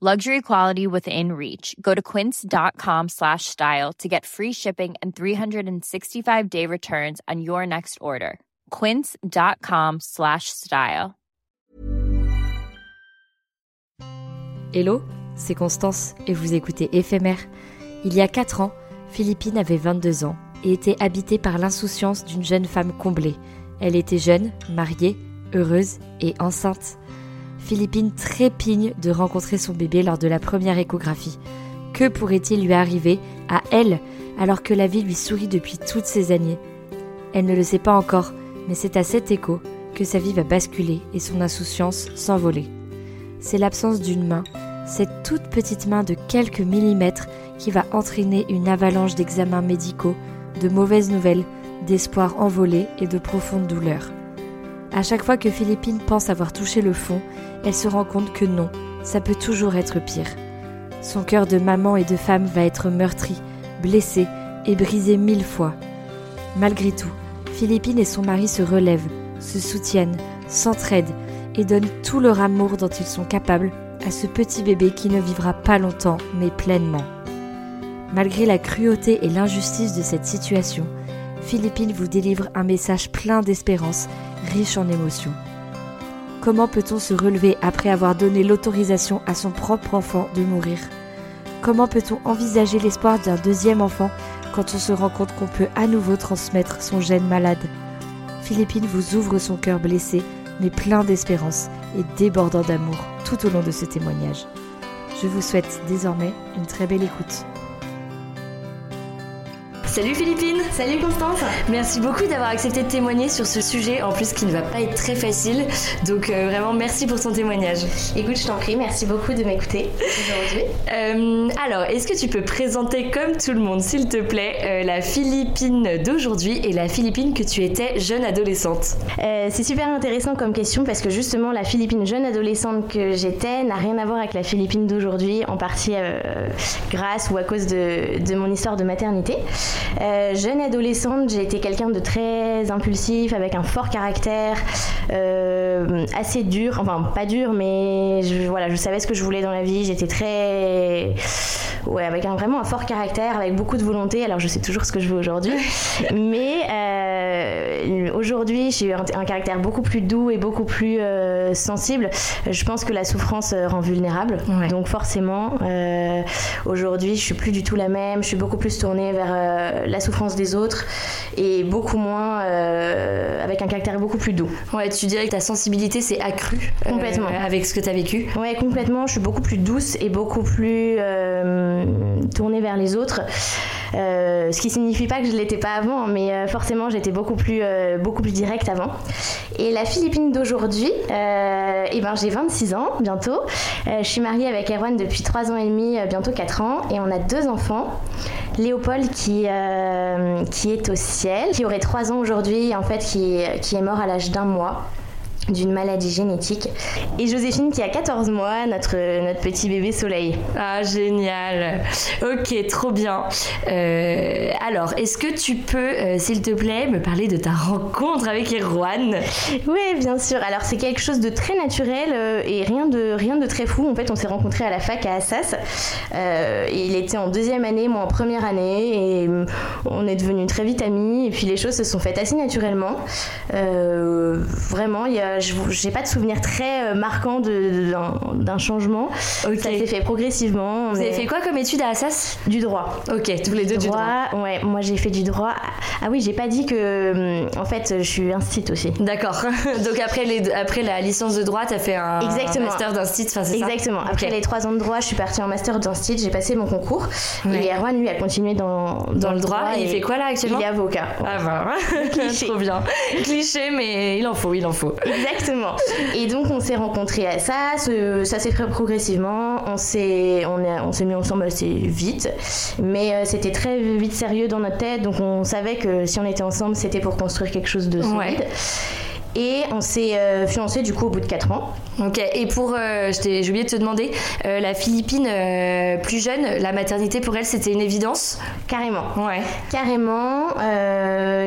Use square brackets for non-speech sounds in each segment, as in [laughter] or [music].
Luxury quality within reach. Go to quince.com slash style to get free shipping and 365 day returns on your next order. Quince.com slash style. Hello, c'est Constance et vous écoutez Éphémère. Il y a 4 ans, Philippine avait 22 ans et était habitée par l'insouciance d'une jeune femme comblée. Elle était jeune, mariée, heureuse et enceinte. Philippine trépigne de rencontrer son bébé lors de la première échographie. Que pourrait-il lui arriver à elle alors que la vie lui sourit depuis toutes ces années? Elle ne le sait pas encore, mais c'est à cet écho que sa vie va basculer et son insouciance s'envoler. C'est l'absence d'une main, cette toute petite main de quelques millimètres qui va entraîner une avalanche d'examens médicaux, de mauvaises nouvelles, d'espoirs envolés et de profondes douleurs. À chaque fois que Philippine pense avoir touché le fond, elle se rend compte que non, ça peut toujours être pire. Son cœur de maman et de femme va être meurtri, blessé et brisé mille fois. Malgré tout, Philippine et son mari se relèvent, se soutiennent, s'entraident et donnent tout leur amour dont ils sont capables à ce petit bébé qui ne vivra pas longtemps mais pleinement. Malgré la cruauté et l'injustice de cette situation, Philippine vous délivre un message plein d'espérance, riche en émotions. Comment peut-on se relever après avoir donné l'autorisation à son propre enfant de mourir? Comment peut-on envisager l'espoir d'un deuxième enfant quand on se rend compte qu'on peut à nouveau transmettre son gène malade? Philippine vous ouvre son cœur blessé, mais plein d'espérance et débordant d'amour tout au long de ce témoignage. Je vous souhaite désormais une très belle écoute. Salut Philippine Salut Constance Merci beaucoup d'avoir accepté de témoigner sur ce sujet, en plus qui ne va pas être très facile. Donc euh, vraiment merci pour ton témoignage. Écoute, je t'en prie, merci beaucoup de m'écouter aujourd'hui. Euh, alors, est-ce que tu peux présenter comme tout le monde, s'il te plaît, euh, la Philippine d'aujourd'hui et la Philippine que tu étais jeune adolescente? C'est super intéressant comme question parce que justement la Philippine jeune adolescente que j'étais n'a rien à voir avec la Philippine d'aujourd'hui, en partie grâce ou à cause de, de mon histoire de maternité. Euh, jeune adolescente, j'ai été quelqu'un de très impulsif, avec un fort caractère, euh, assez dur, enfin pas dur, mais voilà, je savais ce que je voulais dans la vie. J'étais très, ouais, avec un, vraiment un fort caractère, avec beaucoup de volonté. Alors je sais toujours ce que je veux aujourd'hui, [laughs] mais euh, aujourd'hui j'ai un, un, caractère beaucoup plus doux et beaucoup plus sensible. Je pense que la souffrance rend vulnérable, ouais. donc forcément aujourd'hui je suis plus du tout la même. Je suis beaucoup plus tournée vers la souffrance des autres et beaucoup moins euh, avec un caractère beaucoup plus doux. Ouais, tu dirais que ta sensibilité s'est accrue complètement euh, avec ce que tu as vécu. Ouais, complètement. Je suis beaucoup plus douce et beaucoup plus euh, tournée vers les autres. Euh, ce qui signifie pas que je l'étais pas avant, mais euh, forcément j'étais beaucoup plus euh, beaucoup plus directe avant. Et la Philippine d'aujourd'hui, et ben j'ai 26 ans bientôt. je suis mariée avec Erwan depuis 3 ans et demi, bientôt 4 ans, et on a deux enfants. Léopold qui, est au ciel, qui aurait 3 ans aujourd'hui, en fait qui est mort à l'âge d'un mois. D'une maladie génétique. Et Joséphine qui a 14 mois, notre, notre petit bébé soleil. Ah, génial. Ok, trop bien. Euh, alors, est-ce que tu peux, euh, s'il te plaît, me parler de ta rencontre avec Erwan? Oui, bien sûr. Alors, c'est quelque chose de très naturel euh, et rien de, rien de très fou. En fait, on s'est rencontrés à la fac à Assas. il était en deuxième année, moi en première année. Et on est devenus très vite amis. Et puis, les choses se sont faites assez naturellement. vraiment, il y a j'ai pas de souvenir très euh, marquant d'un changement. Ça s'est fait progressivement. Vous avez fait quoi comme étude à Assas? Du droit. Ok, tous les deux du droit. Ouais, moi j'ai fait du droit. Ah oui, j'ai pas dit que. Hum, en fait, je suis instit aussi. D'accord. [laughs] Donc après, les, après la licence de droit, t'as fait un, master d'instit, enfin, c'est Exactement. Après les trois ans de droit, je suis partie en master d'instit, j'ai passé mon concours. Et Erwan, lui, a continué dans, dans, le droit. et il fait quoi là actuellement? Il est avocat. Ah bah, [laughs] Cliché. trop bien. Cliché, mais il en faut, il en faut. Exactement. Et donc on s'est rencontrés à ça, ça s'est fait progressivement, on s'est on, on mis ensemble assez vite, mais euh, c'était très vite sérieux dans notre tête, donc on savait que si on était ensemble, c'était pour construire quelque chose de solide. Et on s'est euh, fiancé du coup au bout de 4 ans. Ok, et pour, euh, j'ai oublié de te demander, euh, la Philippine plus jeune, la maternité pour elle c'était une évidence? Carrément. Ouais. Carrément.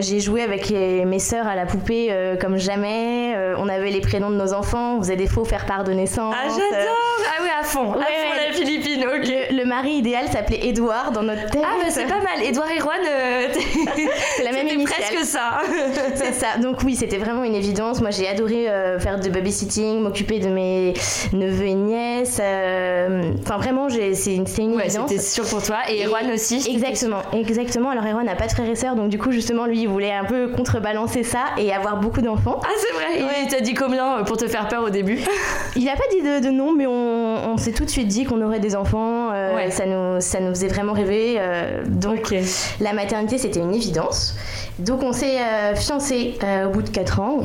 j'ai joué avec mes sœurs à la poupée comme jamais. on avait les prénoms de nos enfants, on faisait des faux faire part de naissance. Ah j'adore Ah oui, à fond, à fond la Philippine, ok. Le, mari idéal s'appelait Edouard dans notre tête. Ah bah c'est pas mal, Edouard et Juan, [laughs] c'est la même initiale. presque ça. [laughs] c'est ça, donc oui, c'était vraiment une évidence moi, j'ai adoré euh, faire de babysitting, m'occuper de mes neveux et nièces. Euh, enfin, vraiment, c'est une, une ouais, C'était sûr pour toi. Et Erwan aussi. Exactement, exactement. Alors, Erwan n'a pas de frères et sœurs, donc du coup, justement, lui, il voulait un peu contrebalancer ça et avoir beaucoup d'enfants. Ah, c'est vrai. Ouais. Il t'a dit combien euh, pour te faire peur au début? [laughs] Il n'a pas dit de, de, nom, mais on, s'est tout de suite dit qu'on aurait des enfants. Ça, nous, ça nous faisait vraiment rêver. donc, la maternité, c'était une évidence. Donc, on s'est fiancés au bout de 4 ans.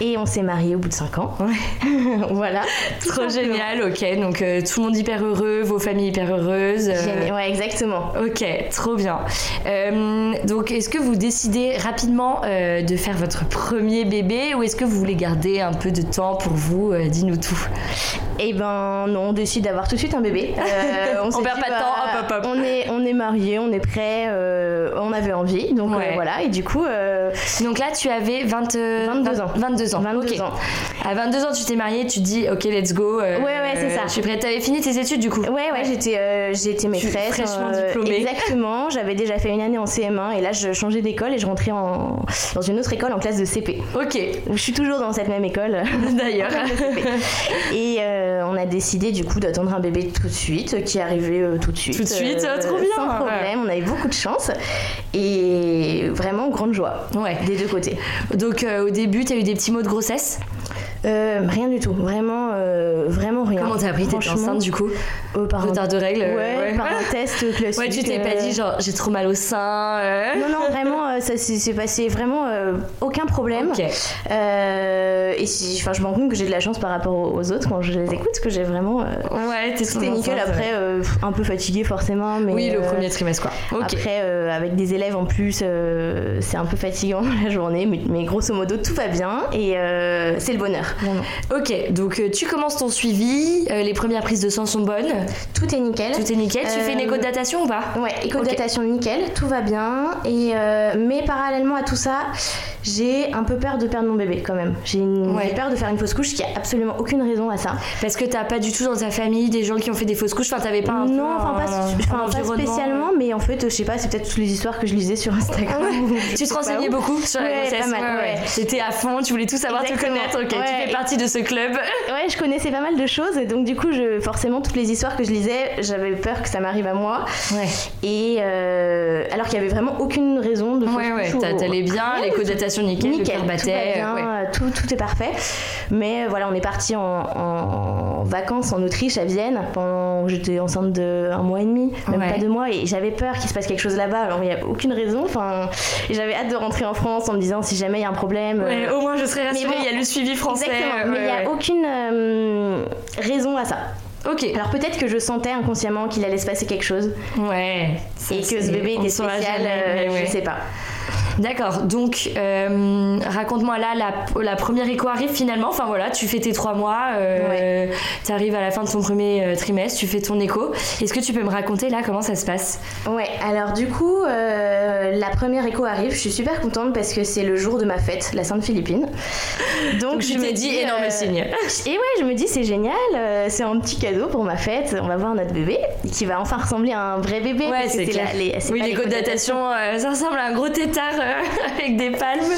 Et on s'est mariés au bout de 5 ans. [laughs] voilà. Trop génial, ok. Donc euh, tout le monde hyper heureux, vos familles hyper heureuses. Euh. Ouais, exactement. Ok, trop bien. Euh, donc est-ce que vous décidez rapidement de faire votre premier bébé ou est-ce que vous voulez garder un peu de temps pour vous Dis-nous tout? Eh ben non, on décide d'avoir tout de suite un bébé. [laughs] on, on perd pas de temps, hop hop hop. On est, on est mariés, on est prêts, on avait envie, donc voilà. Et du coup. Donc là, tu avais 20, 22 ans. 22 ans. 22 ans. À 22 ans, tu t'es mariée, tu te dis, ok, let's go. Euh, ouais, ouais, c'est ça. Je suis prête. T'avais fini tes études du coup Ouais, ouais, j'étais, euh, j'étais maîtresse. Fraîchement euh, diplômée. Exactement. J'avais déjà fait une année en CM1 et là, je changeais d'école et je rentrais en, dans une autre école en classe de CP. Ok. Je suis toujours dans cette même école. [laughs] D'ailleurs. et on a décidé du coup d'attendre un bébé tout de suite, qui est arrivé tout de suite. Tout de suite, trop bien. Sans problème. On avait beaucoup de chance et vraiment grande joie. Ouais. Des deux côtés. Donc au début, tu as eu des petits mots de grossesse? Euh, rien du tout, vraiment, euh, vraiment rien. Comment t'as appris T'étais enceinte du coup euh, par Retard de règles ouais, par un test classique. [laughs] Ouais, tu t'es pas dit genre j'ai trop mal au sein Non, non, vraiment, ça s'est passé vraiment aucun problème. Et si, je me rends compte que j'ai de la chance par rapport aux autres quand je les écoute, que j'ai vraiment. ouais, C'était nickel. Après, un peu fatiguée forcément, mais. Oui, le premier trimestre quoi. Après, avec des élèves en plus, c'est un peu fatigant [laughs] la journée, mais, mais, grosso modo tout va bien et c'est le bonheur. Ok, donc euh, tu commences ton suivi, euh, les premières prises de sang sont bonnes. Tout est nickel. Tout est nickel. Tu fais une euh, écho de datation ou pas Ouais, écho de datation nickel, tout va bien. Et mais parallèlement à tout ça, j'ai un peu peur de perdre mon bébé quand même. J'ai peur de faire une fausse couche, qui a absolument aucune raison à ça. Parce que t'as pas du tout dans ta famille des gens qui ont fait des fausses couches. Enfin, t'avais pas un non, enfin pas, pas, spécialement, mais en fait, je sais pas, c'est peut-être toutes les histoires que je lisais sur Instagram. [laughs] tu te renseignais beaucoup sur la grossesse. Ouais, T'étais à fond, tu voulais tout savoir, te connaître. Ok, tu fais partie de ce club. [laughs] Ouais, je connaissais pas mal de choses et donc du coup, je, forcément, toutes les histoires que je lisais, j'avais peur que ça m'arrive à moi. Ouais. Et euh, alors qu'il y avait vraiment aucune raison de. Ouais, ouais, t'allais bien, les codatation nickel, nickel le tout, bien, tout, tout, est parfait. Mais euh, voilà, on est parti en, en, vacances en Autriche, à Vienne, pendant j'étais enceinte de un mois et demi, même pas deux mois, et j'avais peur qu'il se passe quelque chose là-bas. Alors il n'y a aucune raison. Enfin, j'avais hâte de rentrer en France en me disant si jamais il y a un problème. Ouais, au moins je serais rassurée. il y a le suivi français. Exactement. mais il n'y a aucune euh, raison à ça. Ok. Alors peut-être que je sentais inconsciemment qu'il allait se passer quelque chose. Ouais. Et que ce bébé était spécial, euh, je sais pas. D'accord. Donc, euh, raconte-moi là, la, la, première écho arrive finalement. Enfin voilà, tu fais tes trois mois, euh, tu arrives à la fin de ton premier euh, trimestre, tu fais ton écho. Est-ce que tu peux me raconter là comment ça se passe? Ouais. Alors du coup, la première écho arrive. Je suis super contente parce que c'est le jour de ma fête, la Sainte Philippine. [laughs] Donc, je me dis énorme signe. Et ouais, je me dis c'est génial. c'est un petit cadeau pour ma fête. On va voir notre bébé qui va enfin ressembler à un vrai bébé. Ouais, c'est les, oui, les, les datation, ça ressemble à un gros tétard [laughs] avec des palmes.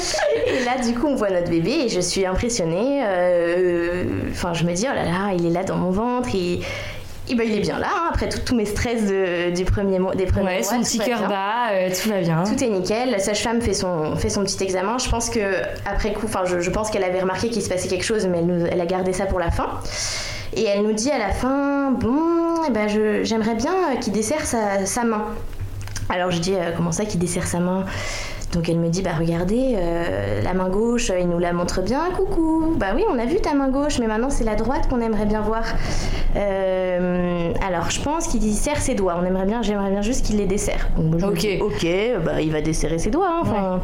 Et là, du coup, on voit notre bébé et je suis impressionnée. Euh, enfin, je me dis, oh là là, il est là dans mon ventre. Et, ben, il est bien là, hein, après tous mes stress du premier mois, des premiers ouais, son petit cœur bas, euh, tout va bien. Tout est nickel. La sage-femme fait son, fait son petit examen. Je pense que après coup, enfin, je, pense qu'elle avait remarqué qu'il se passait quelque chose, mais elle, elle, a gardé ça pour la fin. Et elle nous dit à la fin, bon, eh ben, j'aimerais bien qu'il dessert sa, sa main. Alors je dis, euh, comment ça qu'il dessert sa main? Donc elle me dit bah regardez euh, la main gauche, il nous la montre bien. Coucou. Bah oui, on a vu ta main gauche, mais maintenant c'est la droite qu'on aimerait bien voir. Euh, alors je pense qu'il serre ses doigts. On aimerait bien, j'aimerais bien juste qu'il les dessert. ok. ok, bah il va desserrer ses doigts. Hein,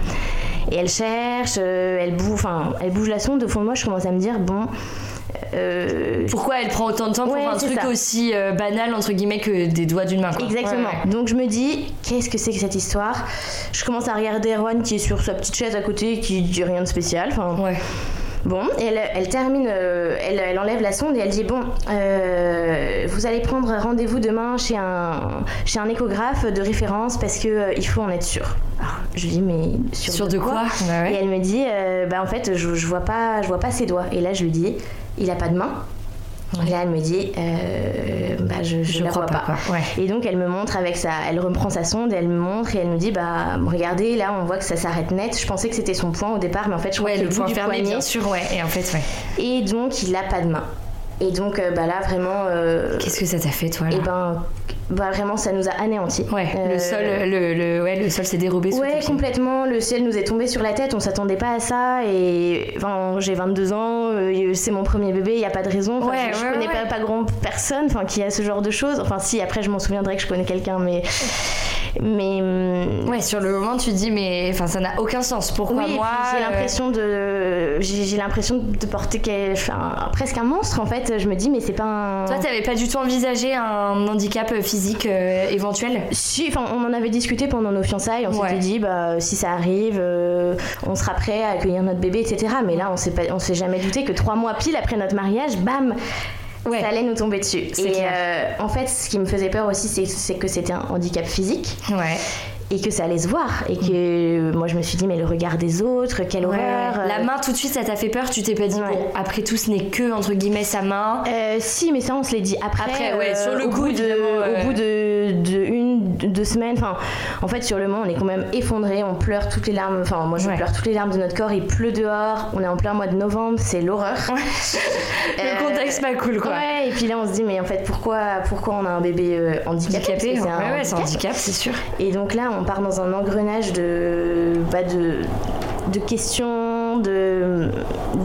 Et elle cherche, euh, elle bouge, enfin elle bouge la sonde. Au fond de moi, je commence à me dire bon. Euh, Pourquoi elle prend autant de temps pour un truc aussi euh, banal entre guillemets que des doigts d'une main Exactement. Donc je me dis, qu'est-ce que c'est que cette histoire? Je commence à regarder Erwan qui est sur sa petite chaise à côté, qui dit rien de spécial. Enfin, ouais. Bon, elle, elle termine, euh, elle, elle, enlève la sonde et elle dit bon, vous allez prendre rendez-vous demain chez un, chez un échographe de référence parce que il faut en être sûr. Alors, je lui dis mais sur, de, quoi, Et elle me dit bah en fait je, je vois pas, je vois pas ses doigts. Et là je lui dis il a pas de main. Et là, elle me dit, euh, bah, je, je, la vois pas. Et donc, elle me montre avec ça, elle reprend sa sonde elle me montre et elle me dit, bah, regardez, là, on voit que ça s'arrête net. Je pensais que c'était son point au départ, mais en fait, je crois que le, point fermé, bien sûr, ouais. Et en fait, ouais. Et donc, il a pas de main. Et donc, euh, bah là, vraiment. Euh, Qu'est-ce que ça t'a fait, toi là? Et eh ben, bah vraiment, ça nous a anéantis. Ouais, le sol, le, le, ouais, le sol s'est dérobé. Ouais, complètement. Le ciel nous est tombé sur la tête. On s'attendait pas à ça. Et enfin, j'ai 22 ans. c'est mon premier bébé. Il y a pas de raison. ouais, je, je connais pas, pas grand personne. Enfin, qui a ce genre de choses. Enfin, si après, je m'en souviendrai que je connais quelqu'un, mais. Mais hum, ouais, sur le moment, tu te dis mais enfin ça n'a aucun sens. Pourquoi oui, moi J'ai l'impression de j'ai l'impression de porter presque un monstre en fait. Je me dis mais c'est pas un. Toi, t'avais pas du tout envisagé un handicap physique euh, éventuel? Si, enfin on en avait discuté pendant nos fiançailles. On s'était dit bah si ça arrive, euh, on sera prêt à accueillir notre bébé, etc. Mais là, on s'est pas, on s'est jamais douté que trois mois pile après notre mariage, bam ouais. ça allait nous tomber dessus. Et euh, en fait, ce qui me faisait peur aussi, c'est que c'était un handicap physique. Ouais. Et que ça allait se voir. Et que moi je me suis dit mais le regard des autres quelle horreur la main tout de suite ça t'a fait peur tu t'es pas dit bon après tout ce n'est que entre guillemets sa main. Euh, si mais ça on se l'est dit après, après ouais, sur le coup de, au bout de, de une deux semaines enfin en fait sur le moment on est quand même effondré on pleure toutes les larmes enfin moi je pleure toutes les larmes de notre corps il pleut dehors on est en plein mois de novembre c'est l'horreur. [laughs] Le contexte pas cool quoi. Ouais et puis là on se dit mais en fait pourquoi pourquoi on a un bébé euh, handicapé, handicapé ouais, ouais c'est handicap c'est sûr. Et donc là on part dans un engrenage de, bah de, de questions, de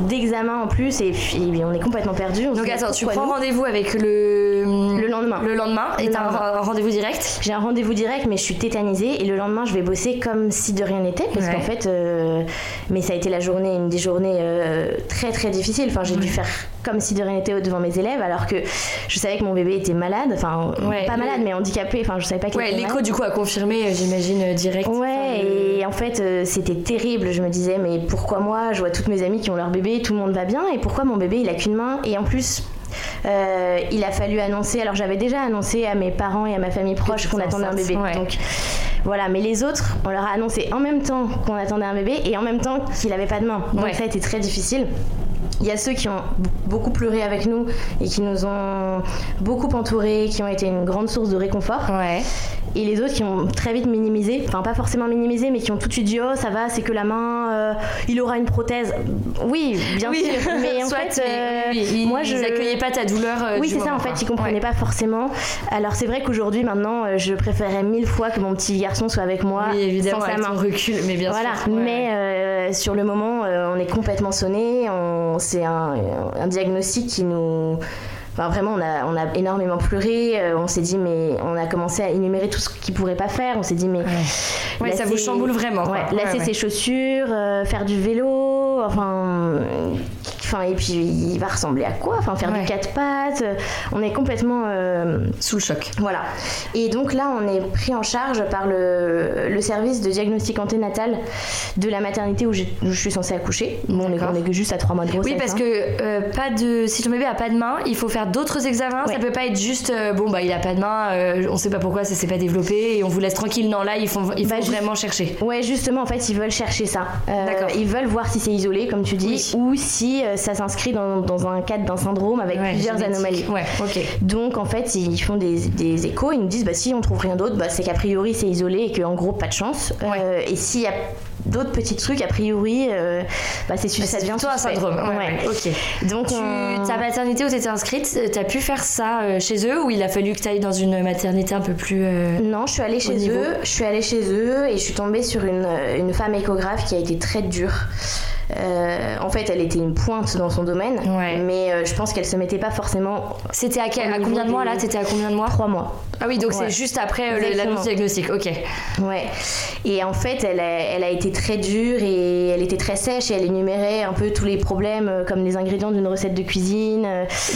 d'examens en plus, et puis on est complètement perdu. Donc attends, tu prends rendez-vous avec le le lendemain. Le lendemain, et t'as un rendez-vous direct? J'ai un rendez-vous direct, mais je suis tétanisée, et le lendemain je vais bosser comme si de rien n'était, parce qu'en fait, euh, mais ça a été la journée, une des journées euh, très très difficiles. Enfin, j'ai dû faire comme si de rien n'était devant mes élèves, alors que je savais que mon bébé était malade, enfin pas malade, mais handicapé. Enfin, je savais pas qu'il ouais, l'écho du coup a confirmé, euh, j'imagine direct. Ouais, et en fait c'était terrible. Je me disais mais pourquoi moi? Je vois toutes mes amies qui ont leur bébé, tout le monde va bien, et pourquoi mon bébé il a qu'une main? Et en plus, euh, il a fallu annoncer. Alors j'avais déjà annoncé à mes parents et à ma famille proche qu'on attendait un bébé. Donc voilà, mais les autres, on leur a annoncé en même temps qu'on attendait un bébé et en même temps qu'il n'avait pas de main. Donc ça a été très difficile. Il y a ceux qui ont beaucoup pleuré avec nous et qui nous ont beaucoup entourés, qui ont été une grande source de réconfort. Ouais. Et les autres qui ont très vite minimisé, enfin pas forcément minimisé, mais qui ont tout de suite dit oh ça va, c'est que la main, euh, il aura une prothèse. Oui, bien sûr. Mais en [laughs] fait, euh, moi je n'accueillais pas ta douleur. Euh, oui, c'est ça. En fait, ils comprenaient pas forcément. Alors c'est vrai qu'aujourd'hui maintenant, je préférerais mille fois que mon petit garçon soit avec moi. Oui, évidemment, sans sa main. recul, mais bien voilà. sûr. Mais sur le moment, on est complètement sonné. On c'est un, diagnostic qui nous Enfin, vraiment, on a, on a énormément pleuré. euh, on s'est dit, mais on a commencé à énumérer tout ce qu'il pourrait pas faire. On s'est dit, mais. Ouais, ça vous chamboule vraiment. Ouais, lasser ses chaussures, euh, faire du vélo, enfin. Enfin, et puis il va ressembler à quoi? Enfin, faire Ouais. du quatre pattes. euh, On est complètement. euh, Sous le choc. voilà. Et donc là, on est pris en charge par le, le service de diagnostic anténatal de la maternité où, je suis censée accoucher. Bon, on est, on est juste à 3 mois de grossesse. Oui, parce hein. que euh, pas de, si ton bébé a pas de main, il faut faire d'autres examens. Ça Ouais. peut pas être juste euh, bon bah il a pas de main, on sait pas pourquoi ça s'est pas développé et on vous laisse tranquille. Non là il faut il faut Bah, juste- vraiment chercher. Ouais, justement, en fait, ils veulent chercher ça. D'accord. Ils veulent voir si c'est isolé, comme tu dis, Oui. ou si ça s'inscrit dans, dans un cadre d'un syndrome avec Ouais, plusieurs génétique. anomalies. Ouais. Donc en fait ils font des, des échos, ils nous disent bah si on trouve rien d'autre, bah, c'est qu'a priori c'est isolé et qu'en gros pas de chance. Euh, et s'il y a d'autres petits trucs, a priori euh, bah, c'est Bah, ça devient plutôt un syndrome. Ouais. Donc Tu, on- ta maternité où tu étais inscrite, euh, t'as pu faire ça euh, chez eux ou il a fallu que tu ailles dans une maternité un peu plus. Non, je suis allée chez niveau. eux. Je suis allée chez eux et je suis tombée sur une, une femme échographe qui a été très dure. Euh, en fait, elle était une pointe dans son domaine, Ouais. mais euh, je pense qu'elle se mettait pas forcément C'était à, quel- combien de mois là T'étais à combien de mois trois mois. Ah oui, donc Ouais. c'est juste après euh, l'annonce diagnostic. Ok. Ouais. Et en fait, elle a, elle a été très dure et elle était très sèche et elle énumérait un peu tous les problèmes comme les ingrédients d'une recette de cuisine.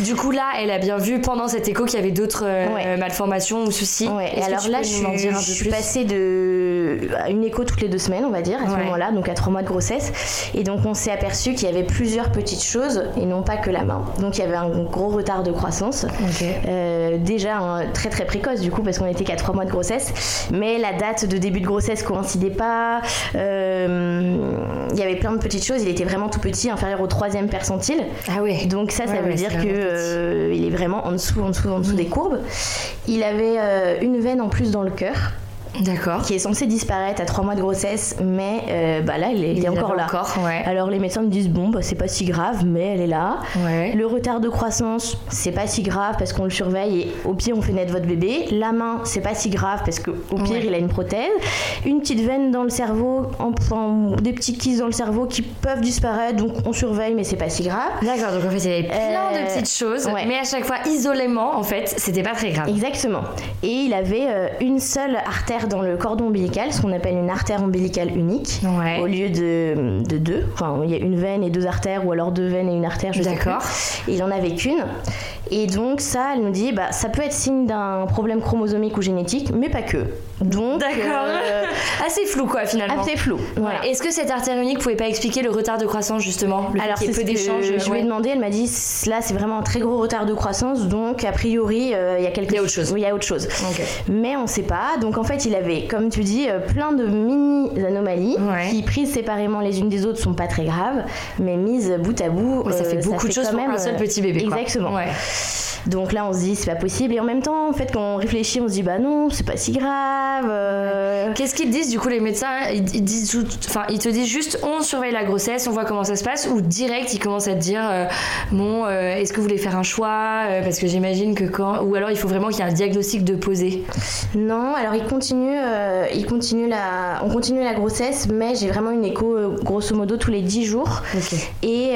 Du coup là, elle a bien vu pendant cet écho qu'il y avait d'autres Ouais. malformations ou soucis. Ouais, et alors là, je en dire un peu je suis passée de une écho toutes les deux semaines, on va dire, à ce moment-là, donc à trois mois de grossesse. Et donc, on s'est aperçu qu'il y avait plusieurs petites choses et non pas que la main. Donc, il y avait un gros retard de croissance. Euh, déjà un- très très précoce du coup parce qu'on était qu'à trois mois de grossesse mais la date de début de grossesse coïncidait pas Euh, il y avait plein de petites choses il était vraiment tout petit inférieur au troisième percentile Ah ouais. donc ça, ça Ouais, veut ouais, dire petit. euh, il est vraiment en dessous, en dessous, en dessous des courbes. Il avait une veine en plus dans le cœur D'accord. qui est censée disparaître à 3 mois de grossesse, mais euh, bah là, il est, il est Il encore là. encore, ouais. Alors les médecins me disent bon, bah, c'est pas si grave, mais elle est là. Ouais. Le retard de croissance, c'est pas si grave parce qu'on le surveille et au pire on fait naître votre bébé. La main, c'est pas si grave parce que au pire Ouais. il a une prothèse. Une petite veine dans le cerveau, des petits kystes dans le cerveau qui peuvent disparaître, donc on surveille, mais c'est pas si grave. D'accord, donc en fait il y avait plein Euh, de petites choses, mais à chaque fois isolément en fait, c'était pas très grave. Exactement. Et il avait euh, une seule artère dans le cordon ombilical, ce qu'on appelle une artère ombilicale unique, Ouais. au lieu de, de deux. Enfin, il y a une veine et deux artères, ou alors deux veines et une artère, je sais. D'accord. Il en avait qu'une. Et donc ça, elle nous dit, bah, ça peut être signe d'un problème chromosomique ou génétique, mais pas que. Donc, D'accord. euh, Assez flou quoi finalement. assez flou. Voilà. Ouais. Est-ce que cette artère unique pouvait pas expliquer le retard de croissance justement le Alors c'est ce peu que d'échanges je lui ai demandé, elle m'a dit là c'est vraiment un très gros retard de croissance donc a priori euh, il y a quelque Il y a autre chose. Oui, il y a autre chose. Mais on sait pas. Donc en fait il avait comme tu dis euh, plein de mini anomalies Ouais. qui prises séparément les unes des autres sont pas très graves mais mises bout à bout ça euh, fait beaucoup de choses pour même, un seul euh, petit bébé. Exactement. Donc là on se dit c'est pas possible et en même temps en fait quand on réfléchit on se dit bah non c'est pas si grave. euh, Qu'est-ce qu'ils disent du coup les médecins? Ils, ils disent tout- enfin ils te disent juste on surveille la grossesse, on voit comment ça se passe ou direct ils commencent à te dire euh, bon euh, est-ce que vous voulez faire un choix Euh, parce que j'imagine que quand ou alors il faut vraiment qu'il y ait un diagnostic de posé. Non, alors il continue, euh, il continue la, on continue la grossesse, mais j'ai vraiment une écho grosso modo tous les 10 jours. Et,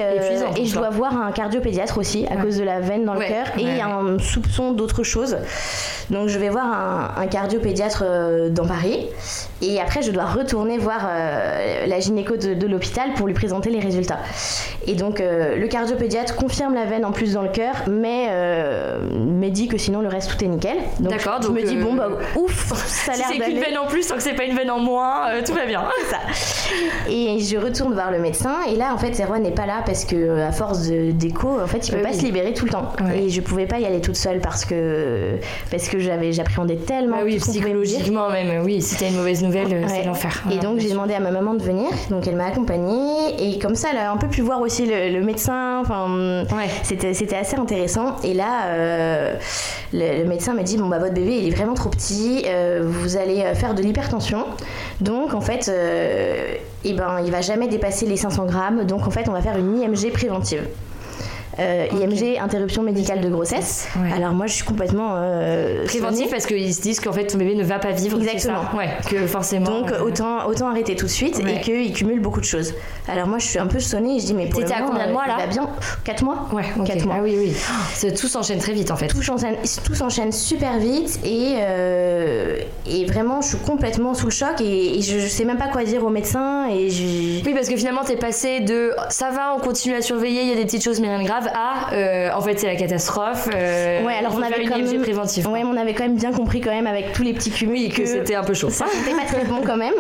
et je dois voir un cardiopédiatre aussi à Ouais. cause de la veine dans Ouais, le cœur et ouais, un soupçon d'autre chose. Donc je vais voir un, un cardiopédiatre euh, dans Paris et après je dois retourner voir euh, la gynéco de, de l'hôpital pour lui présenter les résultats. Et donc euh, le cardiopédiatre confirme la veine en plus dans le cœur, mais euh, me dit que sinon le reste tout est nickel. Donc D'accord, je donc, me dis euh, bon bah ouf, [laughs] ça a Si l'air c'est qu'une veine en plus tant que c'est pas une veine en moins, euh, tout va bien. ça. Et je retourne voir le médecin et là en fait Erwan n'est pas là parce que euh, à force d'écho en fait il peut Euh, pas se libérer tout le temps et je pouvais pas y aller toute seule parce que parce que j'avais j'appréhendais tellement Bah oui, psychologiquement même, oui, si t'as une mauvaise nouvelle, euh, c'est Ouais. l'enfer. Et donc j'ai demandé à ma maman de venir, donc elle m'a accompagnée et comme ça elle a un peu pu voir aussi le, le médecin. Enfin, Ouais. c'était c'était assez intéressant. Et là, euh, le, le médecin m'a dit bon bah votre bébé il est vraiment trop petit, euh, vous allez faire de l'hypertension. Donc en fait, euh, eh ben il va jamais dépasser les 500 grammes. Donc en fait on va faire une IMG préventive. Euh, IMG, interruption médicale de grossesse. Ouais. Alors moi, je suis complètement euh, Préventif sonnée. parce qu'ils se disent qu'en fait ton bébé ne va pas vivre. Exactement. ça Ouais, que forcément. Donc euh, autant, autant arrêter tout de suite Ouais. et qu'il cumule beaucoup de choses. Alors moi, je suis un peu sonnée et je dis mais pour le à combien de euh, mois, là il va bien 4 mois. Ouais, ok. 4 mois. Ah oui, oui. Tout s'enchaîne très vite en fait. Tout s'enchaîne, tout s'enchaîne super vite et, euh, et vraiment je suis complètement sous le choc et, et je, je sais même pas quoi dire au médecin et je... Oui, parce que finalement, t'es passé de ça va, on continue à surveiller, il y a des petites choses, mais rien de grave, à euh, en fait, c'est la catastrophe. euh, Ouais, alors on avait quand même, préventive. ouais, mais on avait quand même bien compris quand même avec tous les petits cumuls Oui, que c'était un peu chaud. ça sentait pas très bon quand même.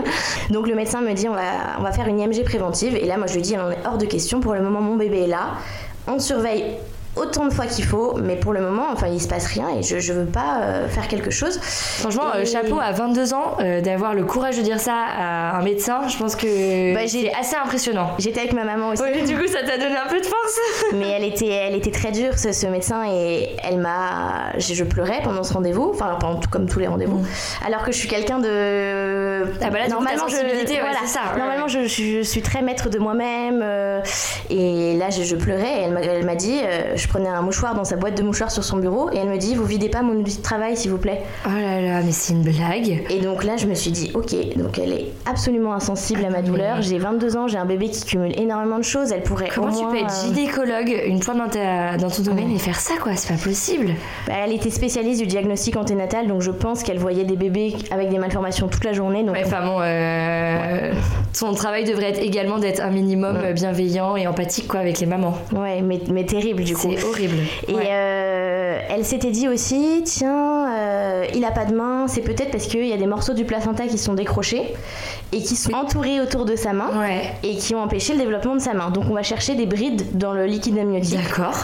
Donc le médecin me dit on va, on va faire une IMG préventive et là moi je lui dis on est hors de question pour le moment mon bébé est là. On surveille autant de fois qu'il faut mais pour le moment enfin il se passe rien et je, je veux pas euh, faire quelque chose. Franchement, euh, chapeau à 22 ans, euh, d'avoir le courage de dire ça à un médecin, je pense que Bah, c'est assez impressionnant. J'étais avec ma maman aussi. Oui, du coup, ça t'a donné un peu de force. [laughs] mais elle était, elle était très dure, ce, ce médecin, et elle m'a. Je, je pleurais pendant ce rendez-vous, enfin, pendant tout- comme tous les rendez-vous. Alors que je suis quelqu'un de. Mm. Ah bah là, ta sensibilité, ouais, voilà. ça, ouais, Normalement, ouais. Je, je- je suis très maître de moi-même, et là, je, je pleurais, et elle m'a, dit, je prenais un mouchoir dans sa boîte de mouchoirs sur son bureau, et elle me dit, vous videz pas mon outil de travail, s'il vous plaît. Oh là là, mais c'est une blague. Et donc là, je me suis dit, ok, donc elle est absolument insensible à ma douleur. J'ai 22 ans, j'ai un bébé qui cumule énormément de choses. Elle pourrait Comment au tu moins, peux être euh, gynécologue une fois dans, ta, dans ton domaine et faire ça, quoi? C'est pas possible. Bah, elle était spécialiste du diagnostic anténatal, donc je pense qu'elle voyait des bébés avec des malformations toute la journée. Donc Ouais, enfin bon, euh, son travail devrait être également d'être un minimum bienveillant et empathique, quoi, avec les mamans. ouais, mais, mais terrible du coup. C'est horrible. Et Ouais. euh, elle s'était dit aussi, tiens, euh, il a pas de main, c'est peut-être parce qu'il y a des morceaux du placenta qui sont décrochés et qui sont entourés autour de sa main Ouais. et qui ont empêché le développement de sa main. Donc on va chercher des brides dans le liquide amniotique. D'accord.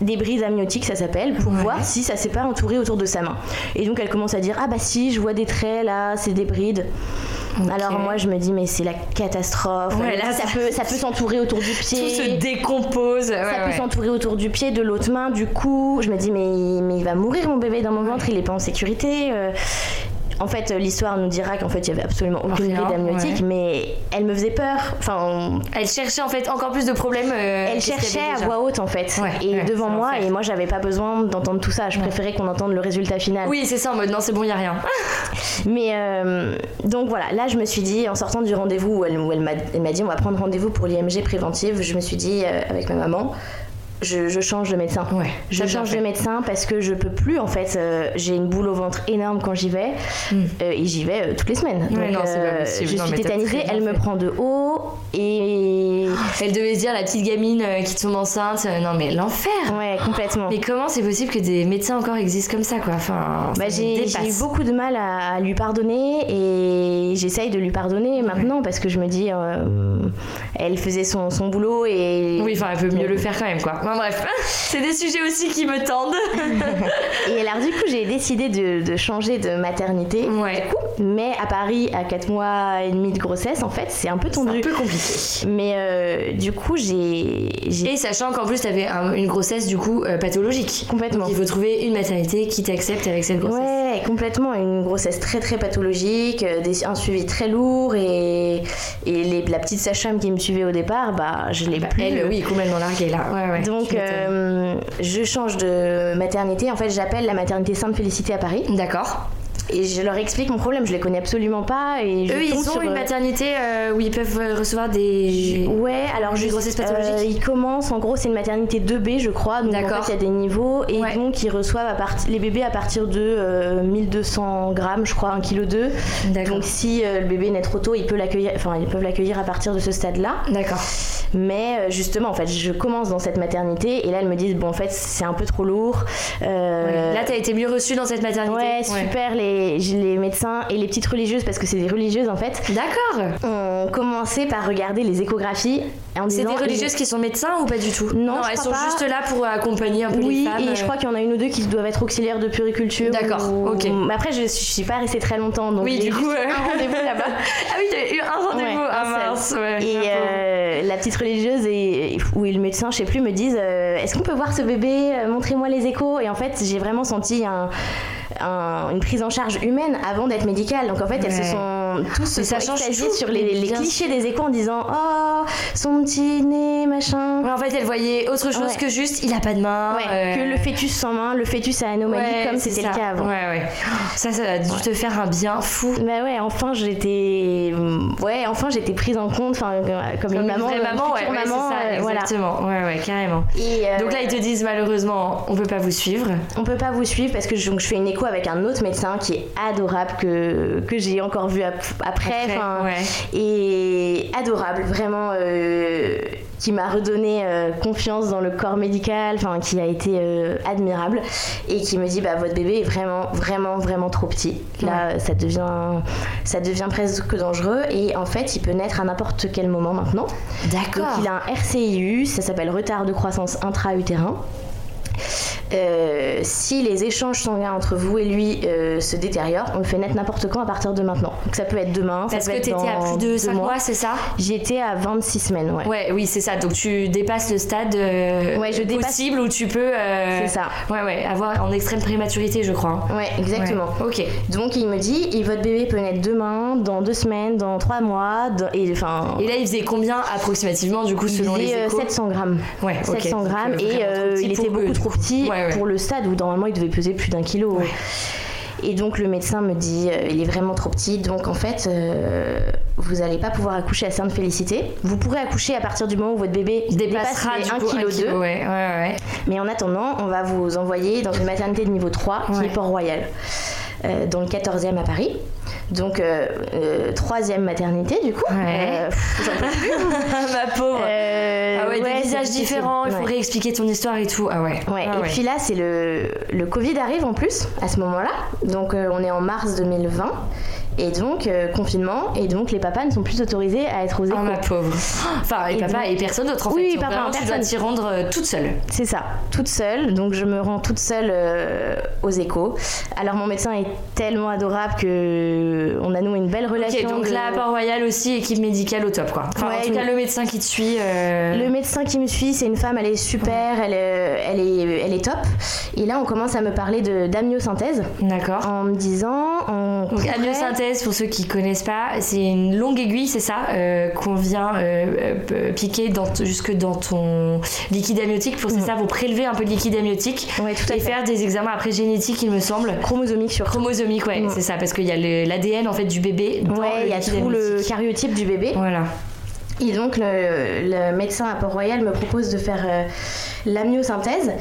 des brides amniotiques, ça s'appelle, pour voir si ça s'est pas entouré autour de sa main. Et donc elle commence à dire ah bah si, je vois des traits là, c'est des brides. Alors moi je me dis mais c'est la catastrophe. Ouais, Elle me là, dit, ça, ça- peut ça peut s'entourer autour du pied. Tout se décompose. ça peut s'entourer autour du pied, de l'autre main, du cou. Je me dis mais, mais il va mourir mon bébé dans mon ventre, il est pas en sécurité. euh. En fait, l'histoire nous dira qu'en fait, il y avait absolument aucune Rien, bride amniotique, ouais. mais elle me faisait peur. Enfin, Elle cherchait en fait encore plus de problèmes. euh, elle cherchait à voix haute en fait, Ouais, et ouais, devant moi, et moi, j'avais pas besoin d'entendre tout ça. Je préférais qu'on entende le résultat final. Oui, c'est ça en mode non, c'est bon, il y a rien. [laughs] Mais euh, donc voilà, là je me suis dit, en sortant du rendez-vous où elle, où elle m'a dit on va prendre rendez-vous pour l'IMG préventive, je me suis dit euh, avec ma maman, je, je change de médecin. Ouais, je change de médecin parce que je peux plus en fait. euh, J'ai une boule au ventre énorme quand j'y vais euh, et j'y vais euh, toutes les semaines. Hmm. Ouais, Donc, non, pas je Non, suis tétanisée, bien elle me fait. prend de haut et [gasps] Elle devait se dire la petite gamine qui tombe enceinte. non, mais l'enfer. ouais complètement. Mais comment c'est possible que des médecins encore existent comme ça, quoi? Enfin, Bah, j'ai eu beaucoup de mal à, à lui pardonner et j'essaye de lui pardonner maintenant parce que je me dis elle faisait son, son boulot et Oui, enfin, elle peut mieux le faire quand même, quoi. Enfin, bref, [laughs] c'est des sujets aussi qui me tendent. [laughs] Et alors du coup j'ai décidé de, de changer de maternité. Ouais. Du coup, mais à Paris à 4 mois et demi de grossesse en fait c'est un peu C'est un tendu. peu compliqué. Mais euh, du coup j'ai Et sachant qu'en plus, t'avais un- une grossesse, du coup, euh, pathologique. Complètement. Donc, il faut trouver une maternité qui t'accepte avec cette grossesse. Ouais, complètement. Une grossesse très très pathologique, euh, des- un suivi très lourd et, et les- la petite sage-femme qui me suivait au départ, bah je l'ai Bah, plus. elle, oui, complètement larguée, là. Ouais, ouais. Donc m'étonnes. euh, je change de maternité. En fait, j'appelle la maternité Sainte-Félicité à Paris D'accord. Et je leur explique mon problème. Je les connais absolument pas et je Eux, ils ont sur, une euh, maternité euh, où ils peuvent euh, recevoir des. Ouais, alors Des grossesses pathologiques euh, ils commencent, en gros, c'est une maternité 2B, je crois. Donc en fait, il y a des niveaux et Ouais. donc ils reçoivent à part- les bébés à partir de euh, 1200 grammes, je crois, 1 kg 2. D'accord. Donc si le bébé naît trop tôt, ils peuvent l'accueillir, enfin ils peuvent l'accueillir à partir de ce stade-là. D'accord. Mais justement, en fait, je commence dans cette maternité et là, elles me disent bon, en fait, c'est un peu trop lourd. Euh, Là, t'as été mieux reçue dans cette maternité. Ouais, super, les, les médecins et les petites religieuses, parce que c'est des religieuses en fait, D'accord. ont commencé par regarder les échographies en C'est des religieuses qui sont médecins ou pas du tout? Non, elles sont pas. juste là pour accompagner un peu Oui, les femmes. et je euh, crois qu'il y en a une ou deux qui doivent être auxiliaires de puriculture. D'accord, ou- ok. Mais après, je, je suis pas restée très longtemps, donc Oui, j'ai du coup, euh, un rendez-vous là-bas. [laughs] Ah oui, t'as eu un rendez-vous. Ouais, ah mince, ouais. Et euh, la petite religieuse et, ou le médecin, je sais plus, me disent euh, Est-ce qu'on peut voir ce bébé? Euh, Montrez-moi les échos. Et en fait, j'ai vraiment senti un- un- une prise en charge humaine avant d'être médicale. Donc en fait, elles se sont tous ça sont sur les, clichés des échos en disant Oh, son petit nez, machin. Ouais, en fait, elle voyait autre chose Ouais. que juste il a pas de main. Euh, que le fœtus sans main, le fœtus à anomalie comme c'était le cas avant. Ouais. Ça, ça a dû te faire un bien fou. Bah ouais, enfin j'étais, ouais, enfin j'étais prise en compte, enfin euh, comme, une maman, une maman, ouais, future ouais, maman, ça, euh, voilà. exactement. Ouais, ouais, carrément. Et, euh, Donc là, ils te disent malheureusement, on peut pas vous suivre. on peut pas vous suivre parce que je, donc, je fais une écho avec un autre médecin qui est adorable que que j'ai encore vu ap- après, Après, enfin, ouais. et adorable, vraiment. euh, qui m'a redonné euh, confiance dans le corps médical, enfin qui a été euh, admirable et qui me dit bah votre bébé est vraiment vraiment vraiment trop petit. Là ça devient ça devient presque dangereux et en fait il peut naître à n'importe quel moment maintenant. Donc D'accord. il a un RCIU, ça s'appelle retard de croissance intra-utérin. Euh, si les échanges sanguins entre vous et lui euh, se détériorent, on le fait naître n'importe quand à partir de maintenant. Donc ça peut être demain, Parce ça que peut être t'étais à dans plus de deux 5 mois, c'est ça? J'étais à 26 semaines, ouais. Ouais, oui, c'est ça. Donc tu dépasses le stade euh, Ouais, je dépasse- possible où tu peux. C'est ça. Ouais, ouais, avoir en extrême prématurité, je crois. hein. Ouais, exactement. Ouais. Ok. Donc il me dit, et votre bébé peut naître demain, dans deux semaines, dans trois mois, dans- et enfin. Et là, il faisait combien approximativement, du coup, il selon les faisait, euh, échos? 700 grammes. Ouais, ok. 700 Donc, grammes et il était beaucoup trop petit Ouais, ouais. pour le stade où normalement il devait peser plus d'un kilo. Et donc le médecin me dit euh, il est vraiment trop petit donc en fait euh, vous n'allez pas pouvoir accoucher à Sainte-Félicité. Vous pourrez accoucher à partir du moment où votre bébé Dépassera dépasse du les coup 1 kg un kilo, ouais, ouais, ouais. Mais en attendant, on va vous envoyer dans une maternité de niveau 3 qui est Port-Royal, euh, dans le 14e à Paris. Donc, euh, euh, troisième maternité du coup. Ouais. Euh, j'en peux plus. [laughs] Ma pauvre. Ah ouais, ouais, des visages différents, il faut Ouais. réexpliquer ton histoire et tout. Ah ouais. Ouais, Ah et puis là, c'est le, le Covid arrive en plus à ce moment-là. Donc, on est en mars 2020. Et donc, euh, confinement. Et donc, les papas ne sont plus autorisés à être aux échos. Oh ma pauvre. Enfin, et, Et papa donc- et personne d'autre en Oui, fait. Donc, papa, vraiment, tu dois personne. t'y rendre euh, toute seule. C'est ça, toute seule. Donc je me rends toute seule euh, aux échos. Alors mon médecin est tellement adorable que on a noué une belle relation. Ok, donc de- là, à Port-Royal aussi, équipe médicale au top quoi. Enfin, Ouais, en tout cas, le médecin qui te suit. Le médecin qui me suit, c'est une femme, elle est super, elle, euh, elle, est, elle est top. Et là, on commence à me parler de d'amniosynthèse D'accord. en me disant. On Donc pourrait- pour ceux qui connaissent pas, c'est une longue aiguille, c'est ça, euh, qu'on vient euh, euh, piquer dans jusque dans ton liquide amniotique. Pour c'est ça, vous prélever un peu de liquide amniotique Ouais, tout à et fait. faire des examens après génétiques, il me semble. Chromosomique sur Chromosomique, ouais, Mm. c'est ça, parce qu'il y a l'ADN en fait du bébé. Dans Ouais, il y a tout le cariotype du bébé. Voilà. Et donc le, le médecin à Port-Royal me propose de faire euh, l'amniosynthèse.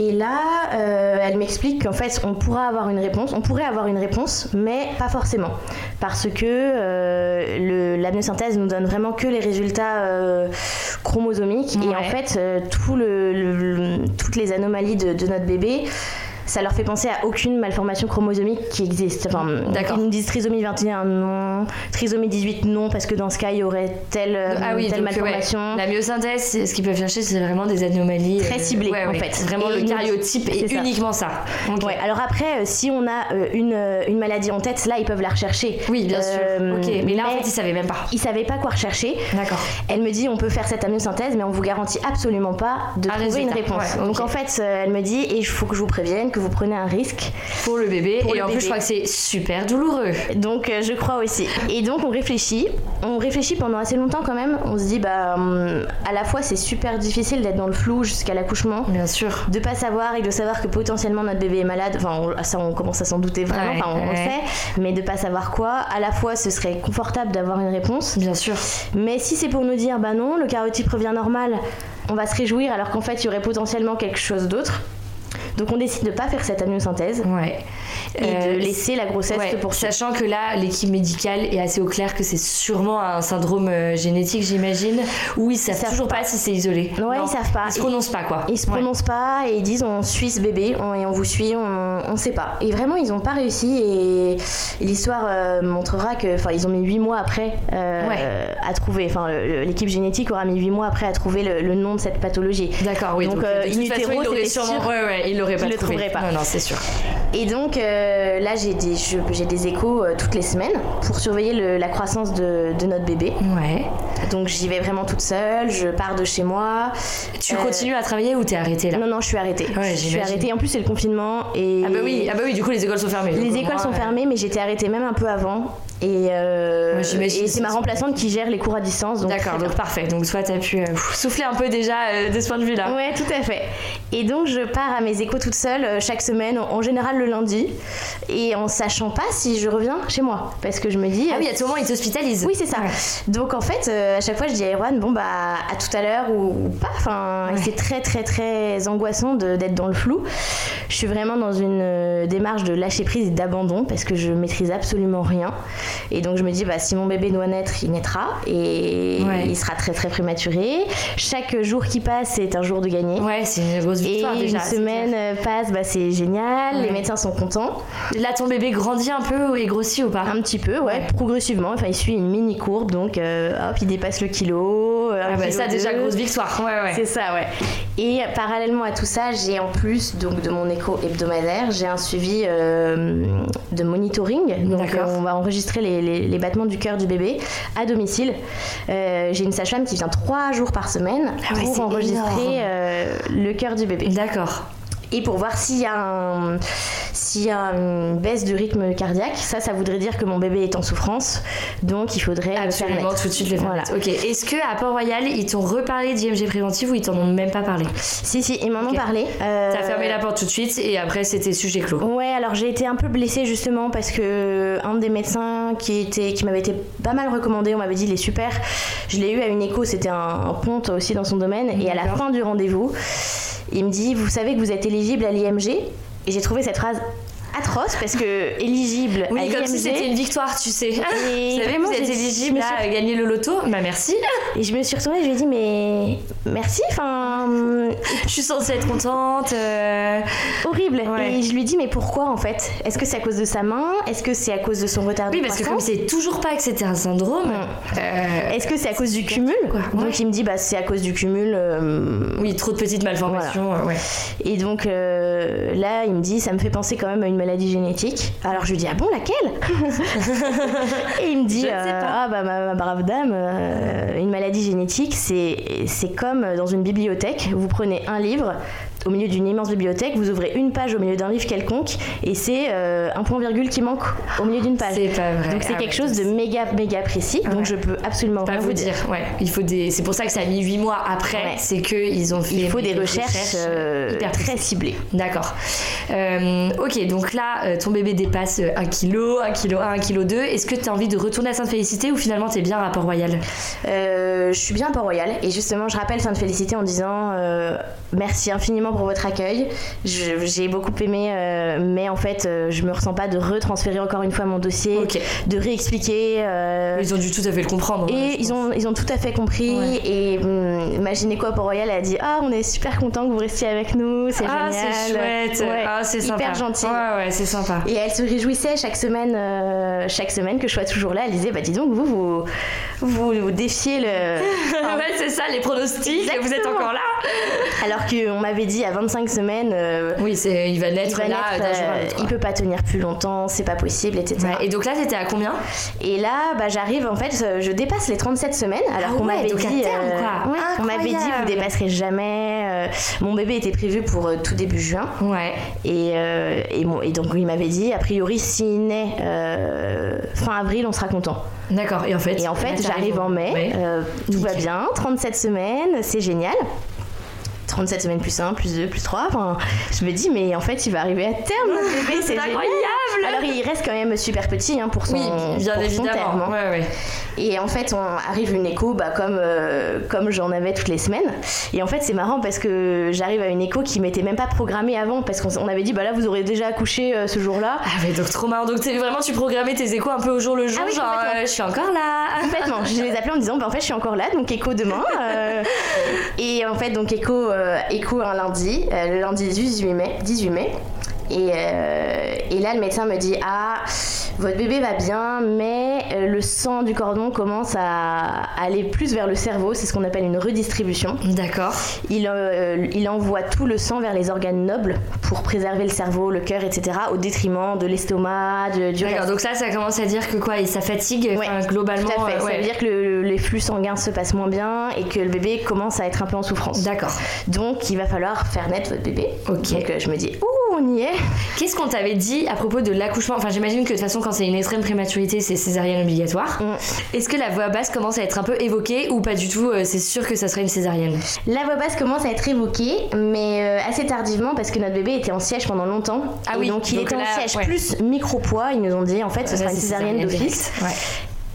Et là, euh, elle m'explique qu'en fait, on pourra avoir une réponse, on pourrait avoir une réponse, mais pas forcément. Parce que euh, l'amniosynthèse nous donne vraiment que les résultats euh, chromosomiques. Et en fait, euh, tout le- le- le- toutes les anomalies de, de notre bébé, ça leur fait penser à aucune malformation chromosomique qui existe. Enfin, ils nous disent trisomie 21, non. Trisomie 18, non, parce que dans ce cas, il y aurait telle, euh, ah oui, telle donc, ouais, malformation. La myosynthèse, ce qu'ils peuvent chercher, c'est vraiment des anomalies Très euh, ciblées, ouais, en ouais. fait. Vraiment Et le cariotype et ça. uniquement ça. Alors après, euh, si on a euh, une, euh, une maladie en tête, là, ils peuvent la rechercher. Oui, bien Euh, sûr. Mais là en fait, ils savaient même pas. ils savaient pas quoi rechercher. D'accord. Elle me dit on peut faire cette amniosynthèse, mais on vous garantit absolument pas de trouver une réponse. Donc en fait, euh, elle me dit et il faut que je vous prévienne que vous prenez un risque. Pour le bébé. Pour et le en plus, je crois que c'est super douloureux. Donc euh, je crois aussi. Et donc on réfléchit. On réfléchit pendant assez longtemps quand même. On se dit bah hum, à la fois c'est super difficile d'être dans le flou jusqu'à l'accouchement. Bien sûr. de pas savoir et de savoir que potentiellement notre bébé est malade, enfin on- ça on commence à s'en douter vraiment, Ouais, enfin on, sait, mais de pas savoir quoi, à la fois ce serait confortable d'avoir une réponse, Bien sûr. mais si c'est pour nous dire bah non, le cariotype revient normal, on va se réjouir alors qu'en fait il y aurait potentiellement quelque chose d'autre. Donc on décide de pas faire cette amniosynthèse Ouais. Et Euh, de laisser la grossesse Ouais, sachant que là, l'équipe médicale est assez au clair que c'est sûrement un syndrome euh, génétique, j'imagine, où ils savent, savent toujours pas. pas. si c'est isolé. Ouais, Non. ils savent pas. Ils se prononcent pas, quoi. Ils se Ouais. prononcent pas et ils disent on suit ce bébé on- et on vous suit, on, on sait pas. Et vraiment ils ont pas réussi et l'histoire euh, montrera que, enfin ils ont mis 8 mois après euh, Ouais. à trouver, enfin l'équipe génétique aura mis 8 mois après à trouver le, le nom de cette pathologie. D'accord, oui. Donc, Donc, euh, de in utero, il l'aurait sûrement. sûr. Ouais, ouais, il l'aurait pas le trouvé. trouverait pas. Non, non, c'est sûr. Et donc euh, là j'ai des, j'ai des échos euh, toutes les semaines pour surveiller le- la croissance de, de notre bébé. Ouais. Donc j'y vais vraiment toute seule, je pars de chez moi. Tu Euh, continues à travailler ou t'es arrêtée là Non, non, je suis arrêtée. Ouais, je suis arrêtée. En plus, c'est le confinement. Et Ah bah oui, ah bah oui, du coup les écoles sont fermées. Les écoles sont fermées, mais j'étais arrêtée même un peu avant. Et, euh, et c'est ma remplaçante qui gère les cours à distance. donc D'accord, donc bien. parfait. Donc toi t'as pu euh, souffler un peu déjà euh, de ce point de vue-là. Ouais, tout à fait. Et donc je pars à mes échos toute seule chaque semaine, en général le lundi, et en sachant pas si je reviens chez moi, parce que je me dis. Ah oui, à tout moment ils t'hospitalisent. Oui, c'est ça. Ouais. Donc en fait, à chaque fois, je dis à Erwan, bon bah à tout à l'heure ou, ou pas. Enfin, Ouais. c'est très très très angoissant d'être dans le flou. Je suis vraiment dans une démarche de lâcher prise et d'abandon parce que je maîtrise absolument rien. Et donc je me dis, bah si mon bébé doit naître, il naîtra et Ouais. il sera très très prématuré. Chaque jour qui passe, c'est un jour de gagner. Ouais, c'est une grosse Et victoire déjà. une semaine passe, bah, c'est génial, Ouais. les médecins sont contents. Là ton bébé grandit un peu et grossit ou pas Un petit peu, ouais, Ouais. progressivement. Enfin, il suit une mini courbe, donc euh, hop, il dépasse le kilo. Ah bah ça déjà grosse victoire. Ouais ouais. C'est ça, ouais. Et parallèlement à tout ça, j'ai en plus donc de mon écho hebdomadaire, j'ai un suivi euh, de monitoring. Donc on va enregistrer les, les- les battements du cœur du bébé à domicile. Euh, j'ai une sage-femme qui vient trois jours par semaine Ah ouais, pour enregistrer euh, le cœur du bébé D'accord. Et pour voir s'il y a un- s'il y a une baisse de rythme cardiaque. Ça, ça voudrait dire que mon bébé est en souffrance, donc il faudrait le faire Absolument, naître. tout de suite le faire. Voilà. Ok. Est-ce que à Port-Royal ils t'ont reparlé d'IMG préventive ou ils t'en ont même pas parlé? Si, si, ils m'en ont parlé. Euh, T'as fermé la porte tout de suite et après c'était sujet clos. Ouais, alors j'ai été un peu blessée justement parce que un des médecins qui était qui m'avait été pas mal recommandé, on m'avait dit il est super. Je l'ai eu à une écho, c'était un, un ponte aussi dans son domaine et à la fin du rendez-vous, il me dit vous savez que vous êtes éligible à l'IMG et j'ai trouvé cette phrase atroce parce que éligible à Oui, comme si c'était une victoire, tu sais. Et Vous savez, vraiment, vous êtes éligible suis- à gagner le loto Bah merci. et je me suis retournée, je lui ai dit mais merci, enfin Je suis censée être contente. euh, horrible. Ouais. Et je lui ai dit mais pourquoi en fait? Est-ce que c'est à cause de sa main? Est-ce que c'est à cause de son retard Oui, de parce que comme c'est toujours pas que c'était un syndrome. euh, Est-ce que c'est à cause du cumul? quoi. Ouais. Donc il me dit bah c'est à cause du cumul. euh, Oui, trop de petites malformations. Ouais. Et donc là il me dit ça me fait penser quand même à une maladie génétique. Alors je lui dis ah bon laquelle [laughs] Et il me dit euh, ah bah ma, ma brave dame euh, une maladie génétique c'est c'est comme dans une bibliothèque vous prenez un livre au milieu d'une immense bibliothèque, vous ouvrez une page au milieu d'un livre quelconque et c'est euh, un point virgule qui manque au milieu d'une page. C'est pas vrai. Donc c'est Ah quelque ouais, chose de méga méga précis. Ouais. Donc je peux absolument Pas rien vous dire, ouais. Il faut des. C'est pour ça que ça a mis 8 mois après. Ouais. C'est que ils ont fait. Il faut des des recherches, euh, hyper très ciblées. D'accord. Euh, ok, donc là, ton bébé dépasse 1 kg, 1 kg 1, 1 kg 2. Est-ce que tu as envie de retourner à Sainte-Félicité ou finalement t'es bien à Port-Royal? Je suis bien à Port-Royal et justement je rappelle Sainte-Félicité en disant merci infiniment pour votre accueil. J'ai beaucoup aimé, euh, mais en fait euh, je me ressens pas de retransférer encore une fois mon dossier, de réexpliquer. euh, Ils ont dû tout à fait le comprendre. hein, et ils ont, ils ont tout à fait compris. Ouais. Et hum, imaginez quoi, Port-Royal a dit Ah, on est super content que vous restiez avec nous, c'est Ah, génial. c'est chouette. Ouais, ah, c'est sympa. Hyper gentil. Ouais, ouais, c'est sympa. Et elle se réjouissait chaque semaine, euh, chaque semaine que je sois toujours là. Elle disait Bah, dis donc, vous, vous, vous, vous défiez le. [laughs] ouais, c'est ça, les pronostics. Vous êtes Exactement. encore là Alors qu'on m'avait dit à 25 semaines. euh, Oui, c'est, il va il naître va là naître, euh, il peut pas tenir plus longtemps, c'est pas possible, etc. Ouais, Et donc là, t'étais à combien? Et là, bah, j'arrive, en fait, euh, je dépasse les 37 semaines, alors Ah qu'on ouais, m'avait dit. terme, euh, quoi. ouais, on m'avait dit, vous dépasserez jamais. euh, mon bébé était prévu pour euh, tout début juin. Ouais. Et, euh, et, donc, il m'avait dit, a priori, s'il naît euh, fin avril, on sera content. D'accord. Et en fait, Et en fait, j'arrive en mai, Ouais. euh, tout va bien, 37 semaines, c'est génial. 37 semaines plus 1, plus 2, plus 3. Enfin, je me dis, mais en fait, il va arriver à terme, notre bébé, [laughs] c'est incroyable Alors, il reste quand même super petit hein, pour son, Oui, bien pour son évidemment. terme, hein. Ouais, ouais. Et en fait, on arrive une écho bah, comme, euh, comme j'en avais toutes les semaines. Et en fait, c'est marrant parce que j'arrive à une écho qui m'était même pas programmée avant parce qu'on on avait dit, bah là, vous aurez déjà accouché euh, ce jour-là. Ah ouais, donc trop marrant. Donc vraiment, tu programmais tes échos un peu au jour le jour, Ah oui, genre euh, je suis encore là. Complètement. Je les appelais en disant, bah, en fait, je suis encore là, donc écho demain. [laughs] et en fait, donc écho, écho un lundi, euh, le lundi 18 mai. 18 mai. Et, euh, et là, le médecin me dit, ah, votre bébé va bien, mais euh, le sang du cordon commence à aller plus vers le cerveau, c'est ce qu'on appelle une redistribution. D'accord. Il, euh, il envoie tout le sang vers les organes nobles pour préserver le cerveau, le cœur, etc., au détriment de l'estomac, du D'accord, donc ça, ça commence à dire que quoi, et ça fatigue Ouais, enfin, globalement. Tout à fait. euh, Ça veut dire que le- les flux sanguins se passent moins bien et que le bébé commence à être un peu en souffrance. D'accord. Donc il va falloir faire naître votre bébé. Ok. Donc euh, je me dis, ouh, on y est. Qu'est-ce qu'on t'avait dit à propos de l'accouchement? Enfin, j'imagine que de toute façon, quand c'est une extrême prématurité, c'est césarienne obligatoire. Mm. Est-ce que la voix basse commence à être un peu évoquée ou pas du tout euh, C'est sûr que ça serait une césarienne? La voix basse commence à être évoquée, mais euh, assez tardivement parce que notre bébé était en siège pendant longtemps. Ah Et oui, donc il donc était là, en siège ouais. plus micro-poids. Ils nous ont dit en fait ce sera Là, une c'est césarienne d'office. Ouais.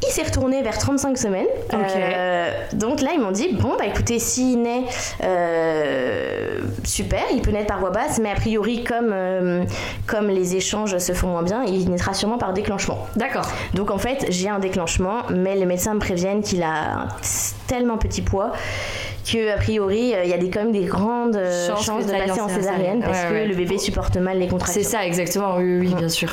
Il s'est retourné vers 35 semaines. Euh, donc là, ils m'ont dit bon, bah écoutez, s'il naît, euh, super, il peut naître par voie basse, mais a priori, comme, euh, comme les échanges se font moins bien, il naîtra sûrement par déclenchement. D'accord. Donc en fait, j'ai un déclenchement, mais les médecins me préviennent qu'il a un tellement petit poids que a priori, euh, il y a des, quand même des grandes euh, Chance chances de passer en en césarienne. parce Ouais, que ouais. le bébé supporte mal les contractions. C'est ça, exactement. Oui, bien sûr.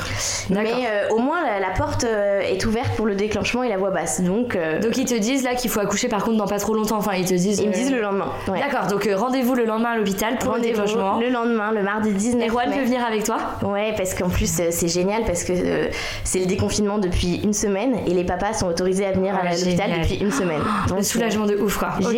D'accord. Mais euh, au moins, la, la porte est ouverte pour le déclenchement et la voix basse. Donc, Donc ils te disent là qu'il faut accoucher par contre dans pas trop longtemps. Enfin, ils te disent. ils me disent le lendemain. Ouais. D'accord, donc rendez-vous le lendemain à l'hôpital pour le déclenchement. le lendemain, le mardi 19 Et Juan peut venir avec toi? Ouais, parce qu'en plus c'est génial parce que c'est le déconfinement depuis une semaine et les papas sont autorisés à venir Ah, à l'hôpital génial. depuis une semaine. [gasps] Le Donc, soulagement de ouf, quoi. Ok.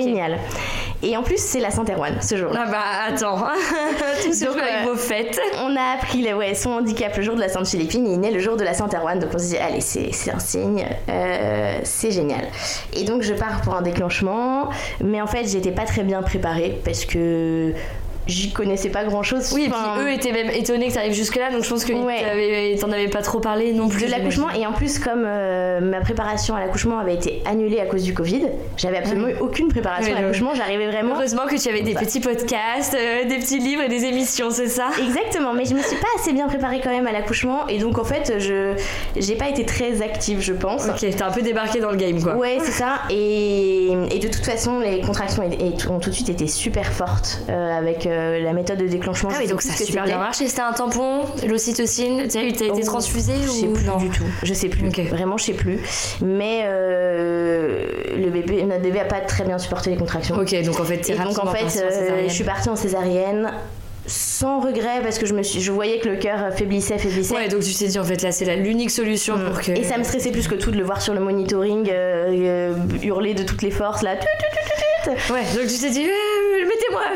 Et en plus c'est la Saint-Erwan ce jour-là. Ah bah attends, [laughs] tout se joue avec vos fêtes. On a appris le- ouais, son handicap le jour de la Sainte Philippine, il né le jour de la Sainte-Erwan, donc on se dit allez c'est c'est un signe, euh, c'est génial. Et donc je pars pour un déclenchement, mais en fait j'étais pas très bien préparée parce que j'y connaissais pas grand chose. Oui, et puis eux étaient même étonnés que tu arrives jusque-là, donc je pense que Ouais. t'en avais pas trop parlé non plus. de l'accouchement et en plus comme euh, ma préparation à l'accouchement avait été annulée à cause du Covid, j'avais absolument eu aucune préparation Oui, à l'accouchement, j'arrivais vraiment Heureusement que tu avais des petits podcasts, euh, des petits livres et des émissions, c'est ça? Exactement, mais je me suis pas assez bien préparée quand même à l'accouchement et donc en fait je j'ai pas été très active je pense. Ok, t'as un peu débarqué dans le game, quoi. Ouais, c'est ça. Et, et de toute façon, les contractions ont tout de suite été super fortes euh, avec euh, la méthode de déclenchement. Ah oui, donc ça a super bien marché. C'était un tampon, l'ocytocine, t'as été Oh, transfusée Je sais ou plus non du tout. Je sais plus. Vraiment, je sais plus. Mais euh, le bébé, notre bébé a pas très bien supporté les contractions. Ok, donc en fait, Et donc en fait, euh, césarienne. je suis partie en césarienne sans regret parce que je me suis, je voyais que le cœur faiblissait, faiblissait. Ouais, donc tu t'es dit en fait là c'est la- l'unique solution pour que. Mm. Et ça me stressait plus que tout de le voir sur le monitoring euh, hurler de toutes les forces là. Ouais, donc tu t'es dit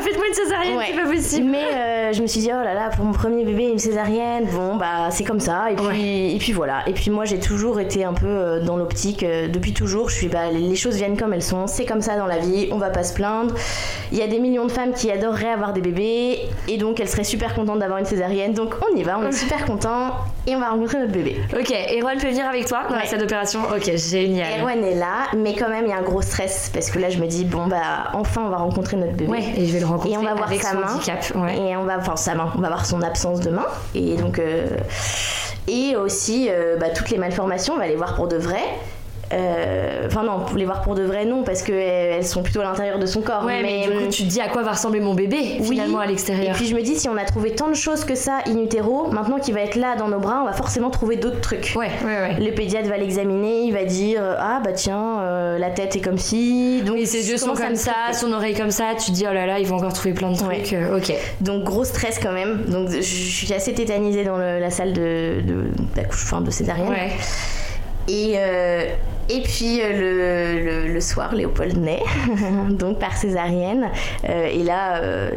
faites-moi une césarienne, Ouais. c'est pas possible. Mais euh, je me suis dit oh là là pour mon premier bébé une césarienne bon bah c'est comme ça. Et puis et puis voilà. Et puis moi j'ai toujours été un peu euh, dans l'optique euh, depuis toujours je suis bah les choses viennent comme elles sont c'est comme ça dans la vie on va pas se plaindre. Il y a des millions de femmes qui adoreraient avoir des bébés et donc elles seraient super contentes d'avoir une césarienne donc on y va on est super contents et on va rencontrer notre bébé Ok, Erwan peut venir avec toi dans la Ouais. salle d'opération Ok, génial. Erwan est là mais quand même il y a un gros stress parce que là je me dis bon bah enfin on va rencontrer notre bébé Ouais, et je vais le rencontrer et on va voir sa main handicap. Ouais. et on va voir sa main on va voir son absence de main et donc euh, et aussi euh, bah, toutes les malformations on va les voir pour de vrai enfin non pour les voir pour de vrai non parce que euh, elles sont plutôt à l'intérieur de son corps Ouais, mais, du coup, hum, tu te dis à quoi va ressembler mon bébé oui. finalement à et l'extérieur. puis je me dis si on a trouvé tant de choses que ça in utero maintenant qu'il va être là dans nos bras on va forcément trouver d'autres trucs Ouais, ouais, ouais. le pédiatre va l'examiner, il va dire ah bah tiens euh, la tête est comme si donc Oui, ses yeux sont comme me ça, son oreille comme ça, tu te dis oh là là, ils vont encore trouver plein de trucs. euh, Ok. Donc gros stress quand même. Donc je suis assez tétanisée dans le- la salle de de, de césarienne. Ouais. Et euh, et puis euh, le, le, le soir, Léopold naît, [laughs] donc par césarienne. Euh, et là, euh,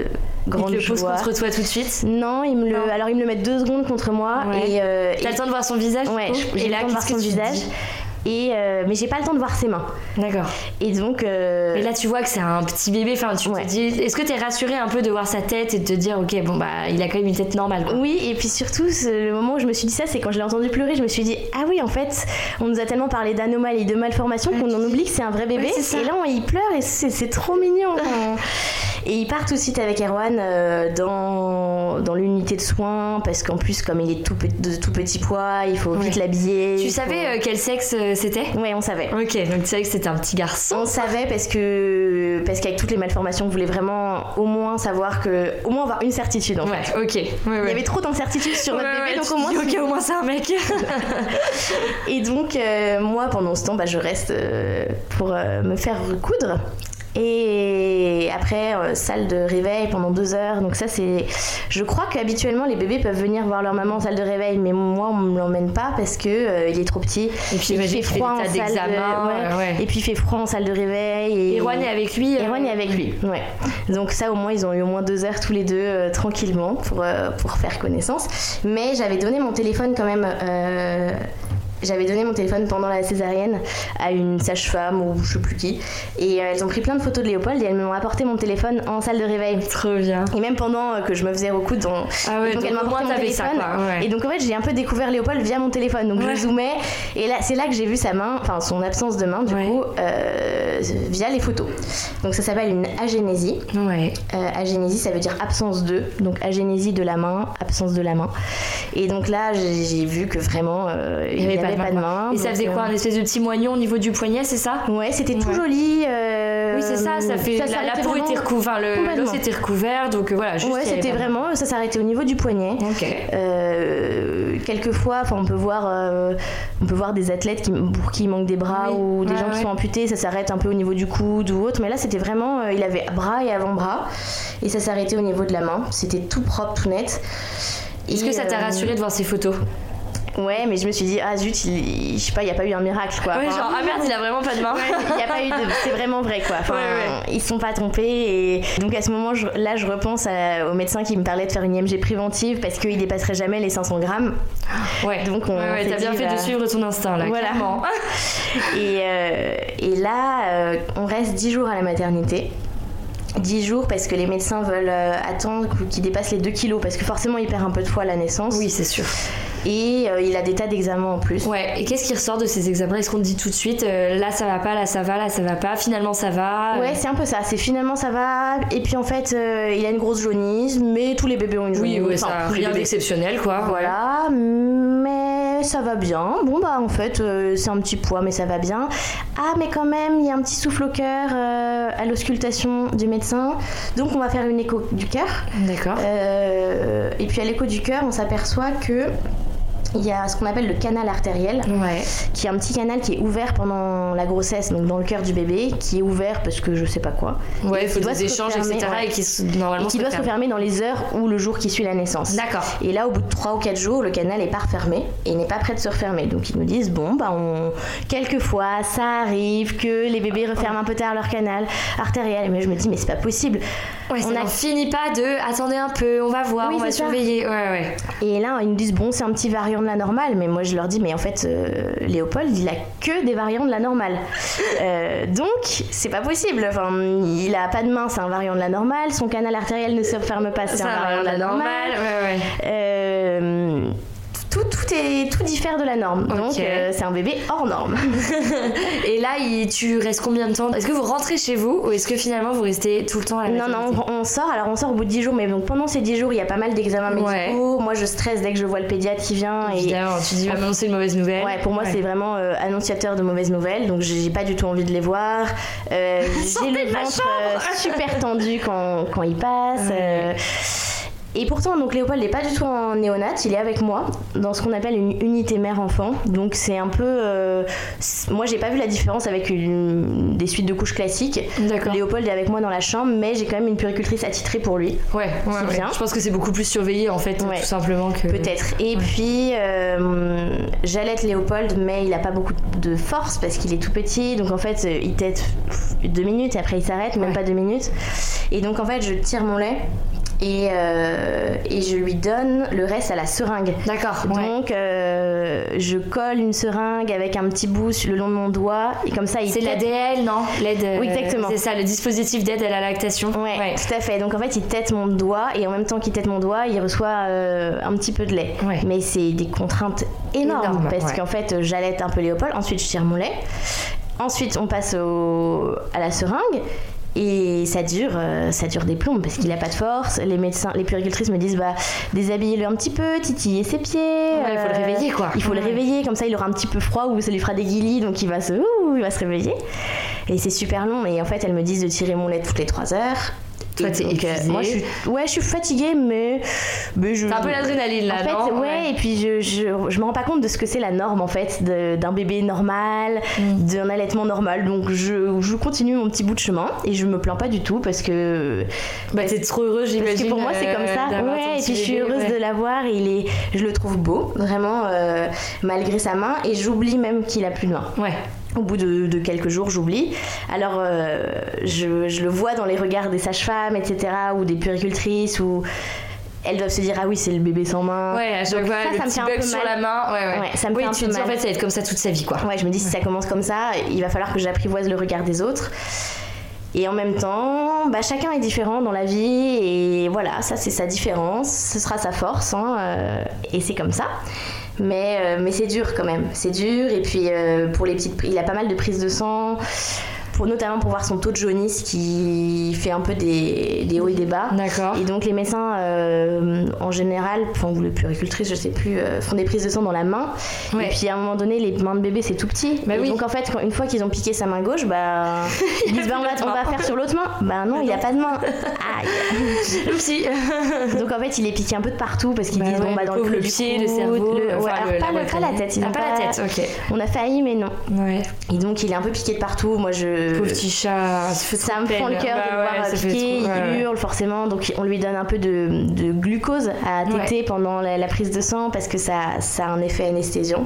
Il grande te le pose contre toi tout de suite. Non, il me le, Non. alors il me le met deux secondes contre moi Ouais. et, euh, T'as et- le temps de voir son visage ouais, j'ai le temps de voir son visage. dis Et euh, mais j'ai pas le temps de voir ses mains. D'accord. Et donc. euh, Et là, tu vois que c'est un petit bébé. Enfin, tu Ouais. te dis, est-ce que t'es rassurée un peu de voir sa tête et de te dire, ok, bon bah, il a quand même une tête normale. Quoi. Oui, et puis surtout, le moment où je me suis dit ça, c'est quand je l'ai entendu pleurer, je me suis dit, ah oui, en fait, on nous a tellement parlé d'anomalies, de malformations qu'on en oublie que c'est un vrai bébé. Ouais, et là, on, il pleure et c'est c'est trop mignon. [laughs] Et ils partent tout de suite avec Erwan euh, dans, dans l'unité de soins parce qu'en plus, comme il est tout, de tout petit poids, il faut vite l'habiller. Tu savais faut- euh, quel sexe euh, c'était? Ouais, on savait. Ok, donc tu savais que c'était un petit garçon. On savait parce que parce qu'avec toutes les malformations, on voulait vraiment au moins savoir que au moins avoir une certitude en Ouais, fait. ok. Ouais, Il y avait trop d'incertitudes sur notre bébé, donc au moins. dis, ok, au moins c'est un mec. [laughs] Et donc euh, moi, pendant ce temps, bah, je reste euh, pour me faire recoudre. Et après, euh, salle de réveil pendant deux heures. Donc ça, c'est... Je crois qu'habituellement, les bébés peuvent venir voir leur maman en salle de réveil. Mais moi, on me l'emmène pas parce que euh, il est trop petit. Et puis il fait qu'il froid en salle de... ouais. ouais. Et puis il fait froid en salle de réveil. Et est avec lui. euh, est avec lui, ouais. Donc ça, au moins, ils ont eu au moins deux heures tous les deux euh, tranquillement pour, pour faire connaissance. Mais j'avais donné mon téléphone quand même. J'avais donné mon téléphone pendant la césarienne à une sage-femme ou je sais plus qui. Et euh, elles ont pris plein de photos de Léopold et elles m'ont apporté mon téléphone en salle de réveil. Trop bien. Et même pendant euh, que je me faisais recoudre dans. Ah ouais, donc donc elle m'a au moins, apporté mon ça, téléphone. quoi, ouais. Et donc en fait j'ai un peu découvert Léopold via mon téléphone. Donc Ouais. je zoomais et là c'est là que j'ai vu sa main, enfin son absence de main du coup euh, via les photos. Donc ça s'appelle une agénésie. Ouais. Euh, agénésie, ça veut dire absence de. Donc agénésie de la main, absence de la main. Et donc là, j'ai vu que vraiment, euh, il n'y avait, pas de main. Et ça faisait quoi euh, Un espèce de petit moignon au niveau du poignet, c'est ça? Ouais, c'était tout joli. euh, Oui, c'est ça, ça fait. la, peau était recouverte, l'os était recouvert, donc euh, voilà. Ouais, c'était pas vraiment, ça s'arrêtait au niveau du poignet. Ok. Quelquefois, on peut voir, on peut voir des athlètes qui, pour qui il manque des bras Oui. ou des Ouais, gens qui ouais. sont amputés, ça s'arrête un peu au niveau du coude ou autre. Mais là, c'était vraiment, euh, il avait bras et avant-bras, et ça s'arrêtait au niveau de la main. C'était tout propre, tout net. Est-ce que ça t'a euh, rassuré de voir ces photos? Ouais, mais je me suis dit, ah zut, il- je sais pas, il n'y a pas eu un miracle quoi. Ouais, Enfin, genre, ah merde, il a vraiment pas de main. il y a pas eu de. C'est vraiment vrai quoi. Enfin, Ouais. Ils sont pas trompés. Et donc à ce moment, je- là, je repense à- au médecin qui me parlait de faire une IMG préventive parce qu'il dépasserait jamais les 500 grammes. Ouais, Donc, on ouais, t'as bien fait bah, de suivre ton instinct là, voilà. clairement. [laughs] Et, euh, et là, euh, on reste 10 jours à la maternité. 10 jours parce que les médecins veulent euh, attendre qu'il dépasse les 2 kilos parce que forcément il perd un peu de poids à la naissance. Oui, c'est sûr. Et euh, il a des tas d'examens en plus. Ouais, et qu'est-ce qui ressort de ces examens? Est-ce qu'on te dit tout de suite, euh, là ça va pas, là ça va, là ça va pas, finalement ça va Ouais, c'est un peu ça. C'est finalement ça va. Et puis en fait, euh, il a une grosse jaunisse, mais tous les bébés ont une Oui, jaunisse. ouais, Enfin, ça, rien d'exceptionnel quoi. Voilà, mais ça va bien. Bon bah en fait, euh, c'est un petit poids, mais ça va bien. Ah, mais quand même, il y a un petit souffle au cœur euh, à l'auscultation du médecin. Donc on va faire une écho du cœur. D'accord. Euh, et puis à l'écho du cœur, on s'aperçoit que il y a ce qu'on appelle le canal artériel, Ouais. qui est un petit canal qui est ouvert pendant la grossesse, donc dans le cœur du bébé, qui est ouvert parce que je sais pas quoi. Ouais, il faut des échanges, etc. ouais. Et qui se- Et normalement qui doit se refermer dans les heures ou le jour qui suit la naissance. D'accord. Et là, au bout de 3 ou 4 jours, le canal est pas refermé et n'est pas prêt de se refermer. Donc ils nous disent bon, bah on... quelquefois ça arrive que les bébés referment un peu tard leur canal artériel. Mais je me dis mais c'est pas possible. Ouais, On on a- finit pas de attendez un peu, on va voir, Oui, on va surveiller. Ouais, ouais. Et là, ils nous disent bon, c'est un petit variant de la normale. Mais moi, je leur dis mais en fait, euh, Léopold, il a que des variants de la normale. Euh, donc c'est pas possible. Enfin, il a pas de main, c'est un variant de la normale. Son canal artériel ne se referme pas, c'est un variant de la normale. Ouais, ouais. Euh, est, tout diffère de la norme. Donc, euh, c'est un bébé hors norme. [laughs] Et là, il- tu restes combien de temps? Est-ce que vous rentrez chez vous ou est-ce que finalement vous restez tout le temps à la non, maternité non, on, on sort. Alors, on sort au bout de 10 jours. Mais donc, pendant ces 10 jours, il y a pas mal d'examens Ouais. médicaux. Moi, je stresse dès que je vois le pédiatre qui vient. Et, Évidemment, tu dis, va m'annoncer une mauvaise nouvelle. Ouais, pour moi, Ouais. c'est vraiment euh, annonciateur de mauvaises nouvelles, donc j'ai pas du tout envie de les voir. Euh, [laughs] j'ai le ventre super tendu quand, quand il passe. Et pourtant, donc Léopold n'est pas du tout en néonat, il est avec moi dans ce qu'on appelle une unité mère-enfant. Donc c'est un peu. euh, moi, j'ai pas vu la différence avec une, des suites de couches classiques. Léopold est avec moi dans la chambre, mais j'ai quand même une puéricultrice attitrée pour lui. Ouais, ouais, ouais. bien. Je pense que c'est beaucoup plus surveillé en fait, Ouais. tout simplement que. Peut-être. Et puis, euh, j'allaite Léopold, mais il a pas beaucoup de force parce qu'il est tout petit. Donc en fait, euh, il tète pff, deux minutes et après il s'arrête, même pas deux minutes. Et donc en fait, je tire mon lait et, euh, et je lui donne le reste à la seringue. D'accord. ouais. Donc euh, je colle une seringue avec un petit bout le long de mon doigt et comme ça il C'est l'ADL, non? L'aide. euh, Oui, exactement. C'est ça, le dispositif d'aide à la lactation. Ouais, tout à fait. Donc en fait, il tète mon doigt et en même temps qu'il tète mon doigt, il reçoit euh, un petit peu de lait. Ouais. Mais c'est des contraintes énormes Énorme, parce qu'en fait, j'allaite un peu Léopold, ensuite je tire mon lait. Ensuite, on passe au- à la seringue. Et ça dure, euh, ça dure des plombes parce qu'il a pas de force. Les médecins, les puéricultrices me disent bah déshabillez-le un petit peu, titiller ses pieds. il faut le euh, réveiller quoi. Il faut le réveiller, comme ça il aura un petit peu froid ou ça lui fera des guilis, donc il va se, ouh, il va se réveiller. Et c'est super long. Et en fait, elles me disent de tirer mon lait toutes les 3 heures. Euh, moi, je suis, ouais, je suis fatiguée, mais, mais je. T'as un peu l'adrénaline là, En fait, non? ouais, et puis je, je, je me rends pas compte de ce que c'est la norme en fait d'un bébé normal, Mm. d'un allaitement normal. Donc je, je continue mon petit bout de chemin et je me plains pas du tout parce que Bah t'es trop heureuse parce j'imagine. que pour moi c'est euh, comme ça. d'avoir ton Ouais, et puis je suis heureuse ouais. de l'avoir. et Il est, je le trouve beau, vraiment euh, malgré sa main et j'oublie même qu'il a plus de main. Ouais. Au bout de, de quelques jours, j'oublie. Alors, euh, je, je le vois dans les regards des sages-femmes, etc., ou des puéricultrices, ou elles doivent se dire ah oui, c'est le bébé sans main. Ouais, à chaque fois, ça, le ça me petit bug peu sur la main. Ouais, ouais. Ouais, ça me oui, fait un tu peu te dis en fait, ça va être comme ça toute sa vie, quoi. Ouais, je me dis si ça commence comme ça, il va falloir que j'apprivoise le regard des autres. Et en même temps, bah, chacun est différent dans la vie et voilà, ça c'est sa différence, ce sera sa force hein, euh, et c'est comme ça. Mais, euh, mais c'est dur quand même, c'est dur. Et puis euh, pour les petites, il a pas mal de prises de sang, pour, notamment pour voir son taux de jaunisse qui fait un peu des, des hauts et des bas. D'accord. Et donc les médecins euh, en général, enfin ou les puéricultrices, je sais plus, euh, font des prises de sang dans la main. Ouais. Et puis à un moment donné, les mains de bébé c'est tout petit. Bah oui. Donc en fait, quand- une fois qu'ils ont piqué sa main gauche, bah [laughs] ils disent bah, on, va, on va faire sur l'autre main. Bah non, il n'y a pas de main. Aïe. [laughs] Oupsie. [laughs] Donc en fait, il est piqué un peu de partout parce qu'ils Bah disent ouais, bon bah dans le le pied, le cerveau, le- enfin, ouais, alors le- pas, la pas la tête. ils Ah, pas la tête, ok. On a failli mais non. Ouais. Et donc il est un peu piqué de partout. Moi je Pauvre petit chat. Ça, fait ça trop me prend le cœur Bah de le voir piquer, trop- ouais, il hurle forcément, donc on lui donne un peu de, de glucose à téter pendant la, la prise de sang parce que ça, ça a un effet anesthésiant.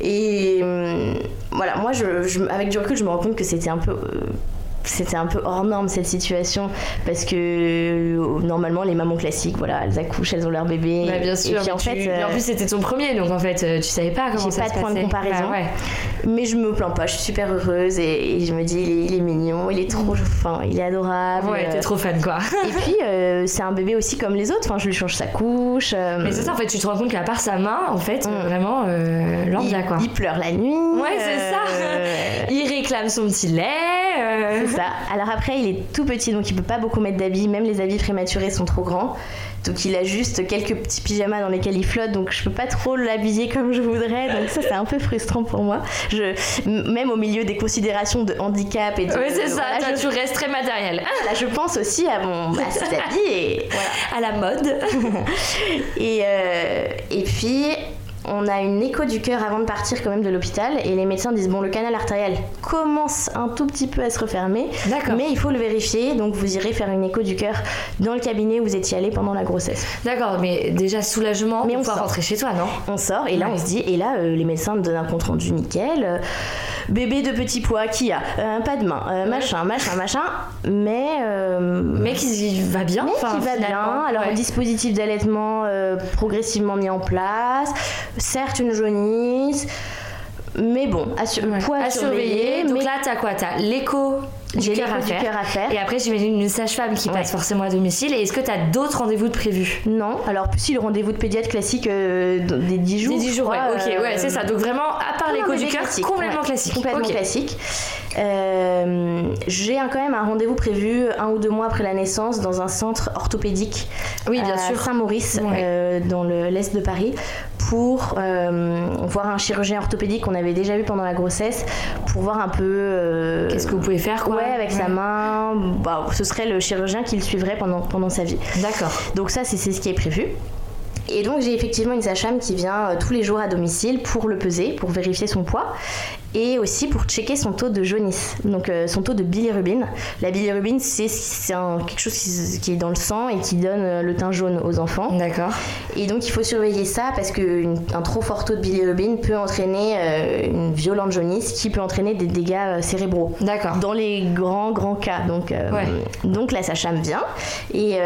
Et hum, voilà, moi je, je- avec du recul, je me rends compte que c'était un peu. euh, c'était un peu hors norme cette situation parce que euh, normalement les mamans classiques voilà elles accouchent elles ont leur bébé Bah, bien et sûr. puis en tu- fait mais en euh, plus, c'était ton premier, donc en fait, euh, tu savais pas comment ça pas se de point de comparaison. Bah ouais. mais je me plains pas je suis super heureuse et, et je me dis il est, il est mignon il est trop enfin il est adorable Ouais, euh, t'es trop fan, quoi. et [laughs] puis, euh, c'est un bébé aussi comme les autres. Enfin, je lui change sa couche. euh, Mais c'est ça, en fait, tu te rends compte qu'à part sa main, en fait, Mm. vraiment, euh, lambda, il, quoi. il pleure la nuit. Ouais, c'est ça. euh, [laughs] Il réclame son petit lait. Ça. Alors après, il est tout petit, donc il peut pas beaucoup mettre d'habits. Même les habits prématurés sont trop grands. Donc il a juste quelques petits pyjamas dans lesquels il flotte. Donc je peux pas trop l'habiller comme je voudrais. Donc ça, c'est un peu frustrant pour moi. Je, même au milieu des considérations de handicap et de. Ouais, c'est ça, voilà, toi, je, tu restes très matériel. là, je pense aussi à mon à ses habits et [laughs] voilà. À la mode. [laughs] Et, euh, et puis, on a une écho du cœur avant de partir quand même de l'hôpital et les médecins disent bon le canal artériel commence un tout petit peu à se refermer D'accord. mais il faut le vérifier donc vous irez faire une écho du cœur dans le cabinet où vous étiez allé pendant la grossesse D'accord, mais déjà soulagement Mais on sort. rentrer chez toi, non? On sort et là Ouais. on se dit et là euh, les médecins me donnent un compte rendu nickel euh, bébé de petit poids qui a Euh, pas de main euh, machin machin machin mais Mais qui va bien. mais enfin, qui va bien. finalement, Alors, ouais. dispositif d'allaitement progressivement mis en place. Certes, une jaunisse. Mais bon, assu- Ouais. poids à surveiller. Donc mais là, t'as quoi? T'as l'écho du cœur à à faire. Et après, j'imagine une sage-femme qui Ouais. passe forcément à domicile. Et est-ce que t'as d'autres rendez-vous de prévus? Non, alors si le rendez-vous de pédiatre classique euh, des 10 jours. Des 10 je jours, ouais. crois, Ok, euh, ouais, c'est ça. Donc vraiment, à part l'écho du cœur, complètement ouais. classique. Complètement Ok. classique. Euh, j'ai quand même un rendez-vous prévu un ou deux mois après la naissance dans un centre orthopédique Oui, bien à sûr. Saint-Maurice, Ouais. euh, dans le- l'est de Paris, pour euh, voir un chirurgien orthopédique qu'on avait déjà vu pendant la grossesse, pour voir un peu. euh, Qu'est-ce que vous pouvez faire, quoi Ouais, avec sa main. Bah, ce serait le chirurgien qui le suivrait pendant, pendant sa vie. D'accord. Donc ça, c'est c'est ce qui est prévu. Et donc j'ai effectivement une sage-femme qui vient euh, tous les jours à domicile pour le peser, pour vérifier son poids et aussi pour checker son taux de jaunisse, donc euh, son taux de bilirubine. La bilirubine, c'est quelque chose qui, qui est dans le sang et qui donne euh, le teint jaune aux enfants. D'accord. Et donc il faut surveiller ça parce qu'un trop fort taux de bilirubine peut entraîner euh, une violente jaunisse qui peut entraîner des dégâts cérébraux. D'accord. Dans les grands grands cas. Donc, euh, Ouais. donc la sage-femme vient et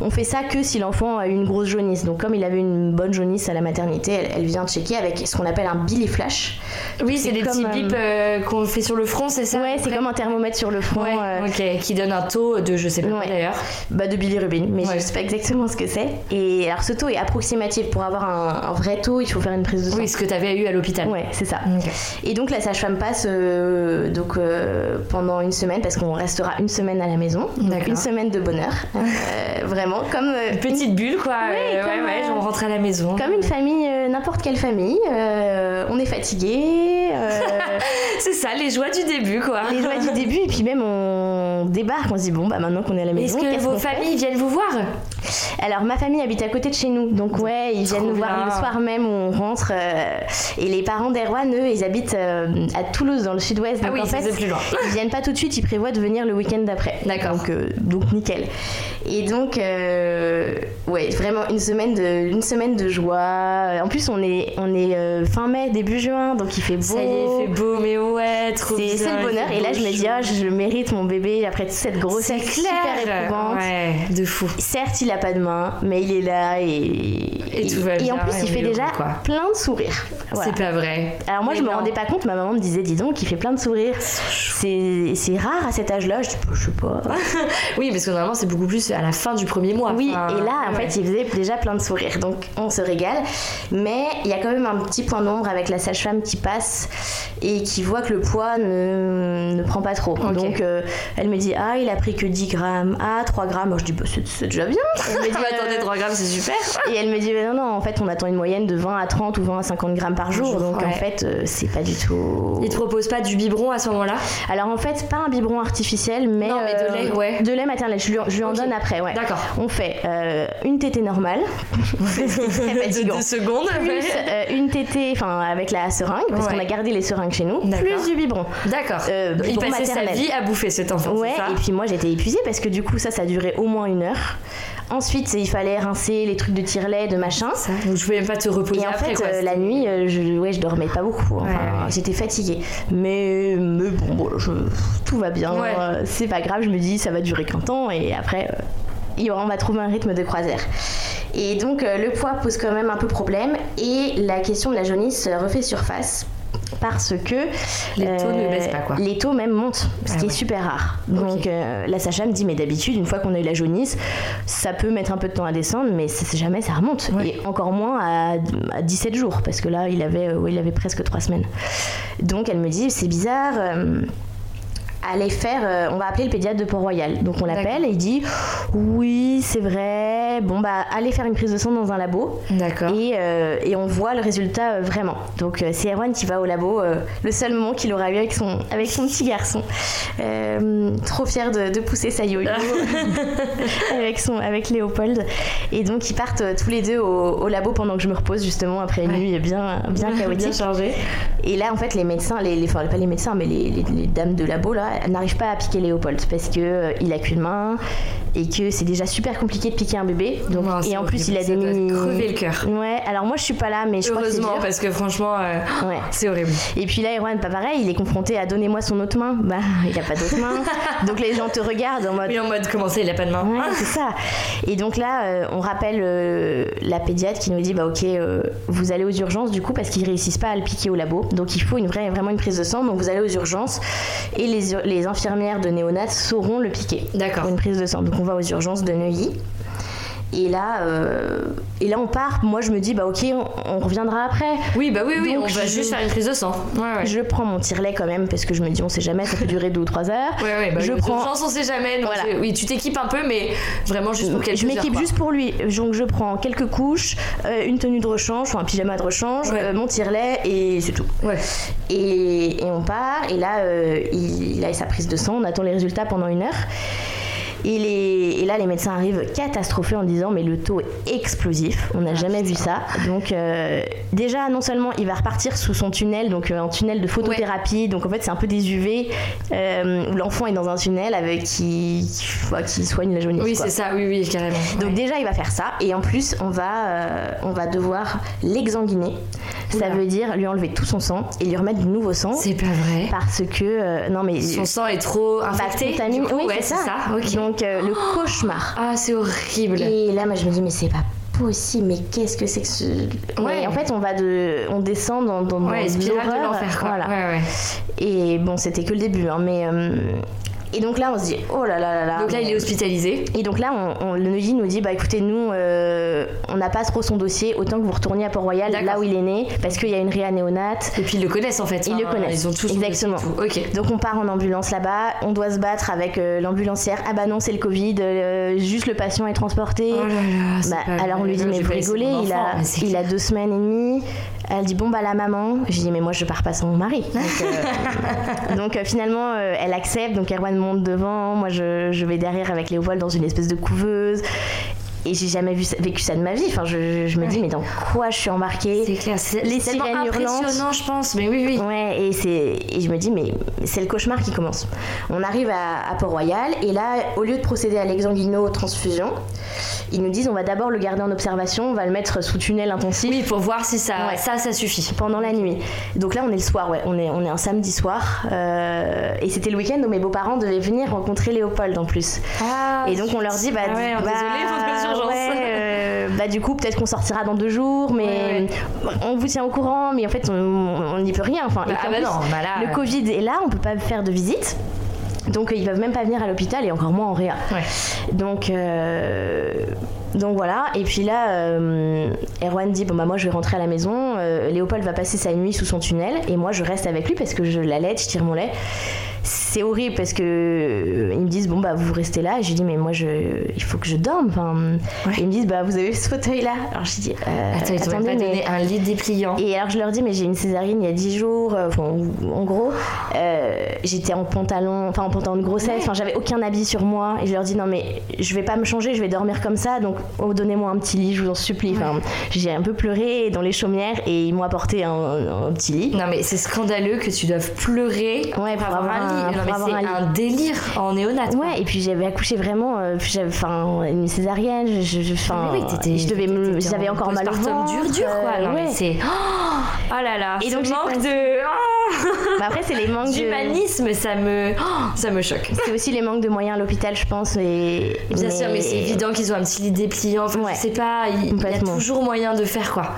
on fait ça que si l'enfant a eu une grosse jaunisse. Donc comme il avait une bonne jaunisse à la maternité, elle, elle vient checker avec ce qu'on appelle un biliflash. Oui, c'est des petit bip euh, euh, qu'on fait sur le front, c'est ça Ouais, c'est comme un thermomètre sur le front. Ouais, euh, qui donne un taux de je sais pas Ouais. d'ailleurs. bah, de bilirubin, mais Ouais. je sais pas exactement ce que c'est. Et alors ce taux est approximatif. Pour avoir un, un vrai taux, il faut faire une prise de sang. Oui, ce que t'avais eu à l'hôpital. Ouais, c'est ça. Et donc la sage-femme passe euh, donc pendant une semaine parce qu'on restera une semaine à la maison. Donc une semaine de bonheur, [laughs] vraiment comme Une petite bulle quoi. Ouais, comme, ouais, on rentre à la maison. comme une famille, n'importe quelle famille. On est fatigué. Euh, C'est ça, les joies du début quoi. les joies du début et puis même on débarque, on se dit bon bah maintenant qu'on est à la maison. Est-ce que vos familles viennent vous voir? Alors ma famille habite à côté de chez nous, donc ouais ils viennent nous voir le soir même où on rentre. euh, et les parents d'Erwan eux ils habitent euh, à Toulouse dans le sud-ouest, Ah donc oui, en ça, fait c'est plus loin. ils viennent pas tout de suite, ils prévoient de venir le week-end d'après. D'accord. Donc euh, donc nickel. Et donc ouais vraiment une semaine de une semaine de joie. En plus on est on est fin mai début juin donc il fait beau. Ça y est, il fait beau, mais ouais, trop C'est bien, c'est le bonheur. Et là, je me dis, ah, je mérite mon bébé après toute cette grossesse super clair. éprouvante. Ouais, de fou. Certes, il a pas de main, mais il est là et, Et tout va et bien, en plus, et il fait déjà plein de sourires. Voilà. C'est pas vrai. Alors moi, Mais je me rendais pas compte. Ma maman me disait, dis donc, il fait plein de sourires. C'est rare à cet âge-là. Je dis, je sais pas. [laughs] Oui, parce que normalement, c'est beaucoup plus à la fin du premier mois. Oui, Enfin, et là, en ouais. fait, il faisait déjà plein de sourires. Donc, on se régale. Mais il y a quand même un petit point d'ombre avec la sage-femme qui passe et qui voit que le poids ne, ne prend pas trop. Donc, euh, elle me dit Ah, il a pris que 10 grammes. Ah, 3 grammes. Moi, je dis bah, c'est déjà bien. Elle me dit, mais attendez, euh, 3 grammes, c'est super. Et elle me dit Non, non, en fait, on attend une moyenne de 20 à 30 ou 20 à 50 grammes par jour. jour, Donc, en fait, euh, c'est pas du tout. Ils te proposent pas du biberon à ce moment-là? Alors, en fait, pas un biberon artificiel, mais. Non, mais de lait, ouais. De lait maternel. Je lui, je lui en donne après, ouais. D'accord. On fait euh, une tétée normale. [laughs] c'est De deux secondes. Plus euh, une tétée, enfin avec la seringue, parce qu'on a gardé les seringues chez nous. Plus du biberon. D'accord. Euh, il passait sa vie à bouffer cet enfant. Ouais, et puis moi j'étais épuisée parce que du coup ça, ça duré au moins une heure. Ensuite, il fallait rincer les trucs de tire-lait, de machin. Ça, donc je pouvais même pas te reposer Et en après fait, quoi. euh, la nuit, euh, je, ouais, je dormais pas beaucoup. Enfin, Ouais, ouais. J'étais fatiguée. Mais, mais bon, bon, je- tout va bien. Ouais. euh, C'est pas grave. Je me dis, ça va durer qu'un temps. Et après, euh, on va trouver un rythme de croisière. Et donc, euh, le poids pose quand même un peu problème. Et la question de la jaunisse refait surface. Parce que euh, Les taux ne baissent pas, quoi. Les taux même montent, ce Ah qui ouais. est super rare. Donc euh, la Sacha me dit mais d'habitude une fois qu'on a eu la jaunisse, ça peut mettre un peu de temps à descendre, mais c'est- jamais ça remonte. Ouais. Et encore moins à, à 17 jours parce que là il avait, euh, ouais, il avait presque 3 semaines. Donc elle me dit c'est bizarre. Allez faire, euh, on va appeler le pédiatre de Port-Royal. Donc on l'appelle et il dit oui c'est vrai. Bon bah allez faire une prise de sang dans un labo D'accord. et, euh, et on voit le résultat euh, vraiment. Donc c'est Erwan qui va au labo, le seul moment qu'il aura eu avec son, avec son petit garçon. Trop fier de, de pousser sa yo-yo [laughs] avec, son, avec Léopold. Et donc ils partent tous les deux au, au labo pendant que je me repose justement après une Ouais. nuit bien, bien [laughs] chaotique. chargé. Et là, en fait, les médecins, les, les, enfin, pas les médecins, mais les, les- les dames de labo, là, n'arrivent pas à piquer Léopold parce que euh, il a qu'une main et que c'est déjà super compliqué de piquer un bébé. Donc, Non, et en plus, il a des mini. crever le cœur. Ouais, alors moi, je suis pas là, mais je crois que Heureusement, parce que franchement, euh, Ouais. c'est horrible. Et puis là, Erwan, pas pareil, il est confronté à donnez-moi son autre main. Bah, il a pas d'autre main. [laughs] Donc les gens te regardent en mode. Oui, en mode, comment ça, il a pas de main Ouais, c'est ça. Et donc là, euh, on rappelle euh, la pédiatre qui nous dit bah ok, vous allez aux urgences du coup parce qu'ils réussissent pas à le piquer au labo. Donc il faut une vraie, vraiment une prise de sang. Donc vous allez aux urgences et les, les infirmières de néonat sauront le piquer. D'accord. Pour une prise de sang. Donc on va aux urgences de Neuilly. Et là, euh, et là on part. Moi je me dis bah ok, on, on reviendra après. Oui, bah oui, oui, Donc, on va je- juste faire une prise de sang. Ouais, ouais. Je prends mon tire-lait quand même parce que je me dis on sait jamais, ça peut durer deux ou trois heures. Ouais, ouais, bah, je prends. urgences, on sait jamais. Voilà. Oui, tu t'équipes un peu, mais vraiment juste pour quelques je m'équipe juste pour lui. Donc je prends quelques couches, euh, une tenue de rechange, enfin un pyjama de rechange, Ouais. euh, mon tire-lait et c'est tout. Ouais. Et, et on part et là il, il a sa prise de sang, on attend les résultats pendant une heure. Et, les- et là, les médecins arrivent catastrophés en disant mais le taux est explosif, on n'a jamais vu ça. Donc euh, déjà, non seulement il va repartir sous son tunnel, donc euh, un tunnel de photothérapie, donc en fait c'est un peu des UV euh, où l'enfant est dans un tunnel avec qui, qui, soigne la jaunisse. Oui, c'est ça, oui, oui, carrément. Donc Ouais. déjà il va faire ça et en plus on va, euh, on va devoir l'exanguiner. Ça veut dire lui enlever tout son sang et lui remettre du nouveau sang. c'est pas vrai. Parce que euh, non mais Son sang est trop bah, infecté. coup, oui, ouais, c'est ça. Ok. Donc euh, le cauchemar. Ah, c'est horrible. Et là moi je me dis mais c'est pas possible, mais qu'est-ce que c'est que ce. Ouais. En fait, on va de. On descend dans. dans, Ouais, dans de l'enfer. Voilà. Ouais, ouais. Et bon, c'était que le début, hein, mais. euh, Et donc là, on se dit, oh là là là là. Donc là, il est hospitalisé. Et donc là, on, on- le Neuilly nous dit, bah écoutez, nous, euh, on n'a pas trop son dossier, autant que vous retourniez à Port-Royal, là où il est né, parce qu'il y a une réa néonate. Et puis ils le connaissent en fait. Ils le connaissent. Ils ont tous Exactement. Ok. Donc on part en ambulance là-bas, on doit se battre avec euh, l'ambulancière. Ah bah non, c'est le Covid, euh, juste le patient est transporté. Oh là là, c'est Bah, alors on lui dit mais vous rigolez, il a, il a deux semaines et demie. Elle dit bon bah la maman. Je dis mais moi je pars pas sans mon mari. Donc, [laughs] donc, finalement elle accepte. Donc Erwan monte devant, moi je, je vais derrière avec Léopold dans une espèce de couveuse. Et j'ai jamais vu vécu ça de ma vie. Enfin je, je me dis mais dans quoi je suis embarquée C'est clair. C'est Les tellement sirènes impressionnant, je pense. Mais oui, oui. Ouais, et, c'est, et je me dis, mais c'est le cauchemar qui commence. On arrive à, à Port-Royal, et là, au lieu de procéder à l'exanguino-transfusion, ils nous disent, on va d'abord le garder en observation, on va le mettre sous tunnel intensif Oui, pour voir si ça, Ouais. ça, ça suffit. pendant la nuit. Donc là, on est le soir, ouais, on est, on est un samedi soir, euh, et c'était le week-end où mes beaux-parents devaient venir rencontrer Léopold en plus. Ah, Et donc on leur dit bah, Ah ouais, bah, [laughs] désolé urgences. ouais, euh, bah du coup peut-être qu'on sortira dans deux jours mais on vous tient au courant mais en fait on n'y peut rien enfin Bah, ah bah plus, non, bah là, le euh. Covid est là on peut pas faire de visite donc euh, ils peuvent même pas venir à l'hôpital et encore moins en réa Ouais. donc euh, donc voilà et puis là euh, Erwan dit bon bah moi je vais rentrer à la maison euh, Léopold va passer sa nuit sous son tunnel et moi je reste avec lui parce que je l'allaite je tire mon lait c'est horrible parce que euh, ils me disent bon bah vous restez là. Et j'ai dit mais moi je il faut que je dorme. Enfin et ils me disent bah vous avez ce fauteuil là. Alors j'ai dit euh, Attends, ils même pas mais- donné un lit dépliant. et alors je leur dis mais j'ai une césarienne il y a 10 jours euh, en- gros euh, j'étais en pantalon enfin en pantalon de grossesse. Enfin j'avais aucun habit sur moi. Et je leur dis non mais je vais pas me changer je vais dormir comme ça. Donc oh, donnez-moi un petit lit je vous en supplie. Enfin j'ai un peu pleuré dans les chaumières et ils m'ont apporté un, un petit lit. Non mais c'est scandaleux que tu doives pleurer Ouais, pour avoir un lit. Non pour mais avoir c'est un un délire en néonat. Ouais, et puis j'avais accouché vraiment, euh, enfin une césarienne, je, je, Mais oui, je devais j'avais en encore mal au ventre. dur dur quoi. Non mais ouais. c'est [gasps] [gasps] oh, oh là là. Et donc, manque de oh, Bah après c'est les manques de, d'humanisme, ça me oh, ça me choque. c'est aussi les manques de moyens à l'hôpital, je pense. Et Bien sûr, mais c'est évident qu'ils ont un petit lit dépliant. Enfin, Ouais. Je sais pas, il il y a toujours moyen de faire quoi.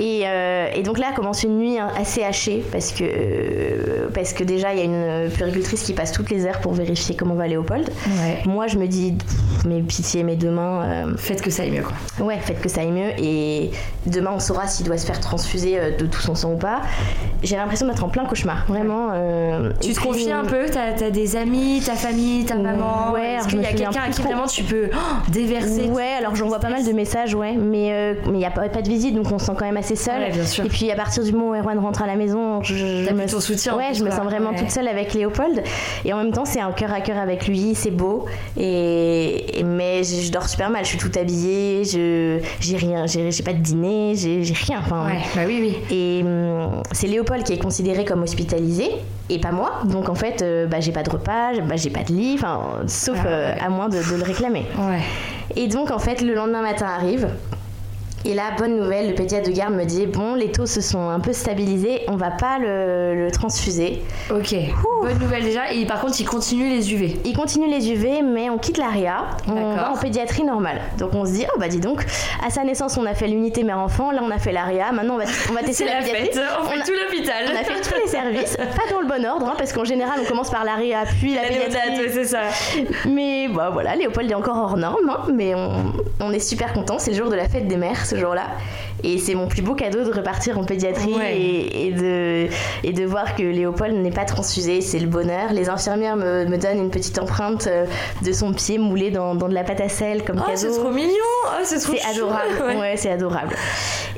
Et, euh, et donc là commence une nuit hein, assez hachée parce que euh, parce que déjà il y a une puéricultrice qui passe toutes les heures pour vérifier comment va Léopold. Ouais. Moi je me dis mais pitié mes deux mains. euh, Faites que ça aille mieux quoi. Ouais, faites que ça aille mieux et demain on saura s'il doit se faire transfuser euh, de tout son sang ou pas. J'ai l'impression d'être en plein cauchemar, vraiment. euh, Tu te confies un peu, t'as as des amis, ta famille, ta maman. Ouais, Est-ce qu'il y a quelqu'un à qui trop. vraiment tu peux oh, déverser Ouais, alors j'envoie pas mal de messages, ouais, mais euh, mais il n'y a pas, pas de visite, donc on se sent quand même assez seul. Ouais, bien sûr. Et puis à partir du moment où Erwan rentre à la maison, je, me plus ton soutien, en Ouais, plus, je me quoi. sens vraiment Ouais. toute seule avec Léopold. Et en même temps, c'est un cœur à cœur avec lui, c'est beau. Et, et- mais je, je dors super mal, je suis toute habillée, je j'ai rien, j'ai pas de dîner, j'ai rien. Enfin, Ouais, bah oui, oui. Et c'est Léopold qui est considéré comme hospitalisé et pas moi. Donc en fait, euh, bah, j'ai pas de repas, j'ai- bah, j'ai pas de lit, sauf Ah, euh, ouais. à moins de, de le réclamer. Ouais. Et donc en fait, le lendemain matin arrive. Et là, bonne nouvelle, le pédiatre de garde me dit bon, les taux se sont un peu stabilisés, on va pas le, le transfuser. Ok. Bonne nouvelle déjà. Et par contre, il continue les UV. Il continue les UV, mais on quitte l'ARIA, on va en pédiatrie normale. Donc on se dit oh bah dis donc, à sa naissance on a fait l'unité mère-enfant, là on a fait l'ARIA, maintenant on va, on va [laughs] tester la la pédiatrie. fête. On On fait a- tout l'hôpital. On a fait tous les services, [laughs] pas dans le bon ordre, hein, parce qu'en général on commence par l'ARIA, puis la, La pédiatrie. c'est ça. Mais bah voilà, Léopold est encore hors norme, hein, mais on, on est super content. C'est le jour de la fête des mères ce jour-là. Et c'est mon plus beau cadeau de repartir en pédiatrie Ouais. et, et de, et de voir que Léopold n'est pas transfusé. C'est le bonheur. Les infirmières me, me donnent une petite empreinte euh, de son pied moulé dans, dans de la pâte à sel comme Oh, cadeau. c'est trop mignon. Oh, c'est trop adorable. [laughs] Ouais. Ouais, c'est adorable.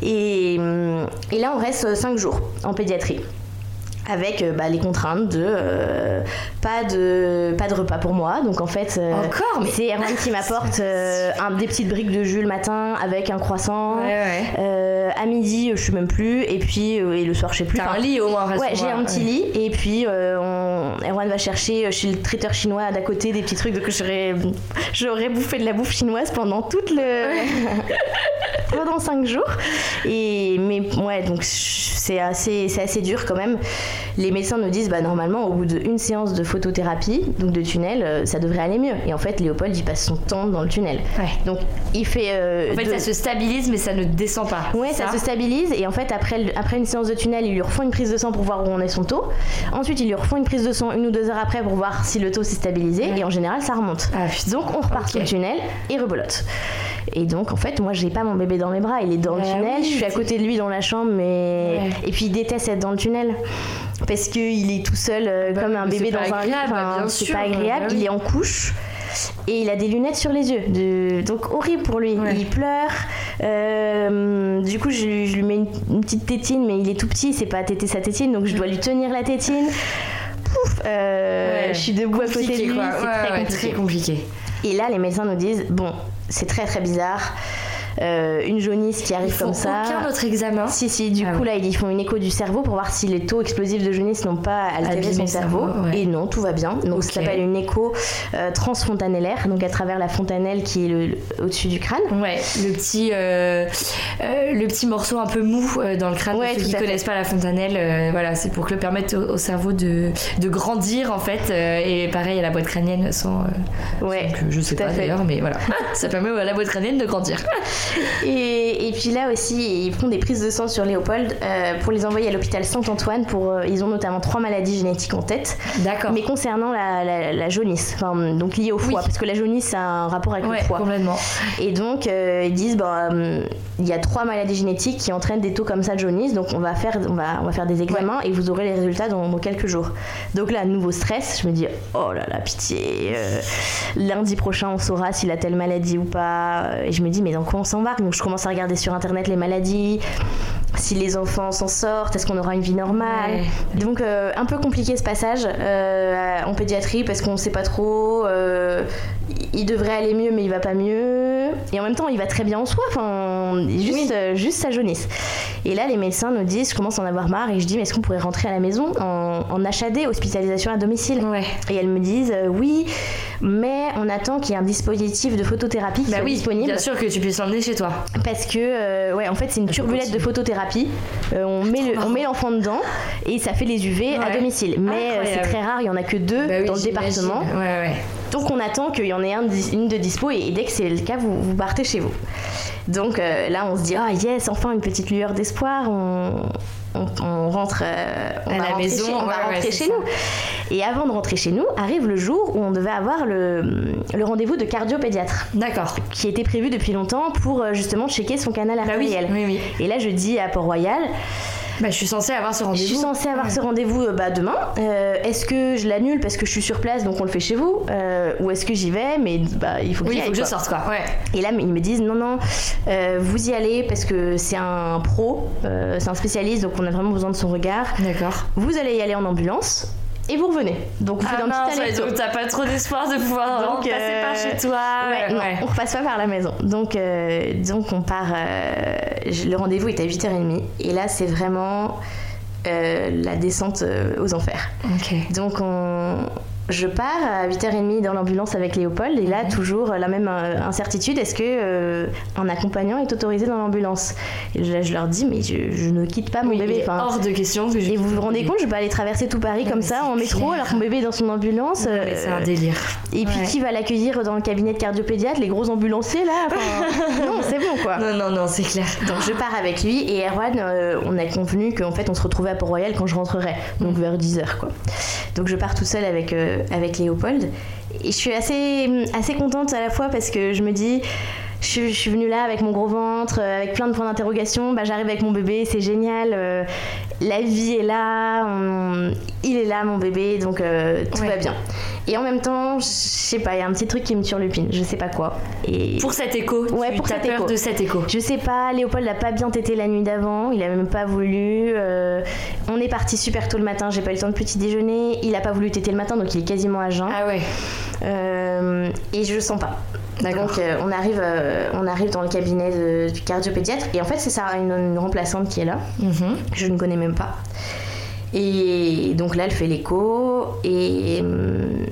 Et, et là, on reste 5 jours en pédiatrie. Avec euh, bah, les contraintes de euh, pas de pas de repas pour moi. Donc en fait euh, Encore, mais- c'est Erwan qui m'apporte [laughs] euh, un- des petites briques de jus le matin avec un croissant. Ouais, ouais. À midi je suis même plus. Et puis et le soir je sais plus. T'as Enfin, un lit au moins. Ouais, j'ai un petit lit. Et puis on... Erwan va chercher chez le traiteur chinois d'à côté des petits trucs. Donc j'aurais j'aurais bouffé de la bouffe chinoise pendant toute le [laughs] pendant 5 jours. Et mais ouais donc c'est assez c'est assez dur quand même les médecins nous disent bah normalement au bout d'une séance de photothérapie, donc de tunnel, euh, ça devrait aller mieux. Et en fait, Léopold il passe son temps dans le tunnel. Ouais. Donc il fait. euh, En fait, de- ça se stabilise, mais ça ne descend pas. Ouais, ça, se stabilise et en fait après, après une séance de tunnel, ils lui refont une prise de sang pour voir où en est son taux. Ensuite, ils lui refont une prise de sang une ou deux heures après pour voir si le taux s'est stabilisé et en général, ça remonte. Ah, donc on repart Ok. sous le tunnel et rebolote. Et donc en fait, moi j'ai pas mon bébé dans mes bras, il est dans le Bah tunnel, oui, je suis à côté de lui dans la chambre, mais Ouais. et puis il déteste être dans le tunnel parce que il est tout seul euh, Bah comme un bébé dans un lit. agréable, Enfin, c'est pas agréable. bah oui. Il est en couche. Et il a des lunettes sur les yeux, de... donc horrible pour lui. Ouais. Il pleure. Euh, du coup, je, lui- je lui mets une, une petite tétine, mais il est tout petit, c'est pas téter sa tétine, donc je dois lui tenir la tétine. Pouf, euh, Ouais. Je suis debout à côté de lui, c'est Ouais, très ouais, compliqué. très compliqué. Et là, les médecins nous disent bon, c'est très très bizarre. Euh, une jaunisse qui arrive faut comme ça. aucun autre examen. Si, si, du Ah coup, ouais. là, ils font une écho du cerveau pour voir si les taux explosifs de jaunisse n'ont pas altéré Abîmé son cerveau. ouais. Et non, tout va bien. Donc, Ok. ça s'appelle une écho euh, transfontanellaire, donc à travers la fontanelle qui est le- le- au-dessus du crâne. Ouais, le petit, euh, euh, le petit morceau un peu mou dans le crâne. Ouais, pour ceux qui fait. connaissent pas la fontanelle, voilà, c'est pour que le permettre au, au cerveau de, de grandir en fait. et pareil à la boîte crânienne sans. Ouais, sans que je sais pas d'ailleurs, mais voilà, [laughs] ça permet à la boîte crânienne de grandir. [laughs] Et, et puis là aussi, ils font des prises de sang sur Léopold euh, pour les envoyer à l'hôpital Saint-Antoine. Pour, euh, ils ont notamment trois maladies génétiques en tête. D'accord. Mais concernant la, la- la jaunisse, enfin, donc liée au foie, Oui. parce que la jaunisse ça a un rapport avec Ouais, le foie. complètement. Et donc euh, ils disent bah, hum, il y a trois maladies génétiques qui entraînent des taux comme ça de jaunisse, donc on va faire, on va, on va faire des examens et vous aurez les résultats dans, dans quelques jours. Donc là, nouveau stress, je me dis oh là là, pitié, lundi prochain on saura s'il a telle maladie ou pas. Et je me dis mais dans quoi on Donc je commence à regarder sur internet les maladies, si les enfants s'en sortent, est-ce qu'on aura une vie normale Donc euh, un peu compliqué ce passage euh, en pédiatrie parce qu'on sait pas trop. euh, il devrait aller mieux mais il va pas mieux. Et en même temps il va très bien en soi. Enfin juste, juste sa jaunisse. Et là les médecins nous disent, je commence à en avoir marre et je dis mais est-ce qu'on pourrait rentrer à la maison en, en HAD, hospitalisation à domicile? Ouais. Et elles me disent oui, mais on attend qu'il y ait un dispositif de photothérapie qui Bah soit oui, disponible. bien sûr que tu puisses l'emmener chez toi. Parce que, ouais, en fait, c'est une turbulette de photothérapie. Euh, on, met le- on met l'enfant dedans et ça fait les UV à domicile. Mais euh, c'est très rare, il y en a que deux Bah oui, dans le département. Ouais, ouais. Donc on attend qu'il y en ait un, une de dispo et, et dès que c'est le cas, vous, vous partez chez vous. Donc euh, là, on se dit, ah yes, enfin une petite lueur d'espoir. On, on, on rentre, euh, on À la maison, chez, on va ouais, rentrer chez ça. nous. Et avant de rentrer chez nous, arrive le jour où on devait avoir le, le rendez-vous de cardiopédiatre D'accord. qui était prévu depuis longtemps pour euh, justement checker son canal Bah oui, artériel. oui, oui. Et là, je dis à Port-Royal, Bah, je suis censée avoir ce je rendez-vous. suis censée avoir ce rendez-vous euh, bah, demain. Euh, est-ce que je l'annule parce que je suis sur place donc on le fait chez vous Euh, Ou est-ce que j'y vais mais bah, il faut que Oui, il faut aille, que je sorte quoi. Ouais. Et là, ils me disent non, non, euh, vous y allez parce que c'est un pro, c'est un spécialiste donc on a vraiment besoin de son regard. D'accord. Vous allez y aller en ambulance et vous revenez. Donc vous faites Ah un petit ouais, aller-retour. donc t'as pas trop d'espoir de pouvoir Donc, passer euh, par chez toi. Ouais, non, on repasse pas par la maison. Donc, euh, donc on part. euh, le rendez-vous est à 8h30. Et là, c'est vraiment euh, la descente aux enfers. Ok. Donc, on, je pars à 8h30 dans l'ambulance avec Léopold. Et là, toujours la même euh, incertitude est-ce que euh, un accompagnant est autorisé dans l'ambulance? Là, je leur dis mais je, je ne quitte pas mon Oui, bébé. Enfin, hors de question que je. et vous vous rendez compte, je vais pas aller traverser tout Paris comme ça en métro clair. alors que mon bébé est dans son ambulance. C'est un euh, délire. et puis Ouais. qui va l'accueillir dans le cabinet de cardiopédiatre Les gros ambulanciers là? Enfin, [laughs] Non, c'est bon quoi. Non, non, non, c'est clair. Donc je pars avec lui et Erwan, euh, on a convenu qu'en fait on se retrouvait à Port-Royal quand je rentrerais, donc vers 10h quoi. Donc je pars toute seule avec, euh, avec Léopold et je suis assez, assez contente à la fois parce que je me dis. Je, suis- je suis venue là avec mon gros ventre, euh, avec plein de points d'interrogation. Bah, J'arrive avec mon bébé, c'est génial. euh, la vie est là, on- il est là, mon bébé, donc euh, tout Ouais. va bien. Et en même temps, je sais pas, il y a un petit truc qui me turlupine, je sais pas quoi. Et Pour cet écho, Ouais, tu pour as cet peur écho. de cet écho. je sais pas, Léopold n'a pas bien tété la nuit d'avant, il a même pas voulu. euh, on est parti super tôt le matin, j'ai pas eu le temps de petit déjeuner. Il a pas voulu téter le matin, donc il est quasiment à jeun. Ah ouais. Euh, et je le sens pas. Donc euh, on, arrive, euh, on arrive dans le cabinet de- du cardiopédiatre et en fait c'est ça, une, une remplaçante qui est là. Mhm. Je ne connais même pas. Et donc là, elle fait l'écho et, hum,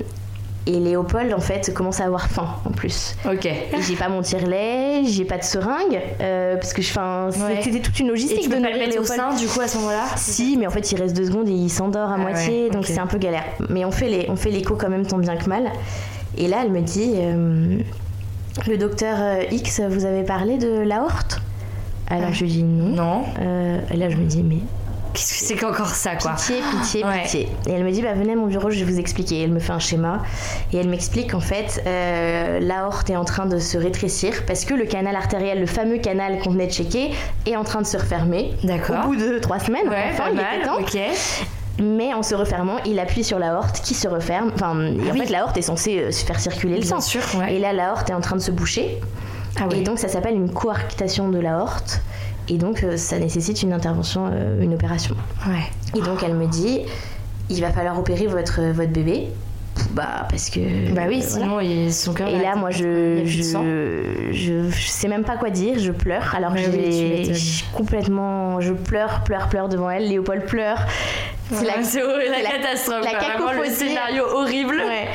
Et Léopold, en fait, commence à avoir faim en plus. Ok. J'ai pas mon tire-lait, j'ai pas de seringue, euh, parce que Ouais. c'était toute une Et logistique tu de peux pas le nourrir mettre au Léopold. sein du coup à ce moment-là Si, mais en fait, il reste deux secondes et il s'endort à Ah moitié, ouais, donc c'est un peu galère. Mais on fait les, on fait l'écho quand même tant bien que mal. Et là, elle me dit, euh, le docteur euh, X, vous avez parlé de l'aorte Alors je lui dis non. Non. Euh, et là, je me dis, mais Qu'est-ce que c'est qu'encore ça quoi? Pitié, pitié, Ouais. pitié. Et elle me dit, bah, venez à mon bureau, je vais vous expliquer. Elle me fait un schéma et elle m'explique qu'en fait, euh, l'aorte est en train de se rétrécir parce que le canal artériel, le fameux canal qu'on venait de checker, est en train de se refermer. D'accord. Au bout de trois semaines, Ouais, enfin, pas il était mal. temps. Ok. Mais en se refermant, il appuie sur l'aorte qui se referme. Enfin, et en oui. fait, l'aorte est censée euh, faire circuler le Bien sang. sûr, ouais. Et là, l'aorte est en train de se boucher. Ah. Et donc, ça s'appelle une coarctation de l'aorte. Et donc, euh, ça nécessite une intervention, euh, une opération. Ouais. Et donc elle me dit, il va falloir opérer votre, votre bébé. Bah parce que... Bah oui, voilà. sinon il- son cœur. Et là, moi, je, je, je, je sais même pas quoi dire, je pleure. Alors oui, complètement, je pleure, pleure, pleure devant elle. Léopold pleure. C'est [laughs] la, catastrophe. la. Vraiment le scénario horrible. Ouais.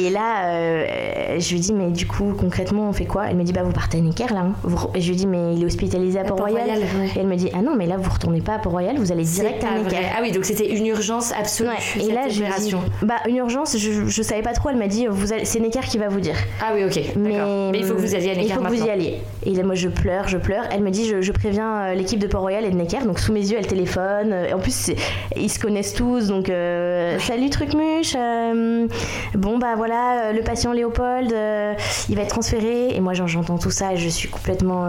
Et là, euh, je lui dis, mais du coup, concrètement, on fait quoi? Elle me dit, bah, vous partez à Necker, là. hein. Je lui dis, mais il est hospitalisé à Port-Royal. Ouais. Et elle me dit, ah non, mais là, vous retournez pas à Port-Royal, vous allez direct à Necker. vrai. Ah oui, donc c'était une urgence absolue. Ouais, cette et là, je lui dis, opération. bah, une urgence, je, je savais pas trop, elle m'a dit, c'est Necker qui va vous dire. Ah oui, ok. Mais, il faut que vous alliez à Il faut que vous y alliez. Et là, moi, je pleure, je pleure. Elle me dit, je, je préviens euh, l'équipe de Port-Royal et de Necker. Donc, sous mes yeux, elle téléphone. Euh, Et en plus, ils se connaissent tous. Donc, euh, salut Trucmuche. euh, bon, bah voilà, le patient Léopold, euh, il va être transféré. Et moi, j'en- j'entends tout ça et je suis complètement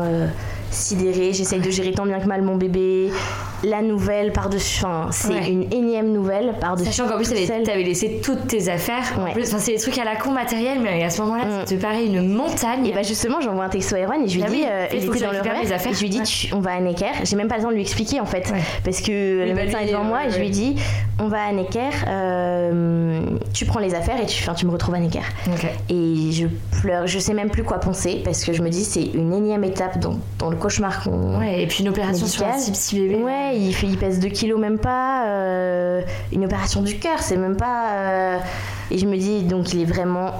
sidérée. J'essaye de gérer tant bien que mal mon bébé. La nouvelle par-dessus. Enfin, c'est Ouais. une énième nouvelle par-dessus. Sachant qu'en plus, t'avais laissé toutes tes affaires. En Ouais. plus, enfin, c'est des trucs à la con matériel, mais à ce moment-là, Mm. ça te paraît une montagne. Et bah justement, j'envoie un texto à Erwan et je lui Ah dis, oui, euh, il faut que dans le mes affaires. et je lui dis, tu- on va à Necker. J'ai même pas le temps de lui expliquer en fait, parce que le bah, médecin est devant euh, moi et je lui dis, on va à Necker, euh, tu prends les affaires et tu, tu me retrouves à Necker. Et je pleure, je sais même plus quoi penser parce que je me dis, c'est une énième étape dans, dans le cauchemar. Ouais, et puis une opération sur un petit, bébé. Ouais, il, fait, il pèse 2 kilos même pas. euh, une opération du cœur, c'est même pas. euh, et je me dis, donc il est vraiment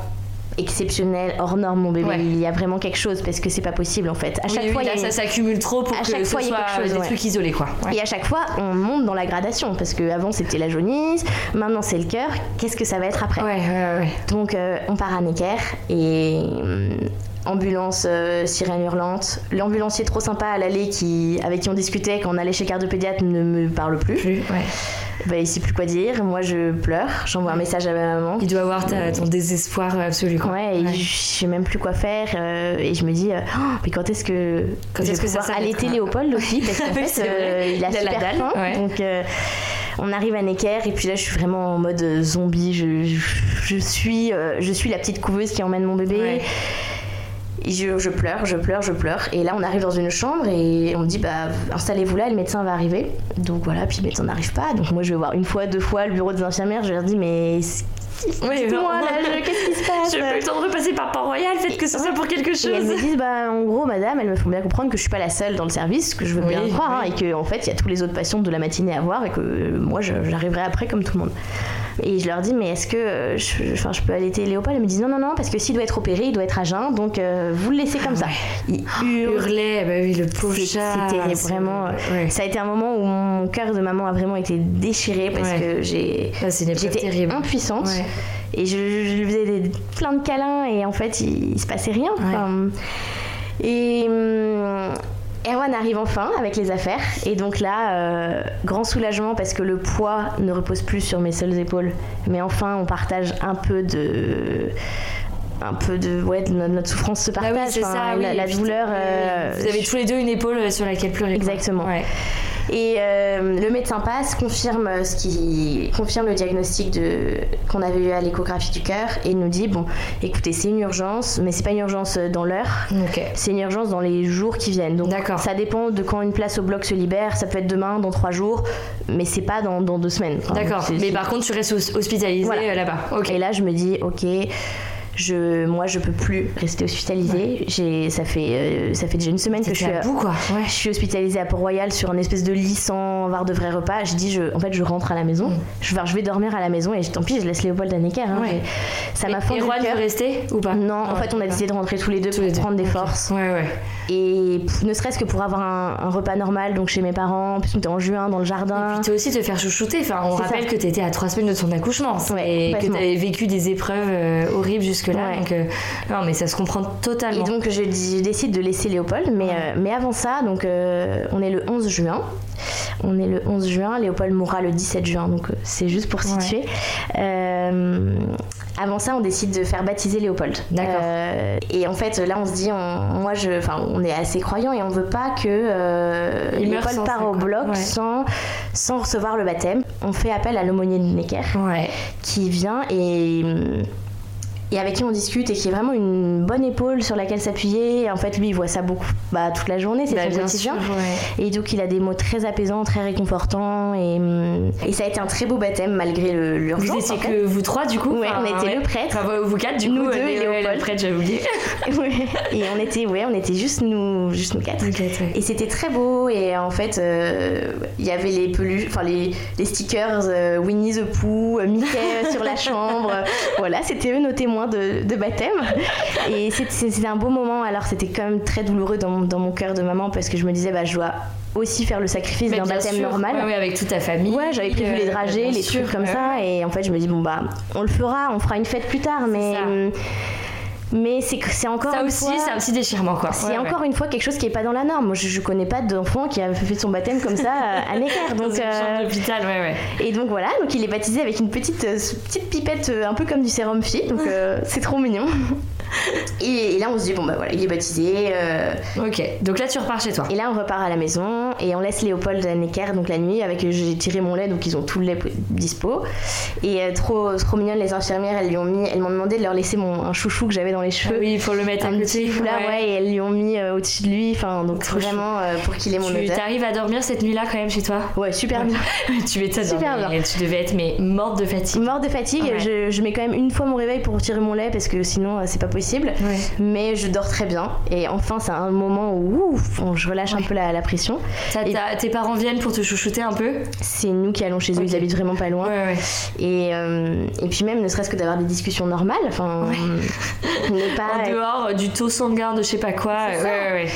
exceptionnel, hors norme mon bébé. Ouais. Il y a vraiment quelque chose parce que c'est pas possible en fait. À chaque oui, fois, là, a ça s'accumule trop pour à que chaque ce fois, il y a soit chose, des ouais. trucs isolés, quoi. Ouais. Et à chaque fois, on monte dans la gradation parce que avant c'était la jaunisse, maintenant c'est le cœur. Qu'est-ce que ça va être après? Donc euh, on part à Necker et hum, ambulance, euh, sirène hurlante. L'ambulancier trop sympa à l'aller qui, avec qui on discutait quand on allait chez cardiopédiatre ne me parle plus. Plus, ouais. Bah, il sait plus quoi dire. Moi je pleure. J'envoie un message à ma maman. Il doit avoir ta- ton désespoir absolu, quoi. Ouais, et je sais même plus quoi faire euh, et je me dis euh, Oh, mais quand est-ce que Quand je est-ce vais que ça pouvoir s'arrête, allaiter Léopold aussi? [laughs] Parce qu'en fait euh, il a Il a la super dalle, faim ouais. donc euh, on arrive à Necker et puis là je suis vraiment en mode euh, zombie je, je, je suis euh, je suis la petite couveuse qui emmène mon bébé Ouais. Je, je pleure, je pleure, je pleure. Et là, on arrive dans une chambre et on me dit, bah, installez-vous là, le médecin va arriver. Donc voilà, puis le médecin n'arrive pas. Donc moi, je vais voir une fois, deux fois le bureau des infirmières. Je leur dis, mais Oui, dites-moi là, je- qu'est-ce qui se passe [laughs] J'ai pas eu le temps de repasser par Port-Royal, faites que ce soit pour quelque Et elles me chose. disent, bah, en gros, madame, elles me font bien comprendre que je suis pas la seule dans le service, que je veux bien Oui, le croire, oui. hein, et que en fait, il y a tous les autres patients de la matinée à voir, et que euh, moi, j'arriverai après comme tout le monde. Et je leur dis, mais est-ce que euh, je, enfin, je peux allaiter Léopold? Elles me disent, non, non, non, parce que s'il doit être opéré, il doit être à jeun, donc euh, vous le laissez comme ça. Il hurle. Hurlait, bah oui, le pauvre c'est- vraiment. Ouais. Ça a été un moment où mon cœur de maman a vraiment été déchiré parce Ouais. que j'ai Ah, j'étais impuissante Ouais. et je, lui faisais des, plein de câlins et en fait il, il se passait rien. Enfin, et hum, Erwan arrive enfin avec les affaires et donc là euh, grand soulagement parce que le poids ne repose plus sur mes seules épaules mais enfin on partage un peu de un peu de ouais de notre, souffrance se Bah partage oui, c'est Enfin, ça. la, oui, douleur euh, Vous avez tous les deux une épaule sur laquelle pleurer. Exactement. Ouais. Et euh, le médecin passe, confirme ce qui confirme le diagnostic qu'on avait eu à l'échographie du cœur et nous dit bon, écoutez, c'est une urgence, mais c'est pas une urgence dans l'heure. C'est une urgence dans les jours qui viennent. Donc ça dépend de quand une place au bloc se libère. Ça peut être demain, dans trois jours, mais c'est pas dans, dans deux semaines. Enfin, D'accord. Mais par contre, tu restes hos- hospitalisé Voilà. euh, là-bas. Et là, je me dis, ok, Je, moi, je peux plus rester hospitalisée. J'ai, ça fait, euh, ça fait déjà une semaine que je suis, à bout, quoi. Ouais. je suis hospitalisée à Port-Royal sur un espèce de lit sans avoir de vrais repas. Je dis, je, en fait, je rentre à la maison. Je, enfin, je vais dormir à la maison et tant pis, je laisse Léopold à Necker. hein. Ouais. Ça m'a Et Juan cœur. veut rester ou pas? Non, en Ouais, fait, on a décidé de rentrer tous les deux Tous pour les deux. prendre des Ok. forces. Ouais, ouais. Et ne serait-ce que pour avoir un, un repas normal, donc chez mes parents, en plus on était en juin dans le jardin. Puis toi aussi te faire chouchouter. Enfin, on rappelle ça. que t'étais à trois semaines de ton accouchement Ouais, et que complètement. t'avais vécu des épreuves euh, horribles jusque-là. Ouais. Donc, euh, non, mais ça se comprend totalement. Et donc je, décide de laisser Léopold, mais, euh, mais avant ça, donc euh, on est le 11 juin. On est le 11 juin, Léopold mourra le 17 juin, donc c'est juste pour situer. Avant ça, on décide de faire baptiser Léopold. D'accord. Et en fait, là, on se dit, on, moi, je, on est assez croyants et on veut pas que Il Léopold part ça, au bloc Ouais. sans, sans recevoir le baptême. On fait appel à l'aumônier de Necker qui vient et, et avec qui on discute et qui est vraiment une bonne épaule sur laquelle s'appuyer. En fait, lui, il voit ça beaucoup bah, toute la journée, c'est Bah, son bien quotidien. sûr, ouais. Et donc, il a des mots très apaisants, très réconfortants. Et, hum, et ça a été un très beau baptême malgré le- Vous l'urgence. étiez en fait. que vous trois du coup Ouais, Enfin, on était le prêtre. Enfin, vous quatre du Nous coup. deux euh, et ouais, Léopold. le prêtre, j'avais oublié. [laughs] Ouais. Et on était, ouais, on était juste nous, juste nous quatre. Ouais. Et c'était très beau et en fait euh, il y avait les peluches, enfin les, les stickers euh, Winnie the Pooh, Mickey sur la [laughs] chambre, voilà c'était eux nos témoins de, de baptême et c'était un beau moment alors c'était quand même très douloureux dans, mon- dans mon cœur de maman parce que je me disais bah je dois aussi faire le sacrifice d'un baptême sûr, normal. ouais, avec toute ta famille. Ouais, j'avais prévu les dragées, les sûr, trucs comme ouais. ça, et en fait, je me dis, bon, bah, on le fera, on fera une fête plus tard, mais. Mais c'est encore Ça une aussi, fois- c'est un petit déchirement quoi. c'est Ouais, ouais. encore une fois quelque chose qui est pas dans la norme. Moi, je, je connais pas d'enfant qui a fait son baptême comme ça à Necker. Dans Donc, euh, d'hôpital, ouais, ouais. et donc voilà, donc il est baptisé avec une petite, euh, petite pipette euh, un peu comme du sérum fille. Donc euh, c'est trop mignon. [laughs] [laughs] Et, et là, on se dit bon bah voilà, il est baptisé. euh, Ok, donc là tu repars chez toi. et là, on repart à la maison et on laisse Léopold à Necker donc la nuit avec j'ai tiré mon lait donc ils ont tout le lait dispo. Et euh, trop trop mignonne les infirmières, elles lui ont mis, elles m'ont demandé de leur laisser mon un chouchou que j'avais dans les Ah cheveux. oui, il faut le mettre un côté. petit foulard, ouais. et elles lui ont mis euh, au-dessus de lui, enfin donc Trop vraiment euh, pour qu'il ait mon Tu odeur. t'arrives à dormir cette nuit-là quand même chez toi? Ouais, super bien. [laughs] Tu m'étonnes. Super bien. Tu devais être mais morte de fatigue. Mort de fatigue, Ouais. je, je mets quand même une fois mon réveil pour tirer mon lait parce que sinon euh, c'est pas possible. Ouais. Mais je dors très bien et enfin c'est un moment où ouf, on- je relâche un peu la, la pression. Et- tes parents viennent pour te chouchouter un peu? C'est nous qui allons chez eux, ils habitent vraiment pas loin. Ouais. Et, euh, et puis même ne serait-ce que d'avoir des discussions normales, enfin [laughs] ne pas En dehors euh, du taux sanguin de je sais pas quoi. Ouais.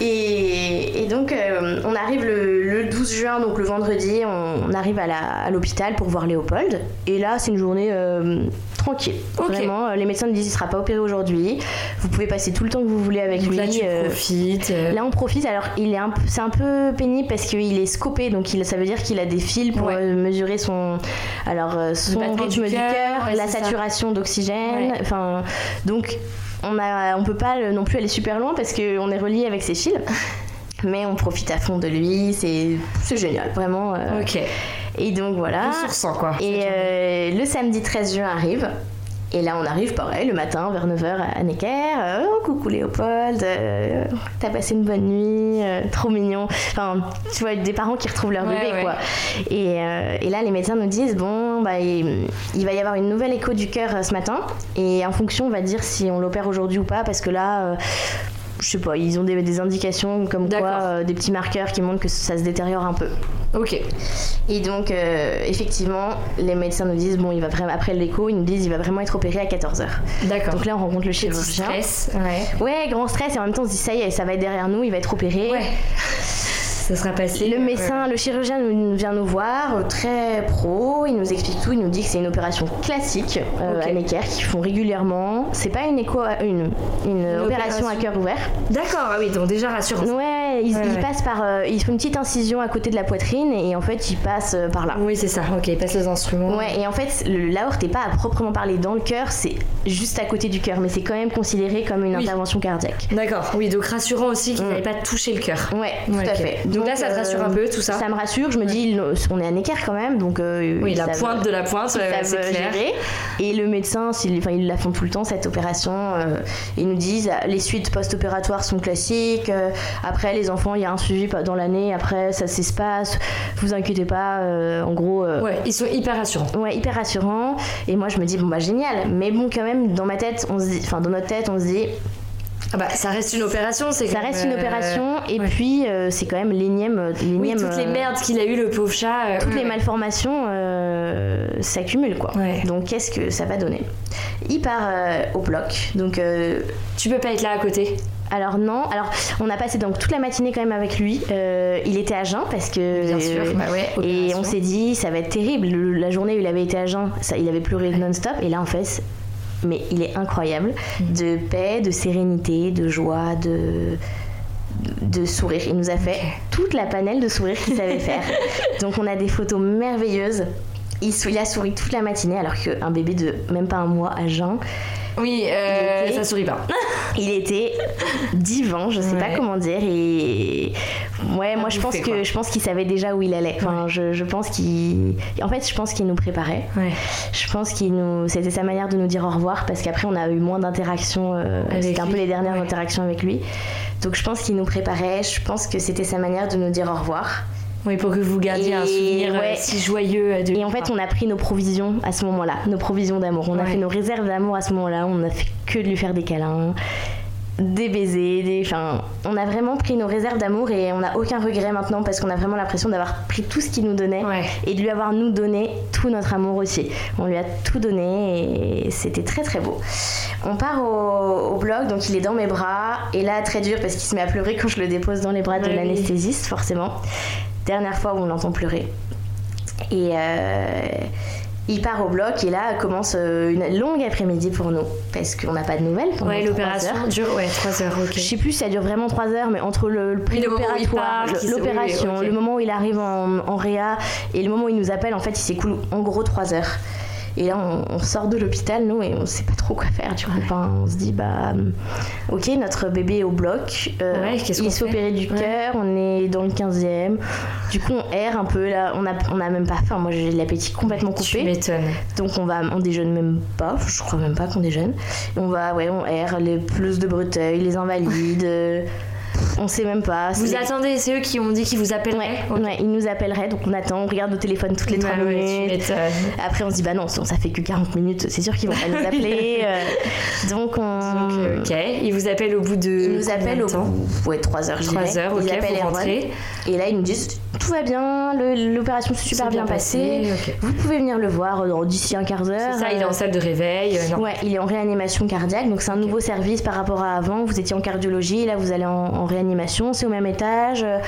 Et, et donc, euh, on arrive le, le 12 juin, donc le vendredi, on, on arrive à l'hôpital pour voir Léopold. Et là, c'est une journée euh, tranquille. Vraiment, euh, les médecins nous disent qu'il sera pas opéré aujourd'hui. Vous pouvez passer tout le temps que vous voulez avec Donc lui. là tu euh, profites. euh, Là, on profite. Alors, il est un c'est un peu pénible parce qu'il est scopé, donc il, ça veut dire qu'il a des fils pour Ouais. mesurer son, alors son rythme du cœur, ouais, la ça. saturation d'oxygène. Ouais. Enfin, donc on a, on peut pas non plus aller super loin parce qu'on est relié avec ses fils. Mais on profite à fond de lui, c'est c'est génial, vraiment. euh. Ok. Et donc voilà. Ressourçant quoi. Et euh, le samedi 13 juin arrive. Et là, on arrive pareil le matin vers 9h à Necker. Euh, oh, coucou Léopold, euh, t'as passé une bonne nuit, euh, trop mignon. Enfin, tu vois, des parents qui retrouvent leur Ouais, bébé, ouais. quoi. Et, et là, les médecins nous disent bon, bah, il, il va y avoir une nouvelle écho du cœur ce matin. Et en fonction, on va dire si on l'opère aujourd'hui ou pas, parce que là. Je sais pas, ils ont des, des indications comme quoi, euh, des petits marqueurs qui montrent que ça se détériore un peu. Ok. Et donc, euh, effectivement, les médecins nous disent, bon, il va vraiment, après l'écho, ils nous disent, il va vraiment être opéré à 14h. D'accord. Donc là, on rencontre le Petit chirurgien. stress. Ouais. Ouais, grand stress, et en même temps, on se dit, ça y est, ça va être derrière nous, il va être opéré. Ouais. Ça sera passé. Le médecin, le chirurgien nous- vient nous voir, euh, très pro, il nous explique tout, il nous dit que c'est une opération classique euh, Ok. à Necker qu'ils font régulièrement. C'est pas une écho, à- une, une, opération à opération. cœur ouvert. D'accord. Ah oui, donc déjà rassurant. Ouais, ils, Ouais, ils ouais. passent par, euh, ils font une petite incision à côté de la poitrine et en fait ils passent euh, par là. Oui, c'est ça. Ok, passe les instruments. Ouais, et en fait, l'aorte n'est pas à proprement parler dans le cœur, c'est juste à côté du cœur, mais c'est quand même considéré comme une Oui. intervention cardiaque. D'accord. Oui, donc rassurant aussi qu'ils Mm. n'avaient pas touché le cœur. Ouais, tout à fait. Donc là, ça te rassure un peu, tout ça Ça me rassure, je me dis, on est à Necker quand même, donc. euh, Oui, ils la pointe de la pointe, ils c'est clair. gérer. Et le médecin, enfin, ils la font tout le temps, cette opération. euh, ils nous disent, les suites post-opératoires sont classiques. euh, après, les enfants, il y a un suivi dans l'année, après ça s'espace, vous inquiétez pas, euh, en gros. euh, Ouais, ils sont hyper rassurants. Ouais, hyper rassurant. Et moi, je me dis, bon, bah, génial. Mais bon, quand même, dans ma tête, on se dit, enfin, dans notre tête, on se dit, Ah bah, ça reste une opération, c'est ça reste une euh, opération. Et ouais. puis, euh, c'est quand même l'énième. Oui, toutes les euh, merdes qu'il a eu, le pauvre chat. euh, Toutes les malformations euh, s'accumulent, quoi. Ouais. Donc, qu'est-ce que ça va donner? Il part euh, au bloc. Donc, euh, Tu peux pas être là à côté. Alors, non. Alors, on a passé donc toute la matinée quand même avec lui. Euh, il était à jeun parce que. Bien sûr. Bah ouais, Et on s'est dit, ça va être terrible. Le- La journée où il avait été à jeun, ça, il avait pleuré non-stop. Et là, en fait, mais il est incroyable. Mm. De paix, de sérénité, de joie, de de sourire. Il nous a fait toute la panelle de sourires qu'il savait [laughs] faire. Donc on a des photos merveilleuses. Il, il a souri toute la matinée alors qu'un bébé de même pas un mois à jeun, Oui, euh, était- ça sourit pas. [laughs] il était divin, je sais Ouais. pas comment dire. Et ouais, moi je pense que quoi. je pense qu'il savait déjà où il allait. Enfin, je, je pense qu'il, en fait, je pense qu'il nous préparait. Ouais. Je pense qu'il nous, c'était sa manière de nous dire au revoir parce qu'après on a eu moins d'interactions. euh, c'était un peu les dernières interactions avec lui. Donc je pense qu'il nous préparait. Je pense que c'était sa manière de nous dire au revoir. Oui, pour que vous gardiez un souvenir euh, ouais. si joyeux euh, de Et en fait, on a pris nos provisions à ce moment-là, nos provisions d'amour. On a fait nos réserves d'amour à ce moment-là. On a fait que de lui faire des câlins, des baisers, des. Enfin, on a vraiment pris nos réserves d'amour et on n'a aucun regret maintenant parce qu'on a vraiment l'impression d'avoir pris tout ce qu'il nous donnait Ouais. et de lui avoir nous donné tout notre amour aussi. On lui a tout donné et c'était très très beau. On part au, au bloc, donc il est dans mes bras et là très dur parce qu'il se met à pleurer quand je le dépose dans les bras de oui. l'anesthésiste forcément. Dernière fois où on l'entend pleurer. Et euh, il part au bloc et là commence euh, une longue après-midi pour nous parce qu'on n'a pas de nouvelles pendant Ouais, l'opération dure ouais, 3 heures, ok. Je sais plus si ça dure vraiment 3 heures, mais entre le, le qu'il se- l'opération, oui, le moment où il arrive en, en réa et le moment où il nous appelle, en fait, il s'écoule en gros 3 heures. Et là, on, on sort de l'hôpital, nous, et on sait pas trop quoi faire. Coup, Enfin, on se dit, bah, hum, ok, notre bébé est au bloc. euh, Ouais, il s'est opéré du Ouais. cœur, on est dans le 15e. Du coup, on erre un peu. Là, on a, on a même pas faim. Moi, j'ai l'appétit complètement Tu coupé. m'étonnes. Donc on va, on déjeune même pas, je crois même pas qu'on déjeune. On va, ouais, on erre les pelouses de Breteuil, les invalides, euh, on sait même pas. Vous attendez, c'est eux qui ont dit qu'ils vous appelleraient Ouais, Ok. ouais, ils nous appelleraient, donc on attend, on regarde nos téléphones toutes les 3 Ouais, ouais, tu minutes. m'étonnes. Après on se dit bah non, ça fait que 40 minutes, c'est sûr qu'ils vont pas nous appeler. [laughs] euh, donc on... Donc, euh, ok, ils vous appellent au bout de. Ils nous appellent au bout, ouais, 3 heures, je 3 dirais. heures, ok, Ils rentrez. Et là, ils nous disent tout va bien, l'opération s'est super bien, bien passée. Vous pouvez venir le voir euh, d'ici un quart d'heure. C'est ça, il est en salle de réveil. euh. Ouais, il est en réanimation cardiaque, donc c'est un nouveau service par rapport à avant. Vous étiez en cardiologie, là vous allez en, en réanimation, c'est au même étage. euh,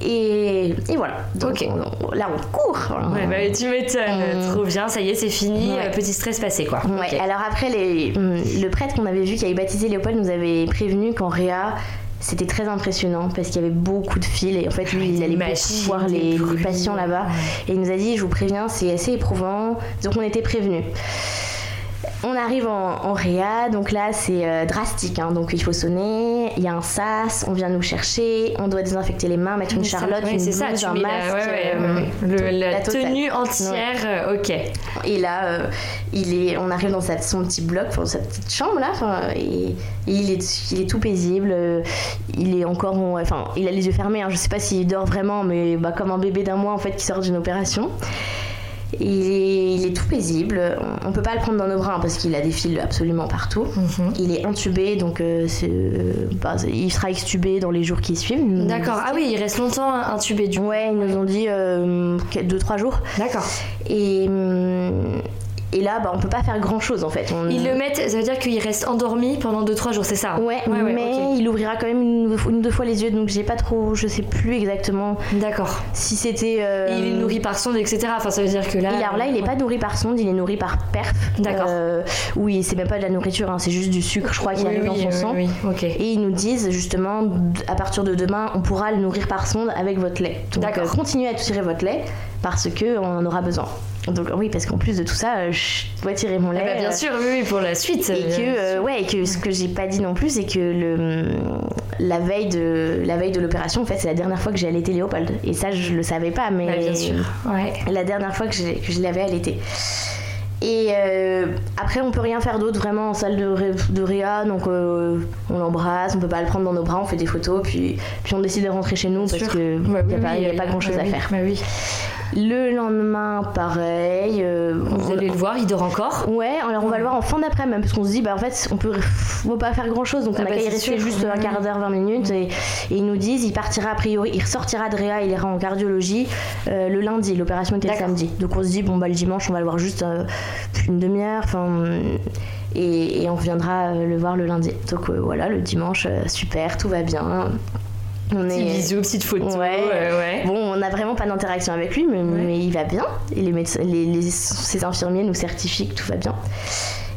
Et, et voilà. Donc Ok. on- on- là on court. Ouais, bah, tu m'étonnes. Mm. Trop bien, ça y est, c'est fini. Ouais. euh, Petit stress passé, quoi. Ouais, alors après, les, hum, le prêtre qu'on avait vu qui avait baptisé Léopold nous avait prévenu qu'en réa, c'était très impressionnant parce qu'il y avait beaucoup de fils et en fait lui il Des allait machines, voir les, les patients là-bas et il nous a dit je vous préviens c'est assez éprouvant donc on était prévenus. On arrive en, en réa, donc là c'est euh, drastique, hein. donc il faut sonner, il y a un sas, on vient nous chercher, on doit désinfecter les mains, mettre une charlotte, ouais, une blouse, ça, tu un masque, la, ouais, ouais, euh, le- la, tenue entière, euh, ok. Et là, euh, il est, on arrive dans sa- son petit bloc, enfin, sa petite chambre là, et, et il, est, il est tout paisible. Il est encore, en- enfin, il a les yeux fermés. hein, je sais pas s'il dort vraiment, mais bah, comme un bébé d'un mois en fait qui sort d'une opération. Il est, il est tout paisible. On, on peut pas le prendre dans nos bras hein, parce qu'il a des fils absolument partout. Mhm. Il est intubé, donc euh, c'est, bah, il sera extubé dans les jours qui suivent. D'accord. Ah oui, il reste longtemps intubé du coup. Ouais, ils nous ont dit 2-3 jours. D'accord. Et, hum, et là, bah, on peut pas faire grand chose en fait. On- Ils le mettent, ça veut dire qu'il reste endormi pendant 2-3 jours, c'est ça Ouais, ouais, mais il ouvrira quand même une, ou deux fois les yeux, donc j'ai pas trop, je sais plus exactement D'accord. si c'était. euh, il est nourri par sonde, etc. Enfin, ça veut dire que là. Et alors là, il est pas nourri par sonde, il est nourri par perf. D'accord. Euh, oui, c'est même pas de la nourriture, hein, c'est juste du sucre, je crois, qui Oui, arrive oui, dans son oui, sang. oui, ok. Et ils nous disent justement, à partir de demain, on pourra le nourrir par sonde avec votre lait. D'accord. euh, continuez à tirer votre lait parce que on en aura besoin. Donc oui, parce qu'en plus de tout ça, euh, je dois tirer mon Ah lait. bah, bien euh, sûr, oui, pour la suite. et que euh, ouais et que ce que j'ai pas dit non plus c'est que le la veille de la veille de l'opération en fait c'est la dernière fois que j'ai allaité Léopold et ça je le savais pas mais bah, bien sûr. Ouais. la dernière fois que, je l'avais allaité Et euh, après, on peut rien faire d'autre vraiment en salle de, ré- de réa. Donc, euh, on l'embrasse, on peut pas le prendre dans nos bras, on fait des photos, puis, puis on décide de rentrer chez nous parce sûr. que Bah y a oui, pas, oui, y a pas grand chose bah à faire. bah oui. Le lendemain, pareil. euh, Vous on- allez le voir, il dort encore. Ouais, alors on va le voir en fin d'après même parce qu'on se dit bah en fait on peut faut pas faire grand chose donc Ah on a bah, qu'à y c'est rester sûr. juste un quart d'heure 20 minutes et, et ils nous disent il partira a priori il ressortira de Réa il ira en cardiologie euh, le lundi l'opération était le samedi donc on se dit bon bah le dimanche on va le voir juste euh, une demi-heure enfin et, et on reviendra euh, le voir le lundi donc voilà le dimanche super tout va bien on Petit bisou, petite photo. Ouais. euh, ouais. Bon, on n'a vraiment pas d'interaction avec lui, mais, mais il va bien. Et les médecins, les, les- ses infirmiers nous certifient que tout va bien.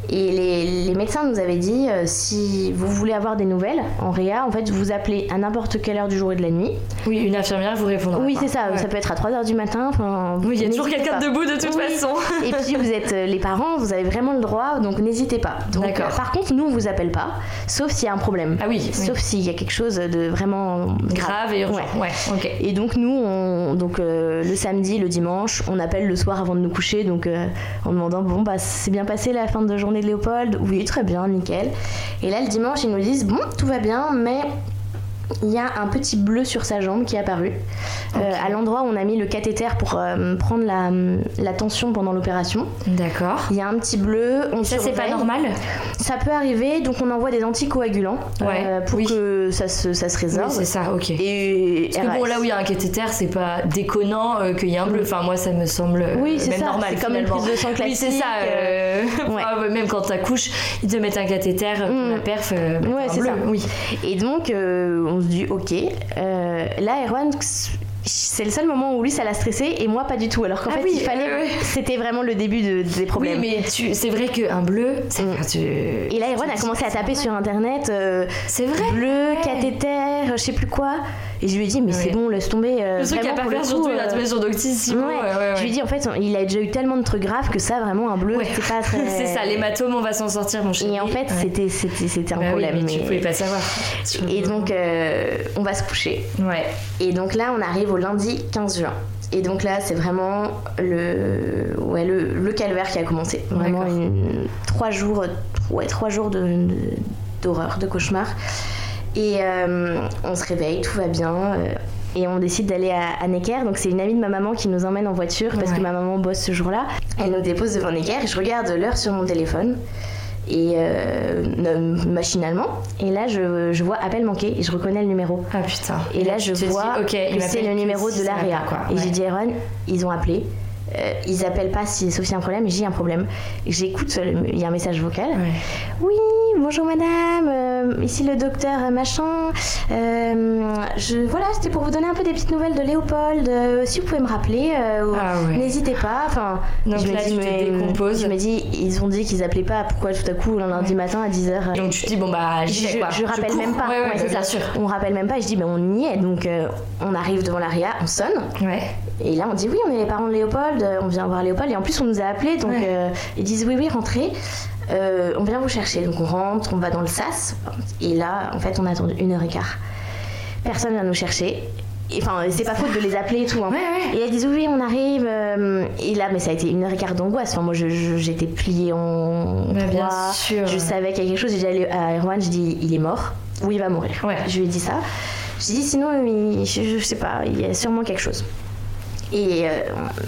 Et les, les médecins nous avaient dit euh, si vous voulez avoir des nouvelles en réa, en fait, vous appelez à n'importe quelle heure du jour et de la nuit. Oui, une infirmière vous répondra. oui, c'est ça. Ouais. Ça peut être à 3h du matin. Oui, il y a toujours quelqu'un debout de toute Oui. façon. Et puis vous êtes euh, les parents, vous avez vraiment le droit, donc n'hésitez pas. Donc, D'accord. euh, par contre, nous on vous appelle pas, sauf s'il y a un problème. Ah oui, Sauf s'il y a quelque chose de vraiment Grave et urgent. Ouais. Ouais, ok. Et donc nous, on, donc euh, le samedi, le dimanche, on appelle le soir avant de nous coucher, donc euh, en demandant bon bah c'est bien passé la fin de journée Léopold, oui très bien, nickel. Et là le dimanche ils nous disent bon tout va bien, mais il y a un petit bleu sur sa jambe qui est apparu euh, à l'endroit où on a mis le cathéter pour euh, prendre la, la tension pendant l'opération. D'accord. Il y a un petit bleu, on Ça, c'est pas normal Ça peut arriver, donc on envoie des anticoagulants Ouais, euh, pour oui. que ça se, ça se Oui, résorbe. c'est ça, ok. Et Parce que bon, là où il y a un cathéter, c'est pas déconnant qu'il y ait un bleu. Enfin, moi, ça me semble Oui, c'est même ça, normal. c'est comme une prise de sang Oui, c'est classique, ça. ouais. [laughs] ouais, même quand t'accouches, ils te mettent un cathéter pour Mm. la perf. Ouais, c'est bleu. ça. Oui. Et donc, euh, on se dit, ok. Euh, là, Erwan, c'est le seul moment où lui, ça l'a stressé et moi, pas du tout. Alors qu'en Ah fait, oui, il fallait. ouais, ouais. C'était vraiment le début de- des Oui, problèmes. mais tu... c'est vrai qu'un bleu. Mm. tu- Et là, Erwan a commencé à taper sur internet euh, C'est vrai. bleu, cathéter, je sais plus quoi. Et je lui ai dit, mais c'est Ouais. bon, laisse tomber. euh, Le truc vraiment, à pas faire, surtout, il a euh, trouvé sur Doctissimo. ouais. ouais, ouais, ouais. Je lui ai dit, en fait, il a déjà eu tellement de trucs graves que ça, vraiment, un bleu, Ouais. c'est pas très. [laughs] c'est ça, l'hématome, on va s'en sortir, mon chéri. Et en fait, Ouais. c'était c'était un Bah oui, problème. mais tu mais- pouvais pas savoir. Et donc, euh, on va se coucher. Ouais. Et donc là, on arrive au lundi 15 juin. Et donc là, c'est vraiment le, ouais, le, le calvaire qui a commencé. Vraiment une, trois jours, ouais, trois jours de- de- d'horreur, de, cauchemar. Et euh, on se réveille, tout va bien. euh, et on décide d'aller à, à Necker. Donc c'est une amie de ma maman qui nous emmène en voiture parce Ouais. que ma maman bosse ce jour-là. Elle nous dépose devant Necker. et Je regarde l'heure sur mon téléphone. Et euh, machinalement. Et là, je, je vois appel manqué et je reconnais le numéro. Ah putain. Et là, je dis, vois que c'est le numéro de ça la va réa. pas, quoi. Et Ouais. j'ai dit Erwan, ils ont appelé. Euh, ils appellent pas si, sauf s'il y a un problème. J'ai un problème. J'écoute, euh, il y a un message vocal. Ouais. Oui, bonjour madame, euh, ici le docteur machin. Je, voilà, c'était pour vous donner un peu des petites nouvelles de Léopold. Si vous pouvez me rappeler, Ah ouais. n'hésitez pas. Enfin, Donc je me là, dis, mais- décomposes. Je me dis, ils ont dit qu'ils appelaient pas. Pourquoi tout à coup, le lundi matin à 10h Donc tu te dis, bon bah, j'y je, quoi. je rappelle même pas. C'est ça. sûr. On rappelle même pas. Je dis, ben on y est. Donc on arrive devant la RIA, on sonne. Et là on dit, oui, on est les parents de Léopold. Euh, On vient voir Léopold. Et en plus on nous a appelés. Donc Ouais. euh, ils disent, oui, oui, rentrez. Euh, on vient vous chercher. Donc on rentre, on va dans le sas. Et là, en fait, on a attendu une heure et quart. Personne vient nous chercher. Enfin, c'est pas faute de les appeler et tout. hein. Ouais, ouais. Et elles disent oui, on arrive. et là, mais ça a été une heure et quart d'angoisse. Enfin, moi, j'étais pliée en Bah, bien trois. sûr. Je savais qu'il y a quelque chose. J'ai dit à Erwan, je dis il est mort ou il va mourir. Ouais. Je lui ai dit ça. Je lui ai dit sinon, il- je, je sais pas, il y a sûrement quelque chose. Et euh,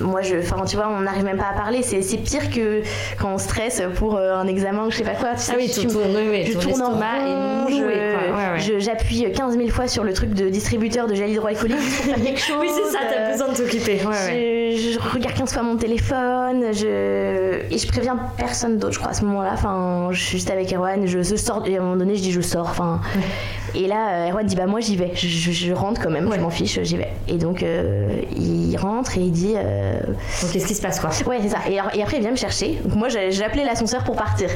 moi, je, enfin, tu vois, on n'arrive même pas à parler. C'est pire que quand on stresse pour euh, un examen ou je sais pas quoi. Tu sais, Ah oui, tu- tournes, oui, oui, je ton tourne en noué, je- quoi. Ouais, ouais. je- j'appuie 15 000 fois sur le truc de distributeur de gel hydroalcoolique pour faire quelque chose. [laughs] Oui, c'est ça, t'as besoin de t'occuper. Ouais, je, je regarde 15 fois mon téléphone, je... et je préviens personne d'autre, je crois, à ce moment-là. Enfin, je suis juste avec Erwan, je, je sors, et à un moment donné, je dis je sors. Enfin, Et là, euh, Erwan dit bah moi j'y vais, je, rentre quand même, je m'en fiche, j'y vais. Et donc, euh, il rentre et il dit. euh, Donc qu'est-ce qui se passe quoi Ouais, c'est ça. Et, alors- et après, il vient me chercher. Donc, moi, j'ai appelé l'ascenseur pour partir.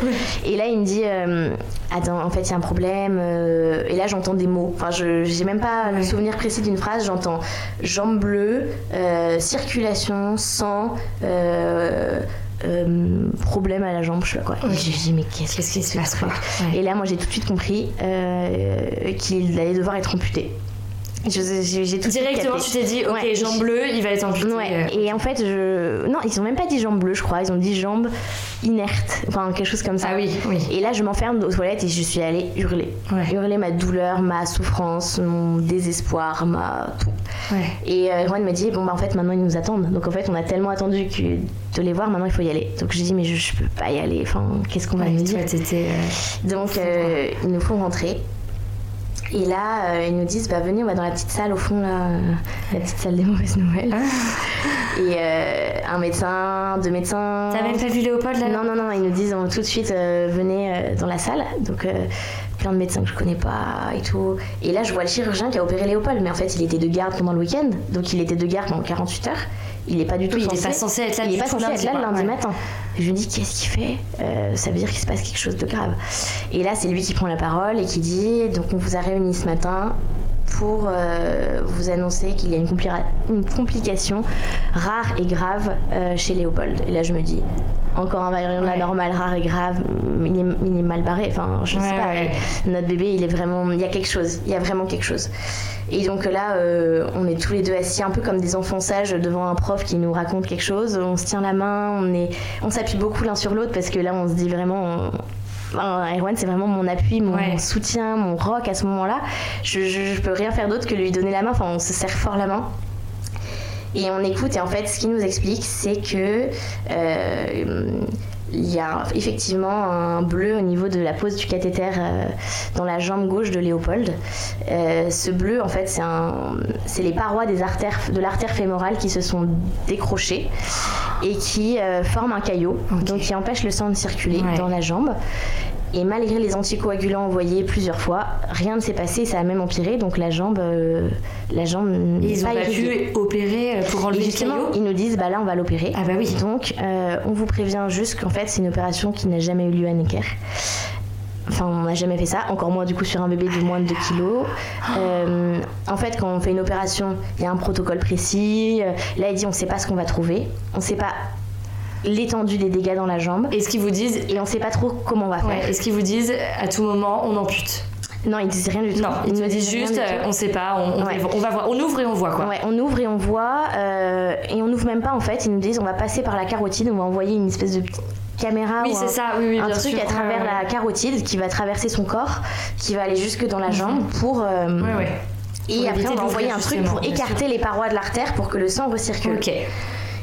Et là, il me dit euh, Attends, en fait, il y a un problème. euh, Et là, j'entends des mots. Enfin, je j'ai même pas le souvenir précis d'une phrase. J'entends jambes bleues, euh, circulation, sang. euh, problème à la jambe, je sais pas quoi. Et j'ai dit, mais qu'est-ce Qu'est-ce qui se passe quoi? Ouais. Et là, moi, j'ai tout de suite compris euh, qu'il allait devoir être amputé. J'ai j'ai tout Directement, tu t'es dit, ok, Ouais, jambe bleue, il va être amputé. Ouais, euh. et en fait, je... non, ils ont même pas dit jambes bleues, je crois. Ils ont dit jambes inerte, enfin quelque chose comme ça. Ah oui, oui. Et là, je m'enferme aux toilettes et je suis allée hurler. Ouais. Hurler ma douleur, ma souffrance, mon désespoir, ma. Ouais. Et euh, Erwan me dit bon bah en fait maintenant ils nous attendent. Donc en fait on a tellement attendu que de les voir, maintenant il faut y aller. Donc je dis mais je, je peux pas y aller. Enfin qu'est-ce qu'on va me dire? euh, Donc euh, ils nous font rentrer. Et là, euh, ils nous disent, bah venez, on va dans la petite salle au fond, là, euh, la petite salle des mauvaises nouvelles. Et euh, un médecin, deux médecins. T'as même pas vu Léopold là Non, non, non, ils nous disent tout de suite, euh, venez euh, dans la salle. Donc, euh, plein de médecins que je connais pas et tout. Et là, je vois le chirurgien qui a opéré Léopold, mais en fait, il était de garde pendant le week-end. Donc, il était de garde pendant 48 heures. Il est pas du tout il est censé. pas censé être là Il est pas censé lundi, être là le lundi Ouais. matin. Je me dis, qu'est-ce qu'il fait? Euh, Ça veut dire qu'il se passe quelque chose de grave. Et là, c'est lui qui prend la parole et qui dit donc, on vous a réunis ce matin pour euh, vous annoncer qu'il y a une, compli- une complication rare et grave euh, chez Léopold. Et là, je me dis, encore un variant de la normale, rare et grave, il est, il est mal barré. Enfin, je Ouais, sais pas. ouais. Notre bébé, il est vraiment. Il y a quelque chose. Il y a vraiment quelque chose. Et donc là, euh, on est tous les deux assis un peu comme des enfants sages devant un prof qui nous raconte quelque chose. On se tient la main, on est, on s'appuie beaucoup l'un sur l'autre parce que là, on se dit vraiment. on- Enfin, Erwan, c'est vraiment mon appui, mon Ouais. soutien, mon rock à ce moment-là. Je, je, je peux rien faire d'autre que lui donner la main. Enfin, on se serre fort la main. Et on écoute, et en fait, ce qu'il nous explique, c'est que euh, il y a effectivement un bleu au niveau de la pose du cathéter euh, dans la jambe gauche de Léopold. Euh, ce bleu, en fait, c'est les parois des artères, de l'artère fémorale qui se sont décrochées et qui euh, forment un caillot, donc qui empêche le sang de circuler Ouais. dans la jambe. Et malgré les anticoagulants envoyés plusieurs fois, rien ne s'est passé, ça a même empiré, donc la jambe, euh, la jambe ils ont pas pas irriguée. pu opérer euh, pour enlever le justement, caillot ils nous disent bah là on va l'opérer. Ah bah oui. Donc euh, on vous prévient juste qu'en fait c'est une opération qui n'a jamais eu lieu à Necker. Enfin, on n'a jamais fait ça, encore moins du coup sur un bébé de moins de 2 kilos. Euh, en fait, quand on fait une opération, il y a un protocole précis. Là, il dit on ne sait pas ce qu'on va trouver, on ne sait pas l'étendue des dégâts dans la jambe, Est-ce qu'ils vous disent et on ne sait pas trop comment on va faire. Ouais, est-ce qu'ils vous disent à tout moment on ampute Non, ils disent rien du tout. Non, ils nous disent juste euh, on sait pas, on, on Ouais. va, on va voir, on ouvre et on voit quoi. Ouais, on ouvre et on voit, euh, et on ouvre même pas en fait. Ils nous disent on va passer par la carotide, on va envoyer une espèce de petite caméra Oui, ou c'est un, ça, oui, oui, un truc sûr. à travers Ouais, la carotide qui va traverser son corps, qui va aller jusque dans la jambe pour. euh. Et après, on va envoyer un truc pour écarter les parois de l'artère pour que le sang recircule. Ok. Et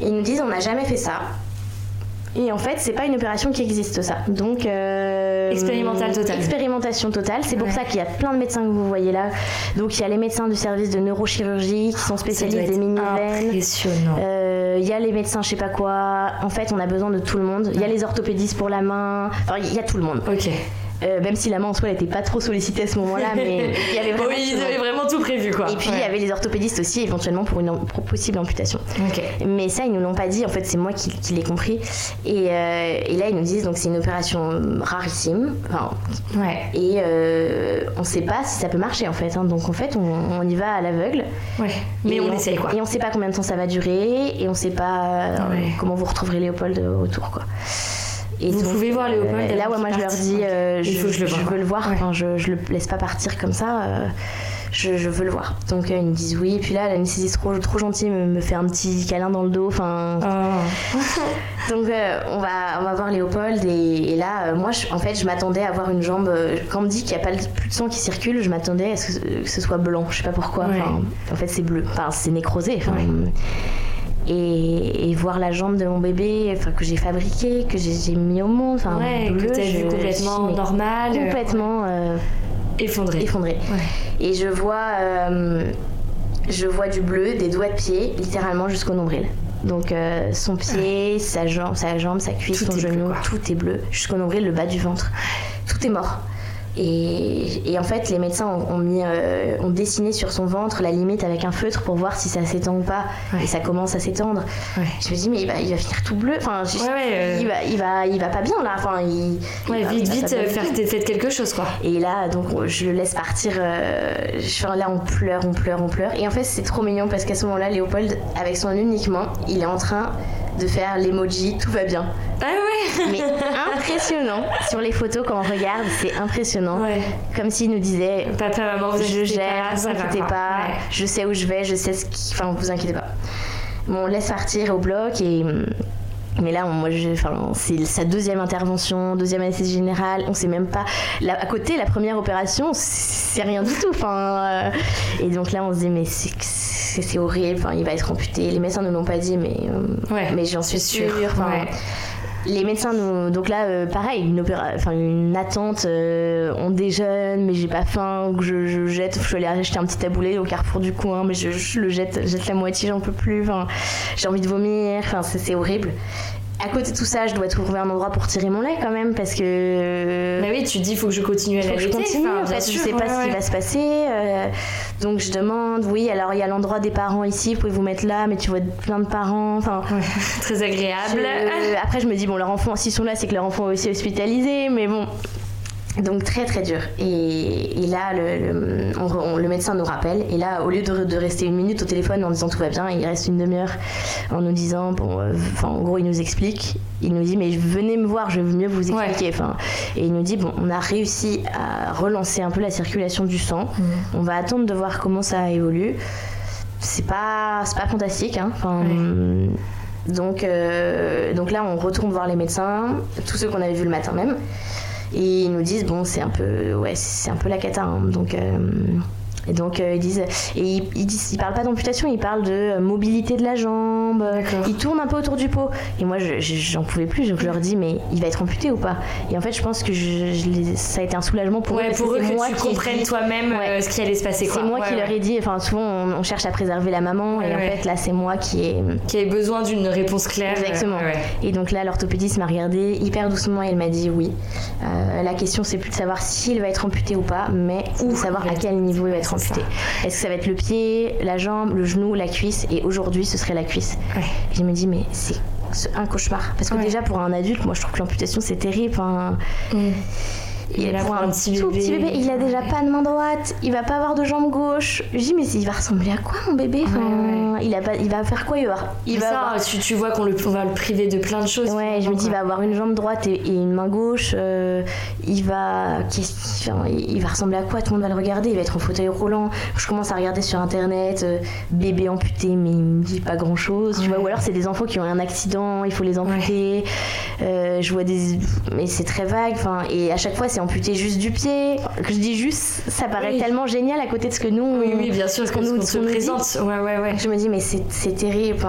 ils nous disent on n'a jamais fait ça. Et en fait, c'est pas une opération qui existe ça. Donc euh, Expérimental total. Expérimentation totale. C'est pour Ouais. ça qu'il y a plein de médecins que vous voyez là. Donc il y a les médecins du service de neurochirurgie qui sont spécialistes des mini-veines. Impressionnant. Euh, Il y a les médecins, je sais pas quoi. En fait, on a besoin de tout le monde. Il y a les orthopédistes pour la main. Enfin, il y a tout le monde. Ok. Euh, même si la main en soi, elle était pas trop sollicitée à ce moment-là, mais [laughs] il y avait vraiment. Oui, tout ils monde. avaient vraiment tout prévu quoi. Et puis il y avait les orthopédistes aussi, éventuellement pour une pour possible amputation. Mais ça, ils nous l'ont pas dit. En fait, c'est moi qui, qui l'ai compris. Et, euh, et là, ils nous disent donc c'est une opération rarissime. Enfin, Ouais. et euh, on sait pas si ça peut marcher en fait. hein. Donc en fait, on, on y va à l'aveugle. Ouais. Mais Et on essaye quoi. Et on sait pas combien de temps ça va durer. Et on sait pas euh, comment vous retrouverez Léopold euh, autour quoi. Et Vous pouvez voir Léopold euh, Là, ouais, moi je leur dis, euh, je, veux le voir. Ouais. Enfin, je, le laisse pas partir comme ça. euh, je, veux le voir. Donc euh, ils me disent oui. Et puis là, l'anesthésiste trop, trop gentil me, me fait un petit câlin dans le dos. Enfin, Oh. [laughs] donc on va on va voir Léopold et, et là moi en fait je m'attendais à avoir une jambe quand on me dit qu'il n'y a pas plus de sang qui circule je m'attendais à ce que, que ce soit blanc je sais pas pourquoi Ouais. Enfin, en fait c'est bleu enfin c'est nécrosé enfin, et, et voir la jambe de mon bébé enfin que j'ai fabriqué que j'ai mis au monde enfin Ouais, bleu, que t'as vu complètement normal. euh, complètement euh, effondré. effondrée Ouais. et je vois euh, je vois du bleu des doigts de pied littéralement jusqu'au nombril donc euh, son pied sa jambe sa jambe sa cuisse Tout son bleu, genou tout est bleu jusqu'au nombril le bas du ventre tout est mort et, et en fait les médecins ont, ont mis euh, ont dessiné sur son ventre la limite avec un feutre pour voir si ça s'étend ou pas Ouais. et ça commence à s'étendre Ouais. je me dis mais il va, il va finir tout bleu enfin je- Ouais, ouais, euh. il va il va il va pas bien là enfin il, il va- il vite, vite, euh, faire faites quelque chose quoi. Et là, donc, je le laisse partir. euh, je- là, on pleure, on pleure, on pleure. Et en fait, c'est trop mignon parce qu'à ce moment-là, Léopold, avec son unique main, il est en train de faire l'emoji tout va bien. Ah ouais Mais [laughs] impressionnant. Sur les photos, quand on regarde, c'est impressionnant. Ouais. Comme s'il nous disait Papa, maman, vous Je gère, vous inquiétez pas, Ouais. je sais où je vais, je sais ce qui. Enfin, vous inquiétez pas. Bon, on laisse partir au bloc et. Mais là, moi, c'est sa deuxième intervention, deuxième anesthésie générale. On sait même pas. à côté, la première opération, c'est rien du tout. Enfin, euh, et donc là, on se dit, mais c'est horrible. Enfin, il va être amputé. Les médecins ne l'ont pas dit, mais, ouais, mais j'en suis sûre. Les médecins nous. Donc là, euh, pareil, une, enfin, une attente. Euh, on déjeune, mais j'ai pas faim. Je, je jette. Je suis allée acheter un petit taboulé au carrefour du coin, mais je, le jette, jette la moitié, j'en peux plus. Enfin, j'ai envie de vomir. Enfin, c'est horrible à côté de tout ça, je dois trouver un endroit pour tirer mon lait quand même parce que. Bah oui, tu dis, il faut que je continue à l'allaiter. Je continue, en fait, je sais pas ce qui va se passer. Euh, donc je demande, oui, alors il y a l'endroit des parents ici, vous pouvez vous mettre là, mais tu vois plein de parents. Enfin, [laughs] très agréable. après, je me dis, bon, leur enfant, s'ils sont là, c'est que leur enfant est aussi hospitalisé, mais bon, donc très très dur. Et, là, le, le, médecin nous rappelle. Et là, au lieu de, rester une minute au téléphone en disant tout va bien, il reste une demi-heure en nous disant, bon, euh, en gros, il nous explique. Il nous dit, mais venez me voir, je vais mieux vous expliquer. Et il nous dit, bon, on a réussi à relancer un peu la circulation du sang. Mm. On va attendre de voir comment ça évolue. C'est pas, pas fantastique. Hein. Enfin, donc, euh, donc là, on retourne voir les médecins, tous ceux qu'on avait vus le matin même. Et ils nous disent, bon, c'est un peu, ouais, c'est un peu la cata. Hein. donc, euh, et donc euh, ils disent, et ils, ils, disent, ils parlent pas d'amputation, ils parlent de euh, mobilité de la jambe. Ils tournent un peu autour du pot. Et moi, j'en pouvais plus. Donc je leur dis, mais il va être amputé ou pas? Et en fait, je pense que je, ça a été un soulagement pour eux. pour eux que moi tu comprennes toi-même euh, ce qui allait se passer. C'est moi qui leur ai dit. Enfin, souvent on, cherche à préserver la maman, et en fait là, c'est moi qui ai qui besoin d'une réponse claire. Exactement. Et donc là, l'orthopédiste m'a regardé hyper doucement et elle m'a dit oui. la question, c'est plus de savoir s'il va être amputé ou pas, mais de savoir à quel niveau il va être amputé. Est-ce que ça va être le pied, la jambe, le genou, la cuisse? Et aujourd'hui, ce serait la cuisse. Je me dis, mais c'est un cauchemar. Parce que déjà, pour un adulte, moi, je trouve que l'amputation, c'est terrible. Enfin, mm. Il, a un petit bébé. Il a déjà pas de main droite, il va pas avoir de jambe gauche. Je dis mais il va ressembler à quoi mon bébé? Il a pas, il va faire quoi il va, il va tu, vois qu'on le, va le priver de plein de choses. Ouais, je me dis il va avoir une jambe droite et, une main gauche. Euh, il va, il va ressembler à quoi? Tout le monde va le regarder. Il va être en fauteuil roulant. Je commence à regarder sur internet euh, bébé amputé, mais il me dit pas grand chose. Tu vois, ou alors c'est des enfants qui ont un accident, il faut les amputer. Euh, je vois des, mais c'est très vague. Enfin, et à chaque fois c'est amputé juste du pied. Que je dis juste, ça paraît tellement génial à côté de ce que nous. Oui, oui bien sûr, ce qu'on nous se présente. Ouais, ouais, ouais. Je me dis, mais c'est terrible.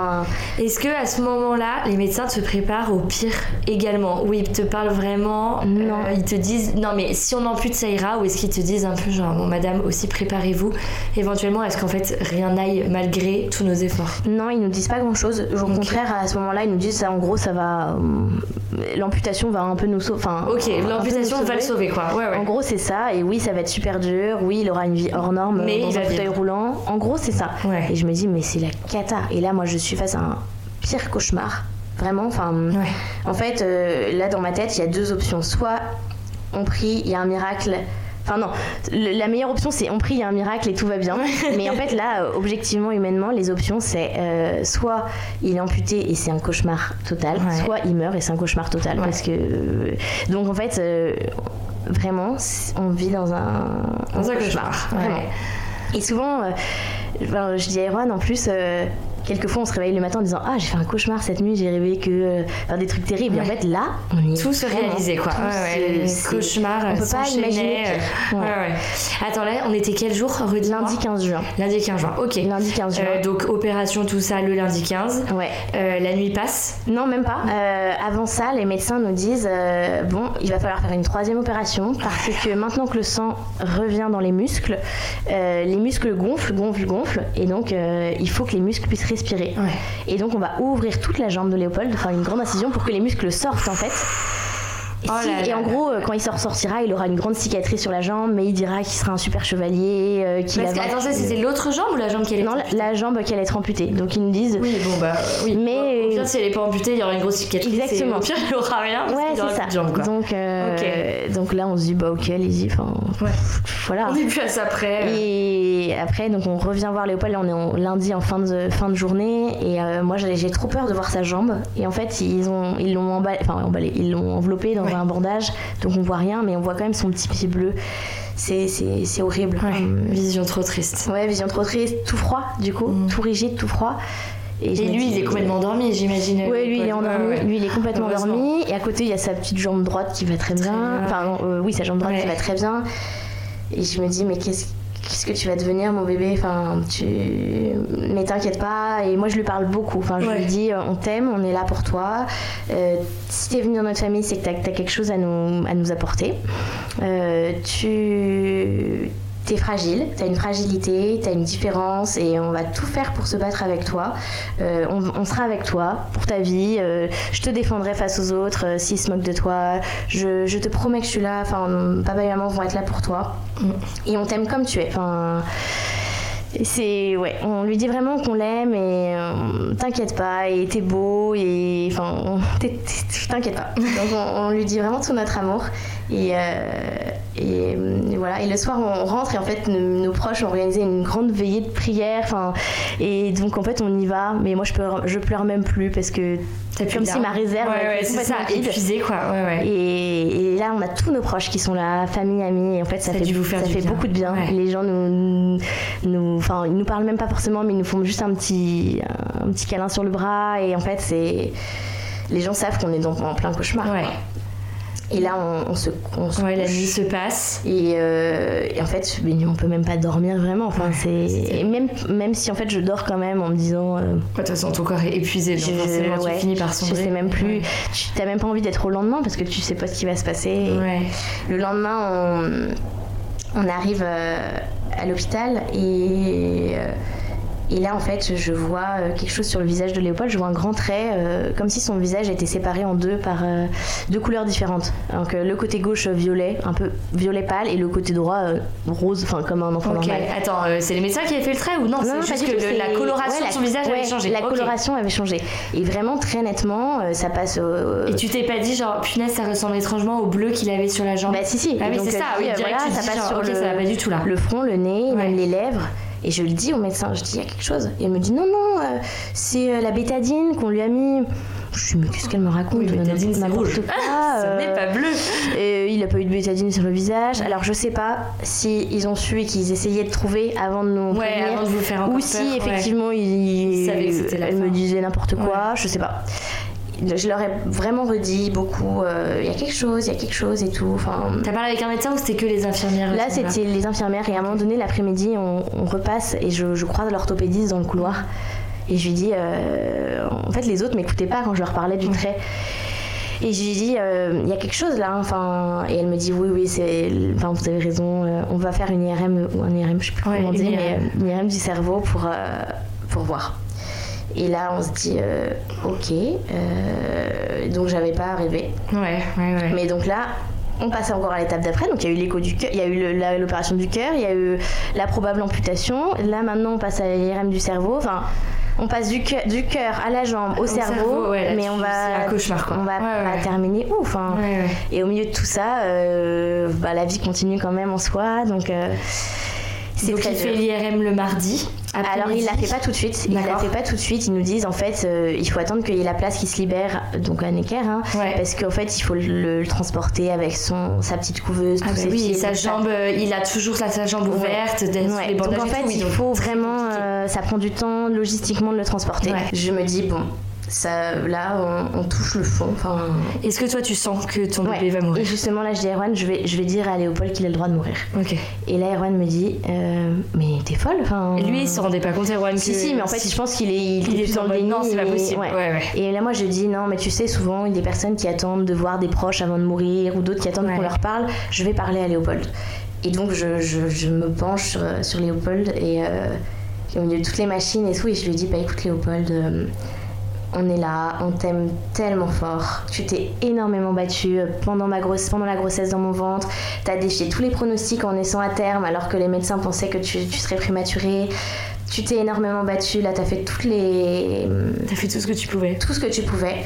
Est-ce que à ce moment-là, les médecins te préparent au pire également? Ou ils te parlent vraiment Non. Euh, ils te disent, non, mais si on ampute, ça ira Ou est-ce qu'ils te disent un peu, genre, bon, madame, aussi préparez-vous Éventuellement, est-ce qu'en fait, rien n'aille malgré tous nos efforts Non, ils nous disent pas grand-chose. Au contraire, à ce moment-là, ils nous disent, en gros, ça va. Euh, l'amputation va un peu nous sauver. Enfin, ok, l'amputation va le sauver, quoi. En gros, c'est ça. Et oui, ça va être super dur. Oui, il aura une vie hors norme mais dans un fauteuil roulant. En gros, c'est ça. Et je me dis, mais c'est la cata. Et là, moi, je suis face à un pire cauchemar. Vraiment. Enfin, en fait, euh, là, dans ma tête, il y a deux options. Soit on prie, il y a un miracle Enfin non, la meilleure option c'est on prie, il y a un miracle et tout va bien. Mais en fait là, euh, objectivement, humainement, les options c'est euh, soit il est amputé et c'est un cauchemar total, soit il meurt et c'est un cauchemar total. Parce que donc en fait, vraiment, on vit dans un, dans un cauchemar. Et souvent, euh, je dis à Erwan en plus, euh, quelquefois on se réveille le matin en disant ah j'ai fait un cauchemar cette nuit j'ai rêvé que euh, des trucs terribles. Et en fait là on tout se réalisait quoi. ouais, cauchemar on peut pas imaginer attends là on était quel jour? Lundi 15 juin. Lundi 15 juin ok. Lundi 15 juin. Donc opération tout ça le lundi 15 ouais. La nuit passe? Non même pas. Avant ça les médecins nous disent bon il va falloir faire une troisième opération parce que maintenant que le sang revient dans les muscles les muscles gonflent gonflent gonflent. Et donc il faut que les muscles puissent respirer. Et donc on va ouvrir toute la jambe de Léopold, enfin une grande incision pour que les muscles sortent en fait. Oh et, en gros, euh, quand il sortira, il aura une grande cicatrice sur la jambe, mais il dira qu'il sera un super chevalier. Euh, qu'il Parce attends, c'était l'autre jambe ou la jambe qui allait Non, la, jambe qui allait être amputée. Donc ils nous disent. Oui, bon bah oui. Mais au pire, si elle n'est pas amputée, il y aura une grosse cicatrice. Exactement. au pire, il aura rien. ouais, c'est ça. Jambe, quoi. Donc, euh, donc là, on se dit bah ok, allez-y. Enfin, ouais. voilà. On est plus à ça après. Et après, donc on revient voir Léopold. Là, on est en lundi en fin de fin de journée, et moi j'ai trop peur de voir sa jambe. Et en fait, ils ont ils l'ont emballé, enfin emballé, ils l'ont enveloppé dans un bandage donc on voit rien, mais on voit quand même son petit pied bleu. C'est horrible. vision trop triste. Ouais, vision trop triste, tout froid du coup, mm. tout rigide, tout froid. Et, lui, il est complètement endormi, j'imagine. Oui, lui, il est endormi. Lui, il est complètement endormi. Et à côté, il y a sa petite jambe droite qui va très bien. Enfin, oui, sa jambe droite qui va très bien. Et je me dis, mais qu'est-ce qu'est-ce que tu vas devenir mon bébé? Enfin tu mais t'inquiète pas. Et moi je lui parle beaucoup. Enfin je lui dis on t'aime on est là pour toi. Euh, si t'es venu dans notre famille c'est que t'as as quelque chose à nous à nous apporter. Euh, tu t'es fragile, t'as une fragilité, t'as une différence et on va tout faire pour se battre avec toi. Euh, on, sera avec toi pour ta vie. Euh, je te défendrai face aux autres euh, s'ils se moquent de toi. Je, te promets que je suis là. Enfin, papa et maman vont être là pour toi. Et on t'aime comme tu es. Enfin, c'est ouais, on lui dit vraiment qu'on l'aime et t'inquiète pas et t'es beau et enfin t'inquiète pas. [laughs] Donc on, lui dit vraiment tout notre amour et, et, voilà. Et le soir on rentre et en fait nos, proches ont organisé une grande veillée de prière. Enfin et donc en fait on y va. Mais moi je pleure, je pleure même plus parce que c'est comme si ma réserve ouais, était ça, épuisée quoi. Et, et, là on a tous nos proches qui sont là, famille, amis. Et en fait ça, fait, ça fait beaucoup de bien. Les gens nous, nous enfin, ils nous parlent même pas forcément, mais ils nous font juste un petit, un petit câlin sur le bras. Et en fait, c'est. Les gens savent qu'on est dans, en plein cauchemar. Ouais. Et là, on, se, on ouais, la nuit se passe. Euh, et, en fait, on peut même pas dormir vraiment. Enfin, c'est même même si en fait je dors quand même en me disant. Euh, de toute façon, ton corps est épuisé, donc forcément tu finis par sombrer. Je sais même plus. Tu n'as même pas envie d'être au lendemain parce que tu sais pas ce qui va se passer. Le lendemain, on, on arrive euh, à l'hôpital et et là, en fait, je vois euh, quelque chose sur le visage de Léopold. Je vois un grand trait, euh, comme si son visage était séparé en deux par euh, deux couleurs différentes. Donc le côté gauche violet, un peu violet pâle, et le côté droit rose, enfin comme un enfant normal. Attends, c'est les médecins qui avaient fait le trait ou non, C'est juste que la coloration de son visage avait changé. La coloration avait changé. Et vraiment très nettement, ça passe. Et tu t'es pas dit genre punaise, ça ressemble étrangement au bleu qu'il avait sur la jambe? Bah si si. Ah oui, c'est ça. Oui, direct, ça passe sur le, ça va pas du tout là. Le front, le nez, même les lèvres. Et je le dis au médecin, je dis il y a quelque chose. Et elle me dit non, non, euh, c'est euh, la bétadine qu'on lui a mis. Je suis mais qu'est-ce qu'elle me raconte oui, bétadine, c'est rouge. [laughs] Ce n'est euh, pas bleu. Et il a pas eu de bétadine sur le visage. Alors je sais pas si ils ont su et qu'ils essayaient de trouver avant de nous ouais, avant de vous faire ou si effectivement ils, elle me disait n'importe quoi. Je sais pas je leur ai vraiment redit beaucoup euh, il y a quelque chose, il y a quelque chose et tout. T'as parlé avec un médecin ou c'était que les infirmières Là, c'était les infirmières et à un moment donné, l'après-midi, on, repasse et je, je croise l'orthopédiste dans le couloir. Et je lui dis, euh, en fait, les autres m'écoutaient pas quand je leur parlais du trait. Et je lui dis, euh, il y a quelque chose là. Hein, enfin, et elle me dit, oui, oui, c'est, enfin, vous avez raison. on va faire une IRM ou un IRM, je sais plus comment dire, mais une IRM du cerveau pour pour voir. Et là, on se dit, euh, ok. Euh, donc, j'avais pas rêvé. Ouais, ouais, ouais. Mais donc là, on passait encore à l'étape d'après. Donc, il y a eu l'écho du cœur, il y a eu l'opération du cœur, il y a eu la probable amputation. Là, maintenant, on passe à l'IRM du cerveau. Enfin, on passe du cœur, du cœur à la jambe, au, cerveau, mais on va, un cauchemar, quoi. on va terminer ouf. Hein. Et au milieu de tout ça, euh, bah, la vie continue quand même en soi. Donc, c'est Donc il fait l'IRM le mardi. Alors il la fait pas tout de suite. Il la fait pas tout de suite. Ils nous disent en fait euh, il faut attendre qu'il y ait la place qui se libère donc à Necker hein, parce qu'en fait il faut le, transporter avec son sa petite couveuse. Ah bah oui, sa jambe, euh, il a toujours sa, jambe ouverte. Les donc en fait il faut vraiment euh, ça prend du temps logistiquement de le transporter. Je me dis bon ça, là, on, touche le fond. Enfin... Est-ce que toi, tu sens que ton bébé va mourir Et justement, là, je dis à Erwan, je vais, je vais dire à Léopold qu'il a le droit de mourir. Ok. Et là, Erwan me dit, euh, mais t'es folle. Enfin... Et lui, il se rendait pas compte, Erwan. Si, si, mais en fait, je pense qu'il est, il, est dans le déni. Non, c'est pas possible. Ouais. Ouais, et là, moi, je dis, non, mais tu sais, souvent, il y a des personnes qui attendent de voir des proches avant de mourir ou d'autres qui attendent qu'on leur parle. Je vais parler à Léopold. Et donc, je, je, je me penche sur, sur Léopold et, euh, au milieu de toutes les machines et tout, et je lui dis, bah écoute, Léopold. Euh, on est là, on t'aime tellement fort. Tu t'es énormément battu pendant, ma grosse, pendant la grossesse dans mon ventre. T'as défié tous les pronostics en naissant à terme alors que les médecins pensaient que tu, tu serais prématuré. Tu t'es énormément battu. Là, t'as fait toutes les. T'as fait tout ce que tu pouvais. Tout ce que tu pouvais.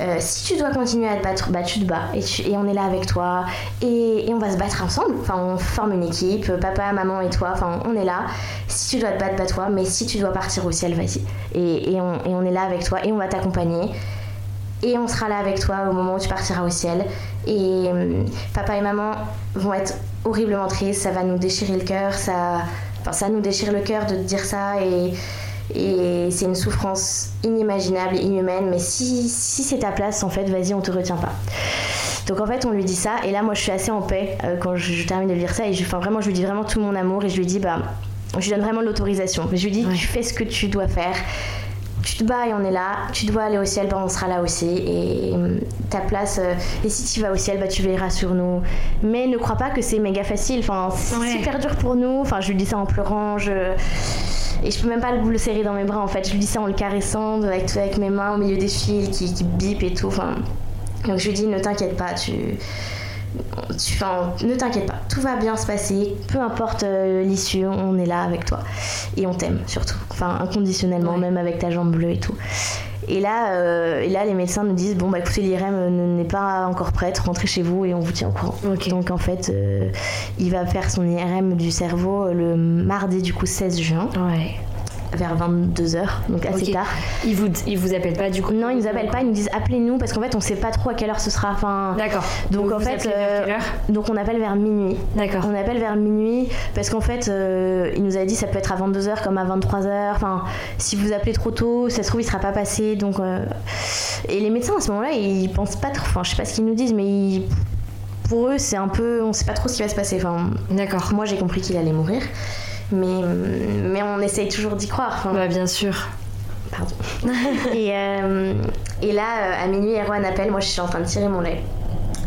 Euh, si tu dois continuer à te battre, bah, tu te bats et, on est là avec toi et, on va se battre ensemble. Enfin, on forme une équipe, papa, maman et toi, enfin, on est là. Si tu dois te battre, bats-toi, mais si tu dois partir au ciel, vas-y. Et, et, on, et on est là avec toi et on va t'accompagner. Et on sera là avec toi au moment où tu partiras au ciel. Et euh, papa et maman vont être horriblement tristes, ça va nous déchirer le cœur, ça, enfin, ça nous déchire le cœur de te dire ça et Et c'est une souffrance inimaginable, inhumaine, mais si, si c'est ta place, en fait, vas-y, on te retient pas. Donc en fait, on lui dit ça, et là, moi, je suis assez en paix euh, quand je, termine de lire ça, et je, enfin, vraiment, je lui dis vraiment tout mon amour, et je lui dis, bah, je lui donne vraiment l'autorisation. Je lui dis, tu fais ce que tu dois faire tu te bats et on est là, tu dois aller au ciel, bah on sera là aussi. Et hum, ta place, euh, et si tu vas au ciel, bah tu verras sur nous. Mais ne crois pas que c'est méga facile, enfin, c'est super dur pour nous. Enfin, je lui dis ça en pleurant, je. Et je peux même pas le, serrer dans mes bras en fait. Je lui dis ça en le caressant avec, avec mes mains au milieu des fils qui, qui bipent et tout. Enfin, donc je lui dis ne t'inquiète pas, tu ne t'inquiète pas, tout va bien se passer, peu importe euh, l'issue, on est là avec toi. Et on t'aime surtout, enfin inconditionnellement, même avec ta jambe bleue et tout. Et là, euh, et là, les médecins nous disent bon bah écoutez, l'IRM n'est pas encore prête, rentrez chez vous et on vous tient au courant. Donc en fait, euh, il va faire son IRM du cerveau le mardi du coup 16 juin. Ouais vers 22h, donc assez tard. Ils vous, ils vous appellent pas du coup Non, ils nous appellent pas, ils nous disent appelez-nous parce qu'en fait on sait pas trop à quelle heure ce sera. Enfin, D'accord. Donc en fait, euh, donc on appelle vers minuit. D'accord. On appelle vers minuit parce qu'en fait, euh, il nous a dit ça peut être à 22h comme à 23h. Enfin, si vous appelez trop tôt, ça se trouve il sera pas passé. Donc, euh, et les médecins à ce moment-là, ils pensent pas trop. Enfin, je sais pas ce qu'ils nous disent, mais pour eux, c'est un peu, on sait pas trop ce qui va se passer. Enfin, D'accord. Moi, j'ai compris qu'il allait mourir mais, mais on essaye toujours d'y croire. Bah, bien sûr. Pardon. [laughs] et, euh, et là, euh, à minuit, Erwan appelle, moi je suis en train de tirer mon lait.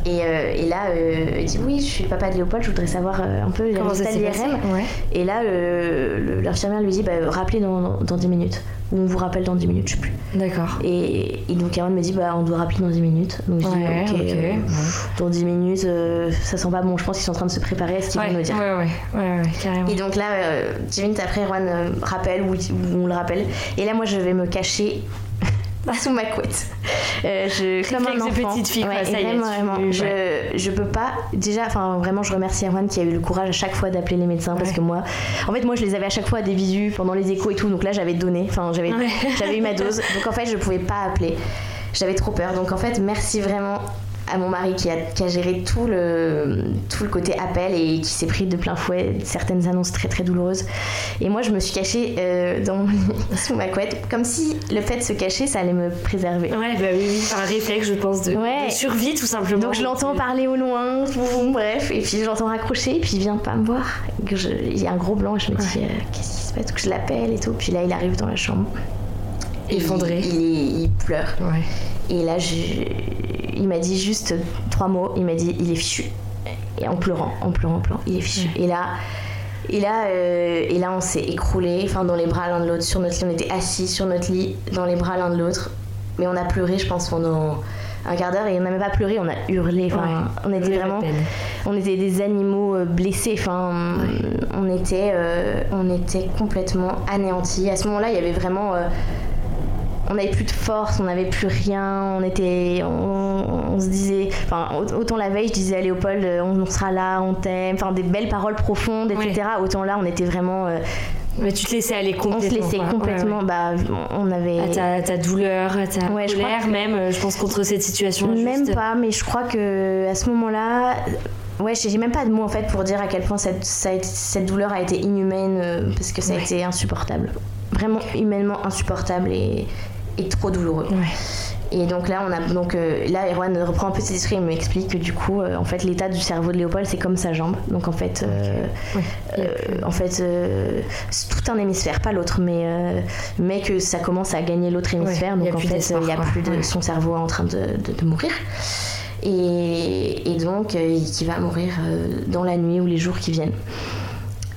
Et, euh, et là, il dit Oui, je suis le papa de Léopold, je voudrais savoir un peu les résultats de l'IRM. Et là, l'infirmière lui dit bah, Rappelez dans, dans 10 minutes on vous rappelle dans 10 minutes, je sais plus. D'accord. Et, donc Aaron me dit bah on doit rappeler dans 10 minutes. Donc je dis ok, euh, dans 10 minutes, euh, ça sent pas bon, je pense qu'ils sont en train de se préparer à ce qu'ils vont nous dire. Ouais, ouais, ouais, carrément. Et donc là, 10 euh, minutes après, Erwan rappelle ou, on le rappelle. Et là, moi, je vais me cacher [laughs] sous ma couette. Euh, je, comme un enfant. petite fille, ouais, ça vraiment, vraiment. Je, je peux pas. Déjà, enfin, vraiment, je remercie Erwan qui a eu le courage à chaque fois d'appeler les médecins parce que moi, en fait, moi, je les avais à chaque fois à des visus pendant les échos et tout. Donc là, j'avais donné. Enfin, j'avais, j'avais eu ma dose. [laughs] Donc en fait, je pouvais pas appeler. J'avais trop peur. Donc en fait, merci vraiment à mon mari qui a, qui a, géré tout le, tout le côté appel et qui s'est pris de plein fouet certaines annonces très très douloureuses. Et moi, je me suis cachée euh, dans [laughs] sous ma couette, comme si le fait de se cacher, ça allait me préserver. Ouais, bah oui, oui, un réflexe, je pense, de, survie tout simplement. Donc je l'entends parler au loin, bref, et puis je l'entends raccrocher, et puis il vient pas me voir. il y a un gros blanc, et je me dis, euh, qu'est-ce qui se passe? Que je l'appelle et tout. Puis là, il arrive dans la chambre. Effondré. Il, il, pleure. Ouais. Et là, je, il m'a dit juste trois mots. Il m'a dit il est fichu. Et en pleurant, en pleurant, en pleurant, il est fichu. Et là, et là, euh, et là, on s'est écroulé, enfin dans les bras l'un de l'autre, sur notre lit. On était assis sur notre lit, dans les bras l'un de l'autre. Mais on a pleuré, je pense, pendant un quart d'heure et on n'a même pas pleuré, on a hurlé. Enfin, on était vraiment, on était des animaux euh, blessés. Enfin, on était, euh, on était complètement anéantis. À ce moment-là, il y avait vraiment on n'avait plus de force, on n'avait plus rien, on était, on, se disait, enfin autant la veille je disais à Léopold, euh, on, sera là, on t'aime, enfin des belles paroles profondes, etc. Autant là on était vraiment euh, mais tu te laissais aller complètement. On se laissait complètement. Bah, on avait. À ta, douleur, à ta ouais, colère, même, euh, je pense, contre cette situation. Même pas, mais je crois que à ce moment-là. Ouais, j'ai même pas de mots en fait pour dire à quel point cette, cette douleur a été inhumaine parce que ça a été insupportable. Vraiment humainement insupportable et, est trop douloureux. Et donc là, on a donc euh, là, Erwan reprend un peu ses esprits et m'explique que du coup, euh, en fait, l'état du cerveau de Léopold, c'est comme sa jambe. Donc en fait, euh, en fait, c'est tout un hémisphère, pas l'autre, mais mais que ça commence à gagner l'autre hémisphère. donc en fait, il n'y a plus de son cerveau en train de, de, mourir. Et, et donc, qui va mourir dans la nuit ou les jours qui viennent.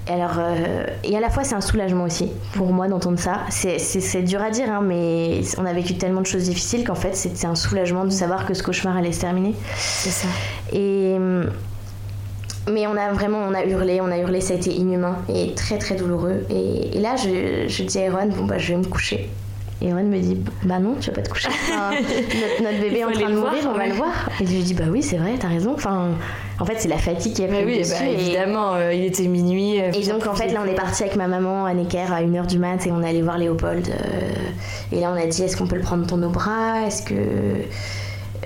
Alors, euh, et à la fois, c'est un soulagement aussi pour moi d'entendre ça. C'est dur à dire, hein, mais on a vécu tellement de choses difficiles qu'en fait, c'était un soulagement de savoir que ce cauchemar allait se terminer. C'est ça. Et. Mais on a vraiment, on a hurlé, on a hurlé, ça a été inhumain et très très douloureux. Et, là, je, je, dis à Erwan, bon bah je vais me coucher. Et Erwan me dit Bah non, tu vas pas te coucher. [laughs] notre, bébé est en train de mourir, on va le voir. Et je lui dis Bah oui, c'est vrai, t'as raison. Enfin, en fait, c'est la fatigue qui a pris oui, dessus. Bah, évidemment, euh, il était minuit. Euh, et donc, en fait, là, on est parti avec ma maman à Necker à 1h du mat et on est allé voir Léopold. Euh, et là, on a dit Est-ce qu'on peut le prendre dans nos bras Est-ce que.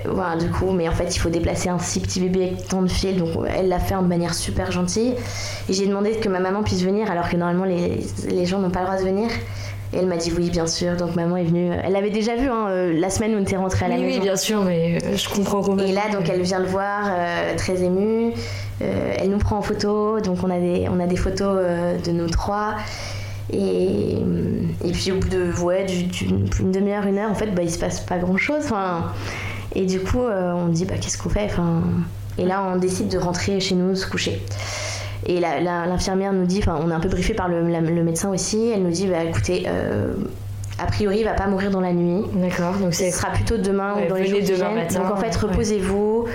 Voilà, du coup, mais en fait, il faut déplacer un si petit bébé avec tant de fil, donc elle l'a fait de manière super gentille. Et j'ai demandé que ma maman puisse venir, alors que normalement, les, les gens n'ont pas le droit de venir. Et elle m'a dit oui, bien sûr. Donc maman est venue. Elle l'avait déjà vu hein, euh, la semaine où on était rentré à la oui, maison. Oui, bien sûr, mais euh, je comprends complètement. Et là, donc elle vient le voir, euh, très émue. Euh, elle nous prend en photo. Donc on a des, on a des photos euh, de nous trois. Et, et puis au bout de ouais, du- d'une une demi-heure, une heure, en fait, bah, il se passe pas grand-chose. Enfin, et du coup, euh, on dit bah, qu'est-ce qu'on fait enfin, Et là, on décide de rentrer chez nous, se coucher. Et l'infirmière nous dit, enfin, on est un peu briefé par le médecin aussi. Elle nous dit, bah, écoutez, euh, a priori, il va pas mourir dans la nuit. D'accord, donc Ce sera plutôt demain Ouais, ou dans les jours qui demain viennent. matin, Donc en fait, ouais. reposez-vous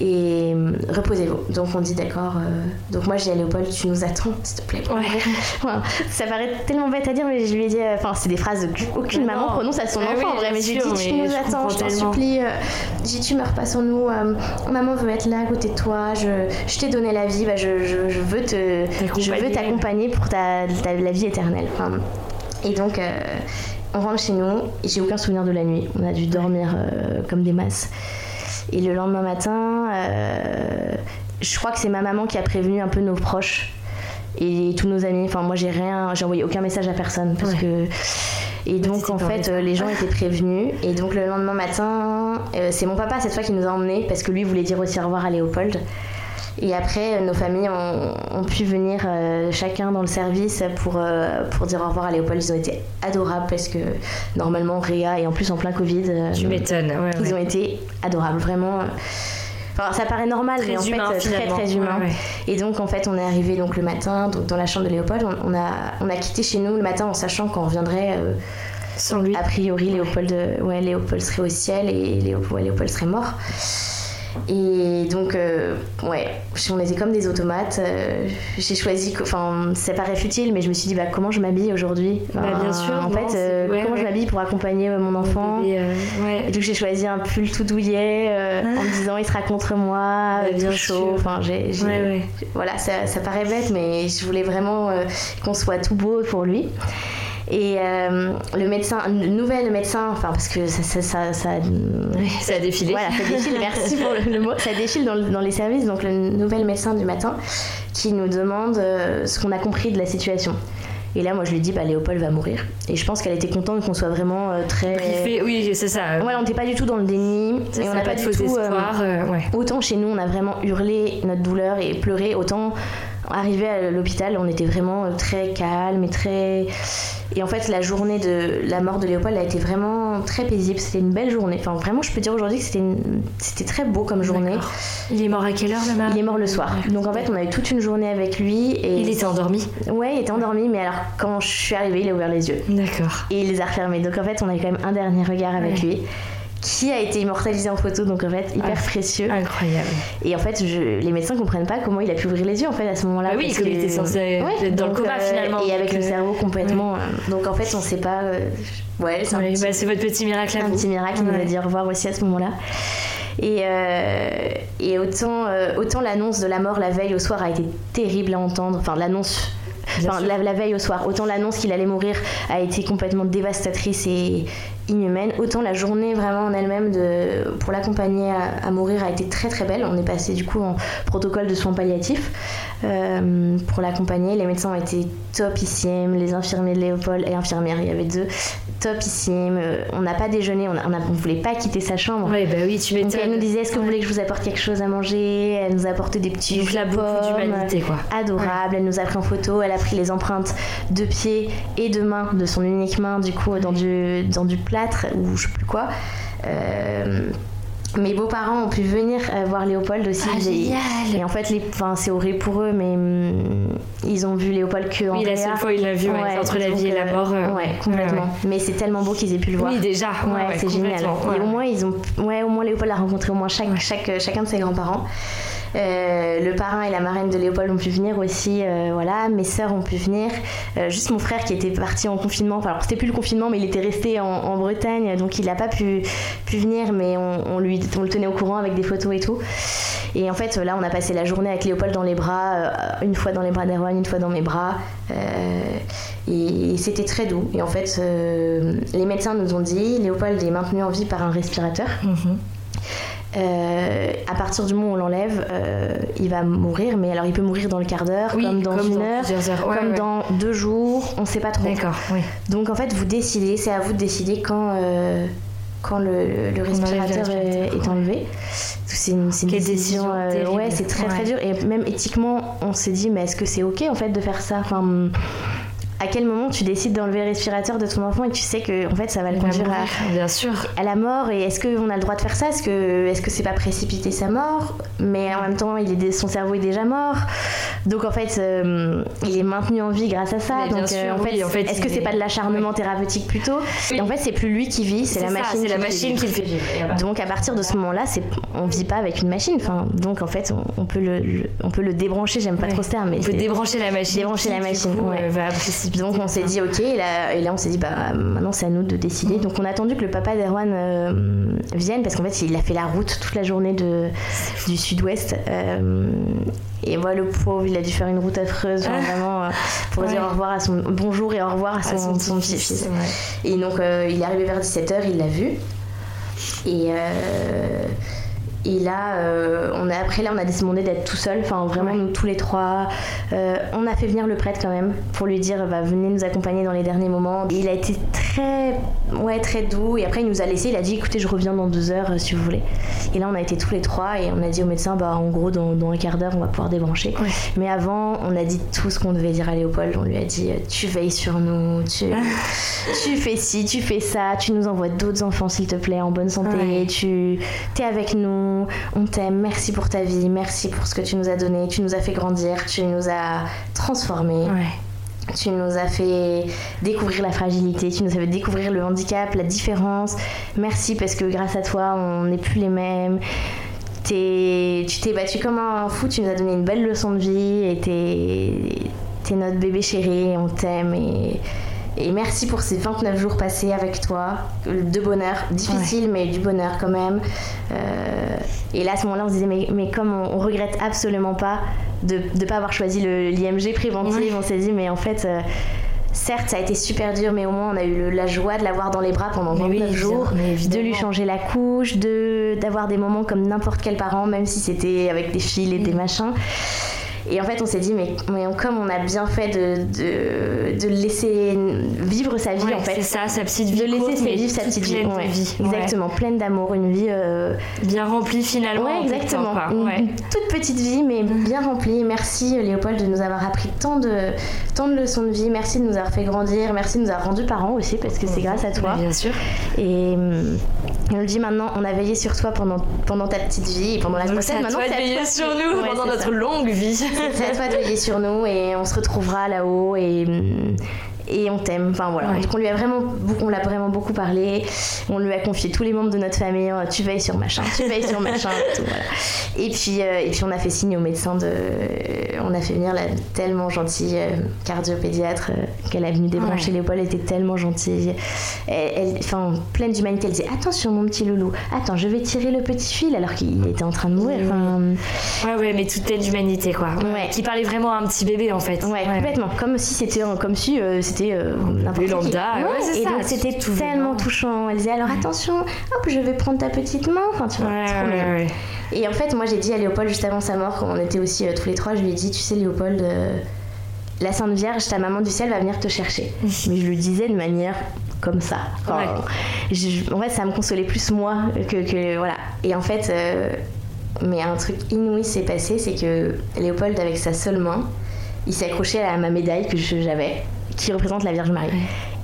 et euh, reposez-vous. Donc on dit d'accord. euh, Donc moi, je dis à Léopold, tu nous attends, s'il te plaît. Ouais. [laughs] ça paraît tellement bête à dire, mais je lui ai dit, euh, enfin, c'est des phrases qu'aucune maman non. prononce à son enfant oui, en vrai. Mais je lui ai sûr, dit, tu nous attends, je t'en supplie. J'ai dit, tu meurs pas sans nous. euh, Maman veut être là à côté de toi. Je, je t'ai donné la vie. bah, je, je, je veux te, je veux T'accompagner. t'accompagner pour ta, ta- la vie éternelle. Enfin, et donc, euh, on rentre chez nous. et J'ai aucun souvenir de la nuit. On a dû dormir euh, comme des masses. Et le lendemain matin, euh, je crois que c'est ma maman qui a prévenu un peu nos proches et tous nos amis. Enfin, moi, j'ai rien, j'ai envoyé aucun message à personne parce Ouais. que. Et donc, en fait, euh, les gens étaient prévenus. Et donc, le lendemain matin, euh, c'est mon papa cette fois qui nous a emmenés parce que lui voulait dire aussi au revoir à Léopold. Et après, euh, nos familles ont, ont pu venir euh, chacun dans le service pour, euh, pour dire au revoir à Léopold. Ils ont été adorables parce que normalement, Réa et en plus en plein Covid, euh, Tu m'étonnes, ouais. ils ouais. ont été adorables, vraiment. Enfin, ça paraît normal, mais en Très fait, humain, très finalement. très humain. Ouais. Et donc, en fait, on est arrivé donc le matin, donc dans la chambre de Léopold. On, on a, on a quitté chez nous le matin en sachant qu'on reviendrait. Sans lui. a priori, Léopold, ouais, Léopold serait au ciel et Léo- ouais, Léopold serait mort. Et donc, euh, ouais, on était comme des automates. euh, J'ai choisi, enfin, ça paraît futile, mais je me suis dit, bah, comment je m'habille aujourd'hui? Bah, bien sûr, En non, fait, euh, ouais, comment je m'habille pour accompagner mon enfant? Et, ouais. et donc j'ai choisi un pull tout douillet en me disant il sera contre moi, euh, bien chaud. Enfin, j'ai. Voilà, ça, ça paraît bête, mais je voulais vraiment qu'on soit tout beau pour lui. Et euh, le médecin, le nouvel médecin, enfin parce que ça, ça, ça, ça- défilé. voilà, ça défile, [laughs] merci pour le, le mot, ça défile dans, le- dans les services, donc le nouvel médecin du matin qui nous demande euh, ce qu'on a compris de la situation. Et là, moi, je lui dis, bah, Léopold va mourir. Et je pense qu'elle était contente qu'on soit vraiment euh, très. Briefé, oui, c'est ça. Ouais, on n'était pas du tout dans le déni. Et on n'a pas de du faux euh, ouais. Autant chez nous, on a vraiment hurlé notre douleur et pleuré, autant arrivé à l'hôpital, on était vraiment très calme et très. Et en fait, la journée de la mort de Léopold a été vraiment très paisible. C'était une belle journée. Enfin, vraiment, je peux dire aujourd'hui que c'était une- c'était très beau comme journée. Il est mort à quelle heure, le Il est mort le soir. Donc en fait, on avait toute une journée avec lui et. Il était endormi. Ouais, il était endormi, mais alors quand je suis arrivée, il a ouvert les yeux D'accord. et il les a refermés. Donc en fait, on avait quand même un dernier regard avec Ouais. lui qui a été immortalisé en photo, donc en fait hyper Ah, précieux. Incroyable. Et en fait, je- les médecins comprennent pas comment il a pu ouvrir les yeux en fait à ce moment-là. Bah oui, parce comme il que- était censé être dans le coma, finalement, Et avec le euh, cerveau complètement. euh, donc en fait, on sait pas. euh, ouais, c'est Ouais, bah, c'est votre petit miracle à un vous. petit miracle. Il nous a Ouais. dit au revoir aussi à ce moment-là. Et, euh, et autant, euh, autant l'annonce de la mort la veille au soir a été terrible à entendre. Enfin, l'annonce. Enfin, la, la veille au soir, autant l'annonce qu'il allait mourir a été complètement dévastatrice et inhumaine, autant la journée vraiment en elle-même pour l'accompagner à, à mourir a été très très belle. On est passé du coup en protocole de soins palliatifs euh, pour l'accompagner. Les médecins ont été topissimes, les infirmiers de Léopold et infirmières, il y avait deux, Euh, On n'a pas déjeuné, on ne voulait pas quitter sa chambre. Ouais, bah oui, tu Donc elle nous disait est-ce que vous voulez que je vous apporte quelque chose à manger? Elle nous a apporté des petits Donc jus d'humanité, quoi. Adorable. Elle nous a pris en photo. Elle a pris les empreintes de pied et de main de son unique main du coup dans du dans du plâtre ou je sais plus quoi. Euh, mes beaux-parents ont pu venir euh, voir Léopold aussi. Ah, Et- génial. Et en fait, les, enfin, c'est horrible pour eux, mais hum, ils ont vu Léopold que en Oui, la seule fois où il l'a vu, ouais, entre la vie et la euh, mort. euh, ouais, complètement. Mais c'est tellement beau qu'ils aient pu le voir. Oui, déjà. Ouais, c'est génial. Et au moins, ils ont, ouais, au moins Léopold a rencontré au moins chaque, chaque, chacun de ses grands-parents. Euh, le parrain et la marraine de Léopold ont pu venir aussi, euh, voilà. Mes sœurs ont pu venir. Euh, juste mon frère qui était parti en confinement. Alors c'était plus le confinement, mais il était resté en, Bretagne, donc il n'a pas pu, pu venir, mais on, on le tenait au courant avec des photos et tout. Et en fait, là, on a passé la journée avec Léopold dans les bras, une fois dans les bras d'Erwan, une fois dans mes bras. Et c'était très doux. Et en fait, les médecins nous ont dit Léopold est maintenu en vie par un respirateur. Mhm. à partir du moment où on l'enlève, il va mourir, mais alors il peut mourir dans le quart d'heure, comme dans une heure, comme dans deux jours, on ne sait pas trop. D'accord, oui. Donc en fait, vous décidez, c'est à vous de décider quand, quand le, respirateur est, enlevé. C'est une, une décision. ouais, c'est très très dur. Et même éthiquement, on s'est dit, mais est-ce que c'est ok en fait de faire ça? Enfin, à quel moment tu décides d'enlever le respirateur de ton enfant et tu sais que en fait ça va le conduire à, bien sûr. à la mort et est-ce qu'on a le droit de faire ça? Est-ce que est-ce que c'est pas précipiter sa mort? Mais en même temps, il est, son cerveau est déjà mort. Donc en fait, euh, il est maintenu en vie grâce à ça. Donc euh, en, fait, en, fait, est-ce que c'est pas de l'acharnement thérapeutique plutôt? Et en fait, c'est plus lui qui vit, c'est la machine. C'est la machine qui le fait vivre. Donc à partir de ce moment-là, c'est on vit pas avec une machine. Enfin, donc en fait, on, peut le, on peut le débrancher. J'aime pas trop ce terme, mais on peut débrancher la machine. Débrancher la machine. ouais. va donc on s'est dit ok, et là, et là on s'est dit bah maintenant c'est à nous de décider. Donc on a attendu que le papa d'Erwan euh, vienne parce qu'en fait il a fait la route toute la journée de, du sud-ouest. Euh, et voilà le pauvre, il a dû faire une route affreuse, ah. vraiment, euh, pour dire au revoir à son bonjour et au revoir à son, son petit-fils. Et donc il est arrivé vers 17h, il l'a vu. Et et là, euh, on a, après, là, on a demandé d'être tout seul, enfin vraiment nous tous les trois. Euh, on a fait venir le prêtre quand même pour lui dire bah, venez nous accompagner dans les derniers moments. Et il a été très, ouais, très doux. Et après, il nous a laissé. Il a dit écoutez, je reviens dans deux heures euh, si vous voulez. Et là, on a été tous les trois et on a dit au médecin bah, en gros, dans, dans un quart d'heure, on va pouvoir débrancher. Mais avant, on a dit tout ce qu'on devait dire à Léopold. On lui a dit tu veilles sur nous, tu, [laughs] tu fais ci, tu fais ça, tu nous envoies d'autres enfants s'il te plaît en bonne santé, tu es avec nous on t'aime, merci pour ta vie, merci pour ce que tu nous as donné, tu nous as fait grandir, tu nous as transformés. Tu nous as fait découvrir la fragilité, tu nous as fait découvrir le handicap, la différence. Merci parce que grâce à toi, on n'est plus les mêmes. tu t'es battu comme un fou, tu nous as donné une belle leçon de vie et t'es, notre bébé chéri, on t'aime et et merci pour ces 29 jours passés avec toi, de bonheur, difficile mais du bonheur quand même. Euh, et là à ce moment-là on se disait mais, mais comme on, regrette absolument pas de ne pas avoir choisi l'IMG préventive, on s'est dit mais en fait... Euh, certes, ça a été super dur, mais au moins on a eu la joie de l'avoir dans les bras pendant 29 jours, de lui changer la couche, de d'avoir des moments comme n'importe quel parent, même si c'était avec des fils et des machins. Et en fait, on s'est dit, mais, mais, comme on a bien fait de, de, de laisser vivre sa vie, en fait. C'est ça, sa petite vie. De laisser vivre sa petite vie. vie. Exactement, pleine d'amour, une vie. Euh, bien remplie finalement. Ouais, exactement. Une, toute petite vie, mais bien remplie. Merci Léopold de nous avoir appris tant de, tant de leçons de vie. Merci de nous avoir fait grandir. Merci de nous avoir rendu parents aussi, parce que c'est grâce à toi. Bien sûr. Et on le dit maintenant, on a veillé sur toi pendant, pendant ta petite vie et pendant la grossesse. Maintenant, c'est à veiller sur nous pendant notre longue vie. C'est à toi de veiller sur nous et on se retrouvera là-haut et, et on t'aime. Enfin voilà. Donc on lui a vraiment, on l'a vraiment beaucoup parlé. On lui a confié tous les membres de notre famille. Oh, tu veilles sur machin, tu veilles sur machin. [laughs] Tout, voilà. Et puis euh, et puis on a fait signe au médecin de, on a fait venir la tellement gentille euh, cardiopédiatre euh, qu'elle a venu débrancher ouais. l'épaule. Elle était tellement gentille. Elle, enfin pleine d'humanité. Elle disait attention mon petit loulou. Attends, je vais tirer le petit fil alors qu'il était en train de mourir. Enfin, ouais ouais, mais toute pleine d'humanité quoi. Ouais. Qui parlait vraiment à un petit bébé en fait. Ouais, complètement. Comme si c'était comme si c'était euh, n'importe lambda. Ouais, et donc c'était tellement touchant. Elle disait alors attention, hop, je vais prendre ta petite main. Enfin, tu vois, trop Et en fait, moi j'ai dit à Léopold juste avant sa mort, quand on était aussi euh, tous les trois, je lui ai dit, tu sais Léopold, euh, la Sainte Vierge, ta maman du ciel va venir te chercher. [laughs] Mais je lui disais de manière comme ça. en fait, ça me consolait plus moi que, que voilà. Et en fait, mais un truc inouï s'est passé, c'est que Léopold, avec sa seule main, il s'est accroché à ma médaille que j'avais qui représente la Vierge Marie.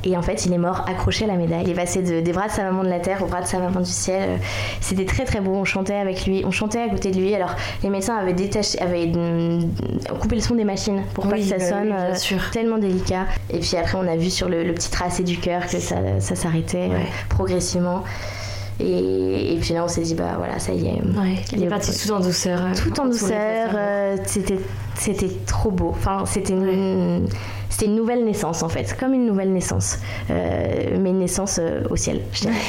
Et en fait, il est mort accroché à la médaille. Il est passé des bras de sa maman de la terre aux bras de sa maman du ciel. C'était très très beau. On chantait avec lui, on chantait à côté de lui. Alors, les médecins avaient détaché, avaient coupé le son des machines pour pas que ça bah sonne. Euh, tellement délicat. Et puis après, on a vu sur le, petit tracé du cœur que ça, ça s'arrêtait euh, progressivement. Et, puis là, on s'est dit, bah voilà, ça y est. il est parti tout en douceur. Euh, tout en douceur. c'était, c'était trop beau. Enfin, c'était une c'était une nouvelle naissance en fait, comme une nouvelle naissance, euh, mais une naissance euh, au ciel.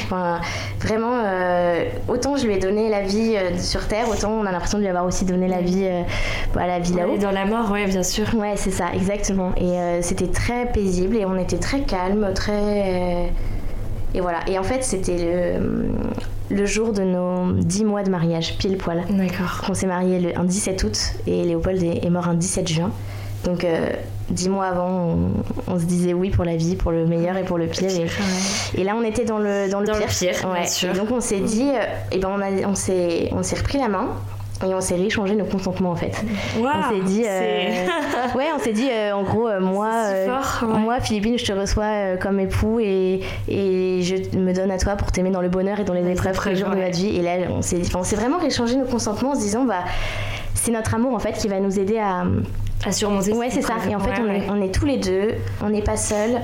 Enfin, vraiment, euh, autant je lui ai donné la vie sur Terre, autant on a l'impression de lui avoir aussi donné la vie à la vie là-haut. dans la mort, ouais, bien sûr. Ouais, c'est ça, exactement. Et c'était très paisible et on était très calme, très. Et voilà. Et en fait, c'était le le jour de nos 10 mois de mariage, pile poil. D'accord. On s'est marié le, un 17 août et Léopold est, est mort un 17 juin. Donc, euh, dix mois avant, on, on se disait oui pour la vie, pour le meilleur et pour le pire. Et, et là, on était dans le, dans le Dans le pire. pire, bien Ouais. sûr. Et donc, on s'est dit, euh, et ben, on, on s'est on s'est repris la main. Et on s'est rééchangé nos consentements en fait. on s'est dit, euh, ouais, on s'est dit euh, en gros, euh, moi, fort, ouais. moi, Philippine, je te reçois comme époux et, et je me donne à toi pour t'aimer dans le bonheur et dans les épreuves tous les jours de notre vie. Et là, on s'est, enfin, on s'est vraiment réchangé nos consentements en se disant, bah, c'est notre amour en fait qui va nous aider à, à surmonter. Ouais, c'est ça. Et en fait, on, est, on est tous les deux, on n'est pas seuls.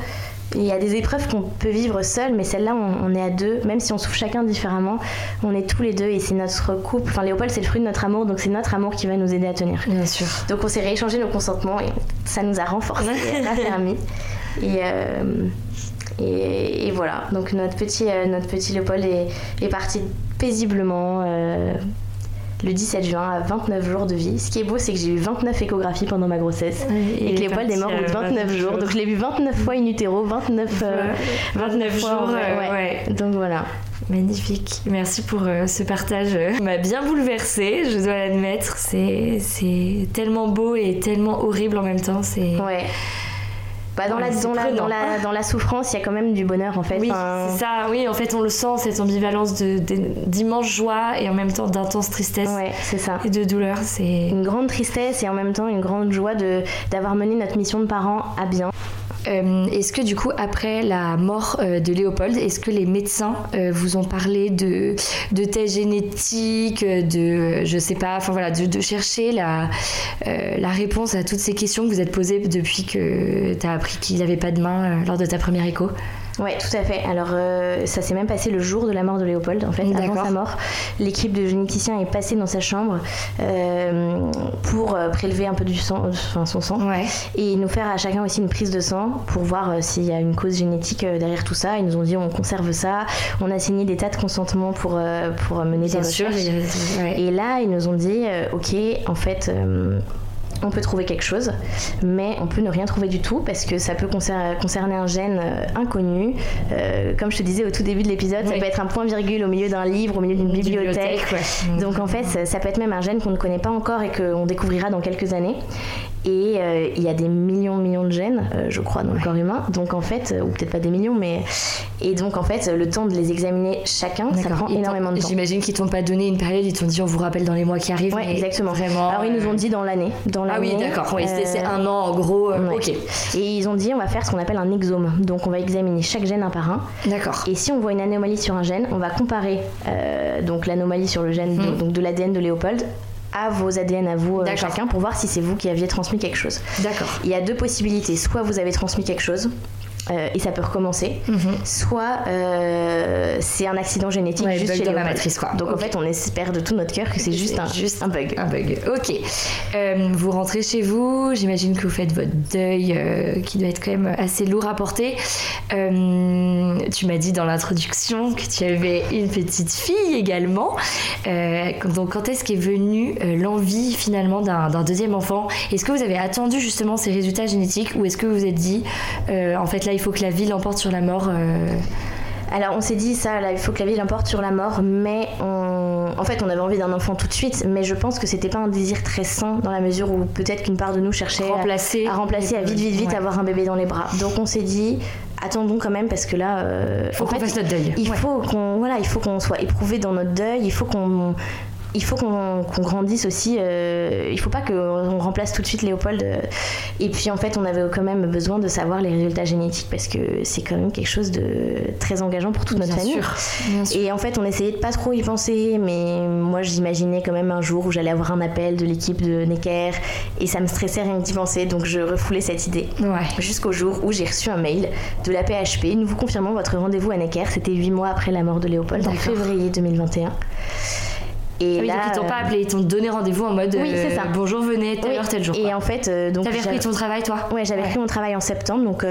Il y a des épreuves qu'on peut vivre seul, mais celle-là, on, on est à deux, même si on souffre chacun différemment. On est tous les deux et c'est notre couple. Enfin, Léopold, c'est le fruit de notre amour, donc c'est notre amour qui va nous aider à tenir. Bien sûr. Donc, on s'est rééchangé nos consentements et ça nous a renforcés, raffermis. Et, euh, et, et voilà. Donc, notre petit, euh, notre petit Léopold est, est parti paisiblement. euh, le 17 juin à 29 jours de vie. Ce qui est beau, c'est que j'ai eu 29 échographies pendant ma grossesse. Et que Léopold est mort au bout de 29 jours. Donc je l'ai vu 29 fois in utero, 29, euh, 29 fois, jours, ouais, euh, ouais. ouais. Donc voilà. Magnifique. Merci pour euh, ce partage. Il m'a bien bouleversée, je dois l'admettre. C'est, c'est tellement beau et tellement horrible en même temps. C'est... Ouais. Bah, dans, Ouais, la, c'est dans, la, prenant. dans, la, dans la souffrance, il y a quand même du bonheur en fait. Oui, Enfin, c'est ça. Oui, en fait, on le sent, cette ambivalence d'immense joie et en même temps d'intense tristesse Ouais, c'est ça. et de douleur. C'est... Une grande tristesse et en même temps une grande joie de, d'avoir mené notre mission de parents à bien. Euh, est-ce que du coup, après la mort euh, de Léopold, est-ce que les médecins euh, vous ont parlé de, de tests génétiques, euh, de, je sais pas, enfin voilà, de, chercher la, la réponse à toutes ces questions que vous êtes posées depuis que tu as appris qu'il n'avait pas de main lors de ta première écho? Ouais, tout à fait. Alors, euh, ça s'est même passé le jour de la mort de Léopold, en fait, avant sa mort. L'équipe de généticiens est passée dans sa chambre euh, pour euh, prélever un peu du sang, enfin, son sang, Ouais. et nous faire à chacun aussi une prise de sang pour voir s'il y a une cause génétique derrière tout ça. Ils nous ont dit on conserve ça. On a signé des tas de consentements pour, pour mener Bien des sûr. recherches. Et là, ils nous ont dit, ok, en fait, euh, on peut trouver quelque chose, mais on peut ne rien trouver du tout parce que ça peut concer- concerner un gène euh, inconnu. Euh, comme je te disais au tout début de l'épisode, ça peut être un point virgule au milieu d'un livre, au milieu d'une bibliothèque. ouais. Donc en fait, ça, ça peut être même un gène qu'on ne connaît pas encore et qu'on découvrira dans quelques années. Et euh, il y a des millions, millions de gènes, euh, je crois, dans le corps humain. Donc en fait, euh, ou peut-être pas des millions, mais et donc en fait, le temps de les examiner chacun, ça prend énormément de temps. J'imagine qu'ils t'ont pas donné une période, ils t'ont dit on vous rappelle dans les mois qui arrivent. Ouais, exactement. Vraiment. Alors ils nous ont dit dans l'année. Dans Ah oui, d'accord. Oui, c'est- un an en gros. ouais. Ok. Et ils ont dit on va faire ce qu'on appelle un exome. Donc on va examiner chaque gène un par un. D'accord. Et si on voit une anomalie sur un gène, on va comparer donc l'anomalie sur le gène de, donc de l'ADN de Léopold à vos ADN à vous euh, chacun pour voir si c'est vous qui aviez transmis quelque chose. D'accord. Il y a deux possibilités. Soit vous avez transmis quelque chose. Euh, et ça peut recommencer. Mhm. Soit euh, c'est un accident génétique Ouais, juste bug chez dans la matrice, quoi. Donc en fait, on espère de tout notre cœur que c'est juste, un, juste un bug. Un bug. Ok. Euh, vous rentrez chez vous. J'imagine que vous faites votre deuil, qui doit être quand même assez lourd à porter. Tu m'as dit dans l'introduction que tu avais une petite fille également. Donc quand est-ce qu'est venue l'envie finalement d'un deuxième enfant? Est-ce que vous avez attendu justement ces résultats génétiques ou est-ce que vous vous êtes dit en fait là il faut que la vie l'emporte sur la mort euh, Alors on s'est dit ça, là, il faut que la vie l'emporte sur la mort, mais on... en fait on avait envie d'un enfant tout de suite, mais je pense que c'était pas un désir très sain dans la mesure où peut-être qu'une part de nous cherchait à- remplacer à, remplacer, à vite vite vite Ouais. avoir un bébé dans les bras. Donc on s'est dit attendons quand même parce que là, euh, Faut qu'on fasse notre deuil. il Ouais. faut qu'on voilà, il faut qu'on soit éprouvé dans notre deuil, il faut qu'on il faut qu'on grandisse aussi. euh, il faut pas qu'on remplace tout de suite Léopold. euh, et puis en fait, on avait quand même besoin de savoir les résultats génétiques parce que c'est quand même quelque chose de très engageant pour toute notre Bien famille. sûr. Bien sûr. Et en fait, on essayait de pas trop y penser, mais moi, j'imaginais quand même un jour où j'allais avoir un appel de l'équipe de Necker, et ça me stressait rien que d'y penser, donc je refoulais cette idée. Ouais. Jusqu'au jour où j'ai reçu un mail de la PHP. Nous vous confirmons votre rendez-vous à Necker. C'était huit mois après la mort de Léopold, en février 2021. Et ah oui, là, donc ils t'ont pas appelé, ils t'ont donné rendez-vous en mode oui, ça. bonjour, venez, telle heure, tel jour. Et en fait, donc. T'avais repris ton travail, toi Ouais, j'avais repris mon travail en septembre, donc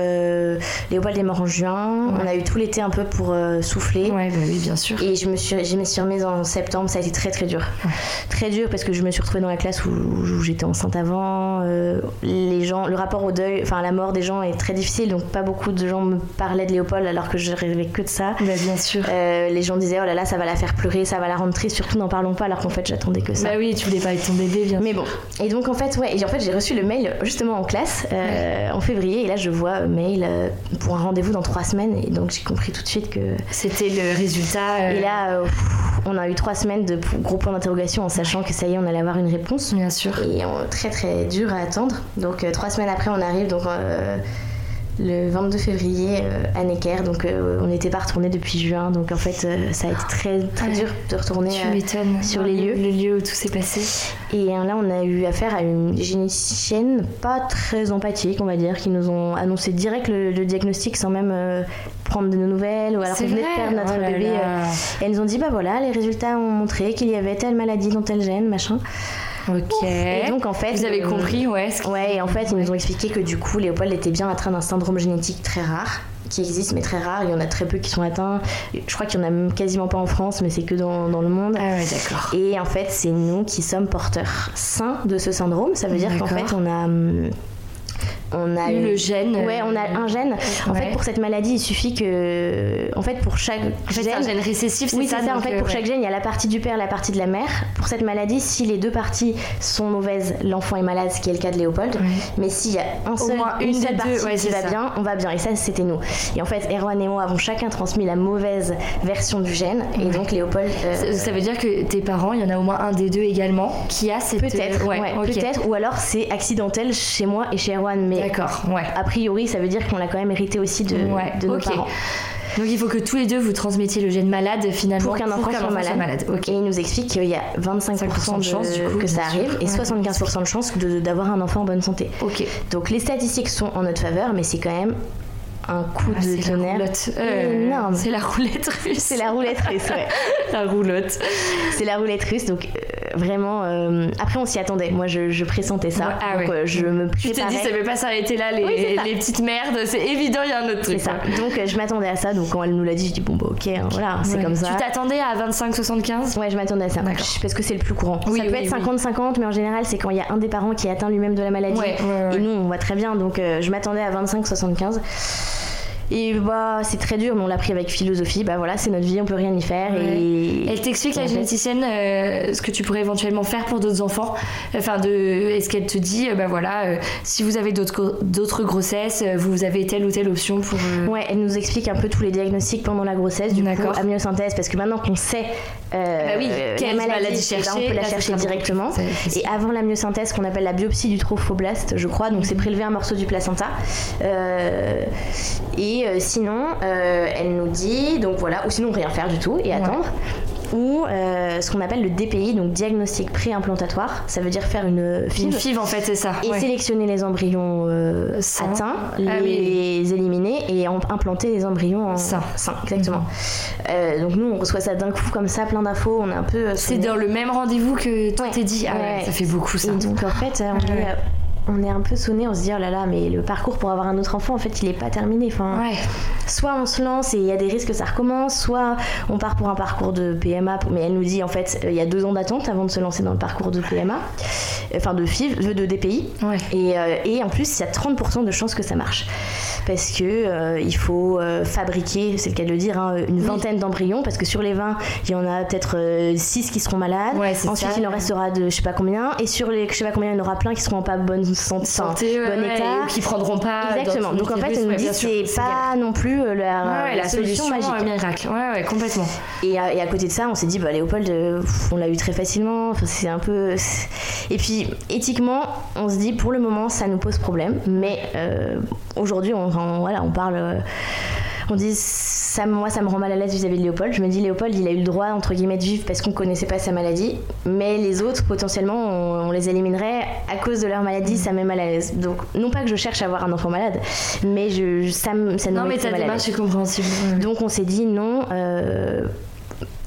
Léopold est mort en juin. On a eu tout l'été un peu pour souffler. Ouais, bah oui, bien sûr. Et je me suis, je me suis remise en septembre, ça a été très très dur. Très dur parce que je me suis retrouvée dans la classe où, j'étais enceinte avant. les gens, le rapport au deuil, enfin la mort des gens est très difficile, donc pas beaucoup de gens me parlaient de Léopold alors que je rêvais que de ça. Bah, bien sûr. les gens disaient oh là là, ça va la faire pleurer, ça va la rendre triste, surtout n'en parlons pas alors qu'en fait j'attendais que ça. Bah oui, tu voulais pas être ton bébé, bien Mais bon. Et donc en fait, ouais, et en fait j'ai reçu le mail justement en classe euh, en février et là je vois un mail euh, pour un rendez-vous dans trois semaines et donc j'ai compris tout de suite que. C'était le résultat. Euh, et là, on a eu trois semaines de gros points d'interrogation en sachant que ça y est, on allait avoir une réponse. Bien sûr. Et très très dur à attendre. Donc trois semaines après, on arrive donc le 22 février euh, à Necker. Donc euh, on n'était pas retourné depuis juin. Donc en fait, euh, ça a été très, très dur de retourner sur les lieux. Le lieu où tout s'est passé. Et là, on a eu affaire à une génicienne pas très empathique, on va dire, qui nous ont annoncé direct le, diagnostic sans même prendre de nos nouvelles ou alors qu'on venait de perdre notre oh bébé. et elles nous ont dit bah voilà, les résultats ont montré qu'il y avait telle maladie dans tel gène, machin. Ok. Et donc en fait, vous avez compris, ouais. Ouais, et en fait, ils nous ont expliqué que du coup, Léopold était bien atteint d'un syndrome génétique très rare qui existe mais très rare. Il y en a très peu qui sont atteints. Je crois qu'il y en a même quasiment pas en France, mais c'est que dans, dans, le monde. Ah ouais, d'accord. Et en fait, c'est nous qui sommes porteurs sains de ce syndrome. Ça veut dire qu'en fait, on a hum, on a eu le gène. Ouais, on a un gène. En fait, pour cette maladie, il suffit que, en fait, pour chaque en fait, gène, un gène récessif, c'est ça. en fait, pour euh, chaque gène, il y a la partie du père, la partie de la mère. Pour cette maladie, si les deux parties sont mauvaises, l'enfant est malade, ce qui est le cas de Léopold. Mais s'il y a un seul, une, seule partie qui va bien, on va bien. Et ça, c'était nous. Et en fait, Erwan et moi avons chacun transmis la mauvaise version du gène. Et donc, Léopold. Euh, ça, veut dire que tes parents, il y en a au moins un des deux également qui a cette. Peut-être. Ouais, peut-être. Ou alors c'est accidentel chez moi et chez Erwan. Mais d'accord. Ouais a priori, ça veut dire qu'on l'a quand même hérité aussi de, de nos parents. Donc il faut que tous les deux vous transmettiez le gène malade finalement pour qu'un enfant, soit malade. Et il nous explique qu'il y a 25% de chance du coup, que ça arrive et 75% de chance d'avoir un enfant en bonne santé. Ok. Donc les statistiques sont en notre faveur, mais c'est quand même un coup ah, de tonnerre euh. C'est la roulette russe. C'est la roulette russe, ouais. [laughs] la roulotte. C'est la roulette russe, donc euh, vraiment. Euh, après, on s'y attendait. Moi, je, je pressentais ça. ah, donc, je me Tu t'es dit, ça ne pas s'arrêter là, les, les, petites merdes. C'est évident, il y a un autre truc. ça. Donc, je m'attendais à ça. Donc, quand elle nous l'a dit, je dis, bon, bah, ok, hein, voilà, c'est comme ça. Tu t'attendais à 25-75 Ouais, je m'attendais à ça. Parce que c'est le plus courant. Oui, ça peut être 50-50, mais en général, c'est quand il y a un des parents qui est atteint lui-même de la maladie. Et nous, on voit très bien. Donc, je m'attendais à 25-75. Et bah, c'est très dur, mais on l'a pris avec philosophie. Bah voilà, c'est notre vie, on peut rien y faire. Et... Elle t'explique, la généticienne, euh, ce que tu pourrais éventuellement faire pour d'autres enfants. Enfin, de... est-ce qu'elle te dit, euh, bah voilà, euh, si vous avez d'autres, grossesses, vous avez telle ou telle option pour. Ouais, elle nous explique un peu tous les diagnostics pendant la grossesse, du coup, amyosynthèse, parce que maintenant qu'on sait bah oui, quelle maladie, maladie chercher, on peut la chercher directement. Et avant la myosynthèse, qu'on appelle la biopsie du trophoblast, je crois, donc c'est prélever un morceau du placenta. et euh, sinon, euh, elle nous dit, donc voilà, ou sinon rien faire du tout et attendre ou euh, ce qu'on appelle le DPI, donc diagnostic pré-implantatoire. Ça veut dire faire une FIV. Une FIV, en fait, c'est ça. Et sélectionner les embryons atteints, ah les éliminer et implanter les embryons en sains. exactement. Mhm. donc nous, on reçoit ça d'un coup comme ça, plein d'infos. On est un peu. C'est dans le même rendez-vous que toi t'es dit. Ah ouais, ça fait beaucoup ça. Et donc en fait, on est on est un peu sonné, on se dit oh là là, mais le parcours pour avoir un autre enfant, en fait, il est pas terminé. Enfin, soit on se lance et il y a des risques que ça recommence, soit on part pour un parcours de PMA. Mais elle nous dit en fait, il y a deux ans d'attente avant de se lancer dans le parcours de PMA, enfin de FIV, de DPI. Et, euh, et, en plus, il y a 30% de chances que ça marche parce que euh, il faut euh, fabriquer, c'est le cas de le dire, hein, une vingtaine d'embryons parce que sur les 20, il y en a peut-être 6 qui seront malades. Ensuite, il en restera de je sais pas combien, et sur les je sais pas combien, il y en aura plein qui seront en pas bonne santé, bon état, ou qui prendront pas. Exactement. Donc en fait, elle nous dit c'est pas non plus euh, la, la solution, magique. miracle. Ouais, ouais, complètement. Et, à, et à côté de ça, on s'est dit bah Léopold, euh, on l'a eu très facilement. Enfin, c'est un peu. Et puis éthiquement, on se dit pour le moment, ça nous pose problème, mais euh, aujourd'hui, on, voilà, on parle on dit ça, moi ça me rend mal à l'aise vis-à-vis de Léopold. Je me dis Léopold il a eu le droit entre guillemets de vivre parce qu'on connaissait pas sa maladie, mais les autres potentiellement on, les éliminerait à cause de leur maladie, ça met mal à l'aise. Donc non pas que je cherche à avoir un enfant malade, mais je, ça, ça Non mais ta démarche est compréhensible. Donc on s'est dit non. Euh,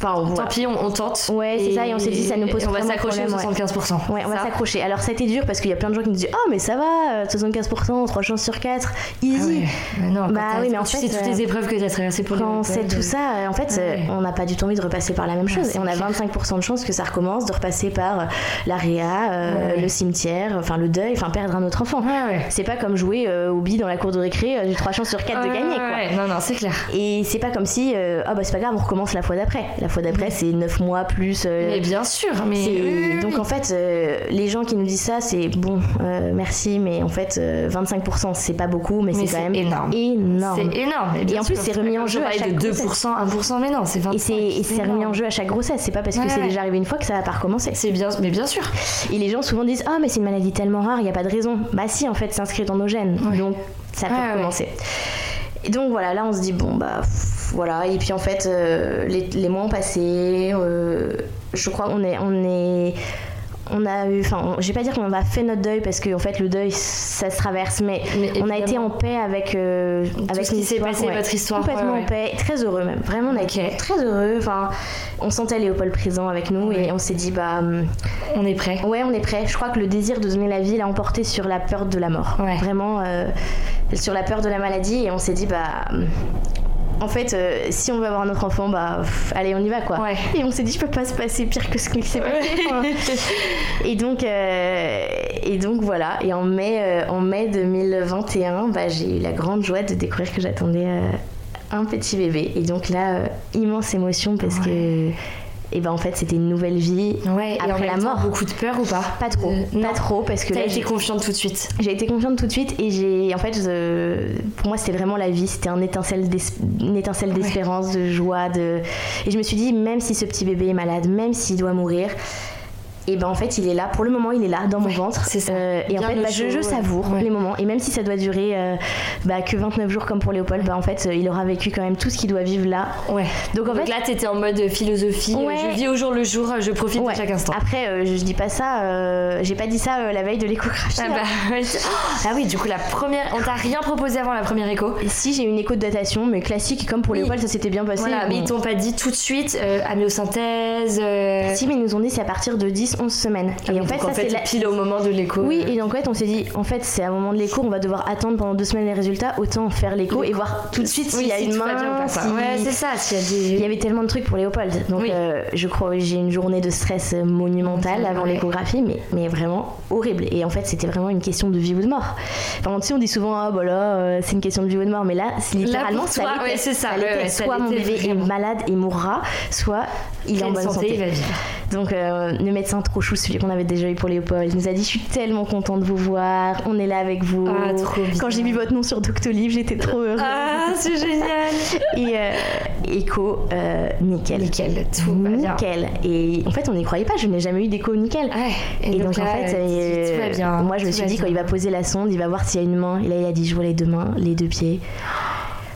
Enfin, Tant pis, on, on tente. Ouais, c'est ça, et on s'est dit, ça nous pose et On va s'accrocher au problème, ouais. 75%. Ouais, on va s'accrocher. Alors, ça a été dur parce qu'il y a plein de gens qui nous disent Oh, mais ça va, euh, 75%, 3 chances sur 4, Ah easy. ouais. Mais non, Bah oui, mais en tu fait, sais toutes euh, les épreuves que tu as traversées pour Quand on les sait écoles, tout ça, euh, en fait, Ouais. euh, on n'a pas du tout envie de repasser par la même chose. c'est et on a clair. 25% de chances que ça recommence, de repasser par euh, la réa, euh, le cimetière, enfin le deuil, enfin perdre un autre enfant. C'est pas comme jouer euh, au billes dans la cour de récré, euh, j'ai 3 chances sur 4 de gagner. quoi. Non, non, c'est clair. Et c'est pas comme si, euh, ah bah c'est pas grave, on recommence la fois d'après. La fois d'après, c'est 9 mois plus. euh, Mais bien sûr, mais. oui, oui. Donc en fait, euh, les gens qui nous disent ça, c'est bon, euh, merci, mais en fait, euh, 25%, c'est pas beaucoup, mais, Mais c'est quand même énorme. énorme. C'est énorme. Et bien en plus, c'est remis en jeu à chaque de grossesse. 2%, 1%, mais non, c'est 25%. Et c'est et c'est remis en jeu à chaque grossesse, c'est pas parce que c'est ouais. déjà arrivé une fois que ça va pas recommencer. C'est bien, mais bien sûr. Et les gens souvent disent Ah, mais c'est une maladie tellement rare, il n'y a pas de raison. Bah, si, en fait, c'est inscrit dans nos gènes. Ouais. Donc, ça peut recommencer. Et donc, voilà, là, on se dit Bon, bah, voilà. Et puis, en fait, euh, les, les mois ont passé. euh, je crois qu'on est. On est on a eu, enfin, je vais pas dire qu'on a fait notre deuil parce que en fait le deuil ça se traverse, mais, Mais on a été en paix avec euh, avec ce qui s'est passé, votre histoire, complètement ouais, en paix, très heureux même, vraiment on a été très heureux. Enfin, on sentait Léopold présent avec nous et on s'est dit bah hum, On est prêt. Ouais, on est prêt. Je crois que le désir de donner la vie l'a emporté sur la peur de la mort. Vraiment, euh, sur la peur de la maladie. Et on s'est dit, bah. En fait, euh, si on veut avoir notre enfant, bah, pff, allez, on y va quoi. Ouais. Et on s'est dit, je peux pas se passer pire que ce qui s'est passé. et donc, euh, et donc voilà. Et en mai, euh, en mai 2021, bah, j'ai eu la grande joie de découvrir que j'attendais euh, un petit bébé. Et donc là, euh, immense émotion parce que, et ben en fait, c'était une nouvelle vie Ouais, et en après la mort. beaucoup de peur ou pas Pas trop, Euh, pas trop parce que T'as été confiante tout de suite. j'ai été confiante tout de suite et j'ai en fait je- pour moi c'était vraiment la vie c'était un étincelle une étincelle d'espérance de joie de et je me suis dit même si ce petit bébé est malade même s'il doit mourir et ben en fait il est là pour le moment il est là dans mon Ouais, ventre c'est ça. Euh, et en fait bah, je, savoure Ouais. les moments et même si ça doit durer euh, bah, que 29 jours comme pour Léopold bah en fait euh, il aura vécu quand même tout ce qu'il doit vivre là Ouais. donc en Donc fait là, t'étais en mode philosophie. Ouais. Je vis au jour le jour, je profite de chaque instant. après euh, je, dis pas ça j'ai pas dit ça la veille de l'échographie Ah, hein. bah, [laughs] ah oui, du coup, la première. On t'a rien proposé avant la première écho si j'ai une écho de datation mais classique comme pour Oui. Léopold ça s'était bien passé Voilà, mais bon. ils t'ont pas dit tout de suite amyosynthèse. Si, mais ils nous ont dit c'est à partir de 10-11 semaines. ah Et en fait, ça, en c'est fait, la... pile au moment de l'écho. Oui, euh, et donc en fait, on s'est dit, en fait, c'est à un moment de l'écho, on va devoir attendre pendant deux semaines les résultats, autant faire l'écho et voir tout de suite oui, s'il y a si une main. si- Ouais, c'est ça, y des. Il y avait tellement de trucs pour Léopold. Donc, Oui. euh, je crois que j'ai une journée de stress monumentale avant Ouais. l'échographie, mais, mais vraiment horrible. Et en fait, c'était vraiment une question de vie ou de mort. Enfin, tu sais, on dit souvent, ah, bah là, euh, c'est une question de vie ou de mort, mais là, c'est littéralement, pour ça toi, l'était. ouais, c'est ça, l'était. ouais, ouais, ça soit mon bébé est malade et mourra, soit il est en bonne santé. Donc le médecin trop chou, celui qu'on avait déjà eu pour Léopold, il nous a dit je suis tellement content de vous voir, on est là avec vous. Ah, trop bien. Quand j'ai vu votre nom sur Doctolib, j'étais trop heureuse. Ah, c'est génial! [laughs] Et euh, écho, euh, nickel. Nickel, tout va bien. Nickel. Et en fait, on n'y croyait pas, je n'ai jamais eu d'écho nickel. Ouais, Et, donc, là, en fait, euh, tout va bien. moi je me suis dit bien. quand il va poser la sonde, il va voir s'il y a une main. Et là il a dit je vois les deux mains, les deux pieds.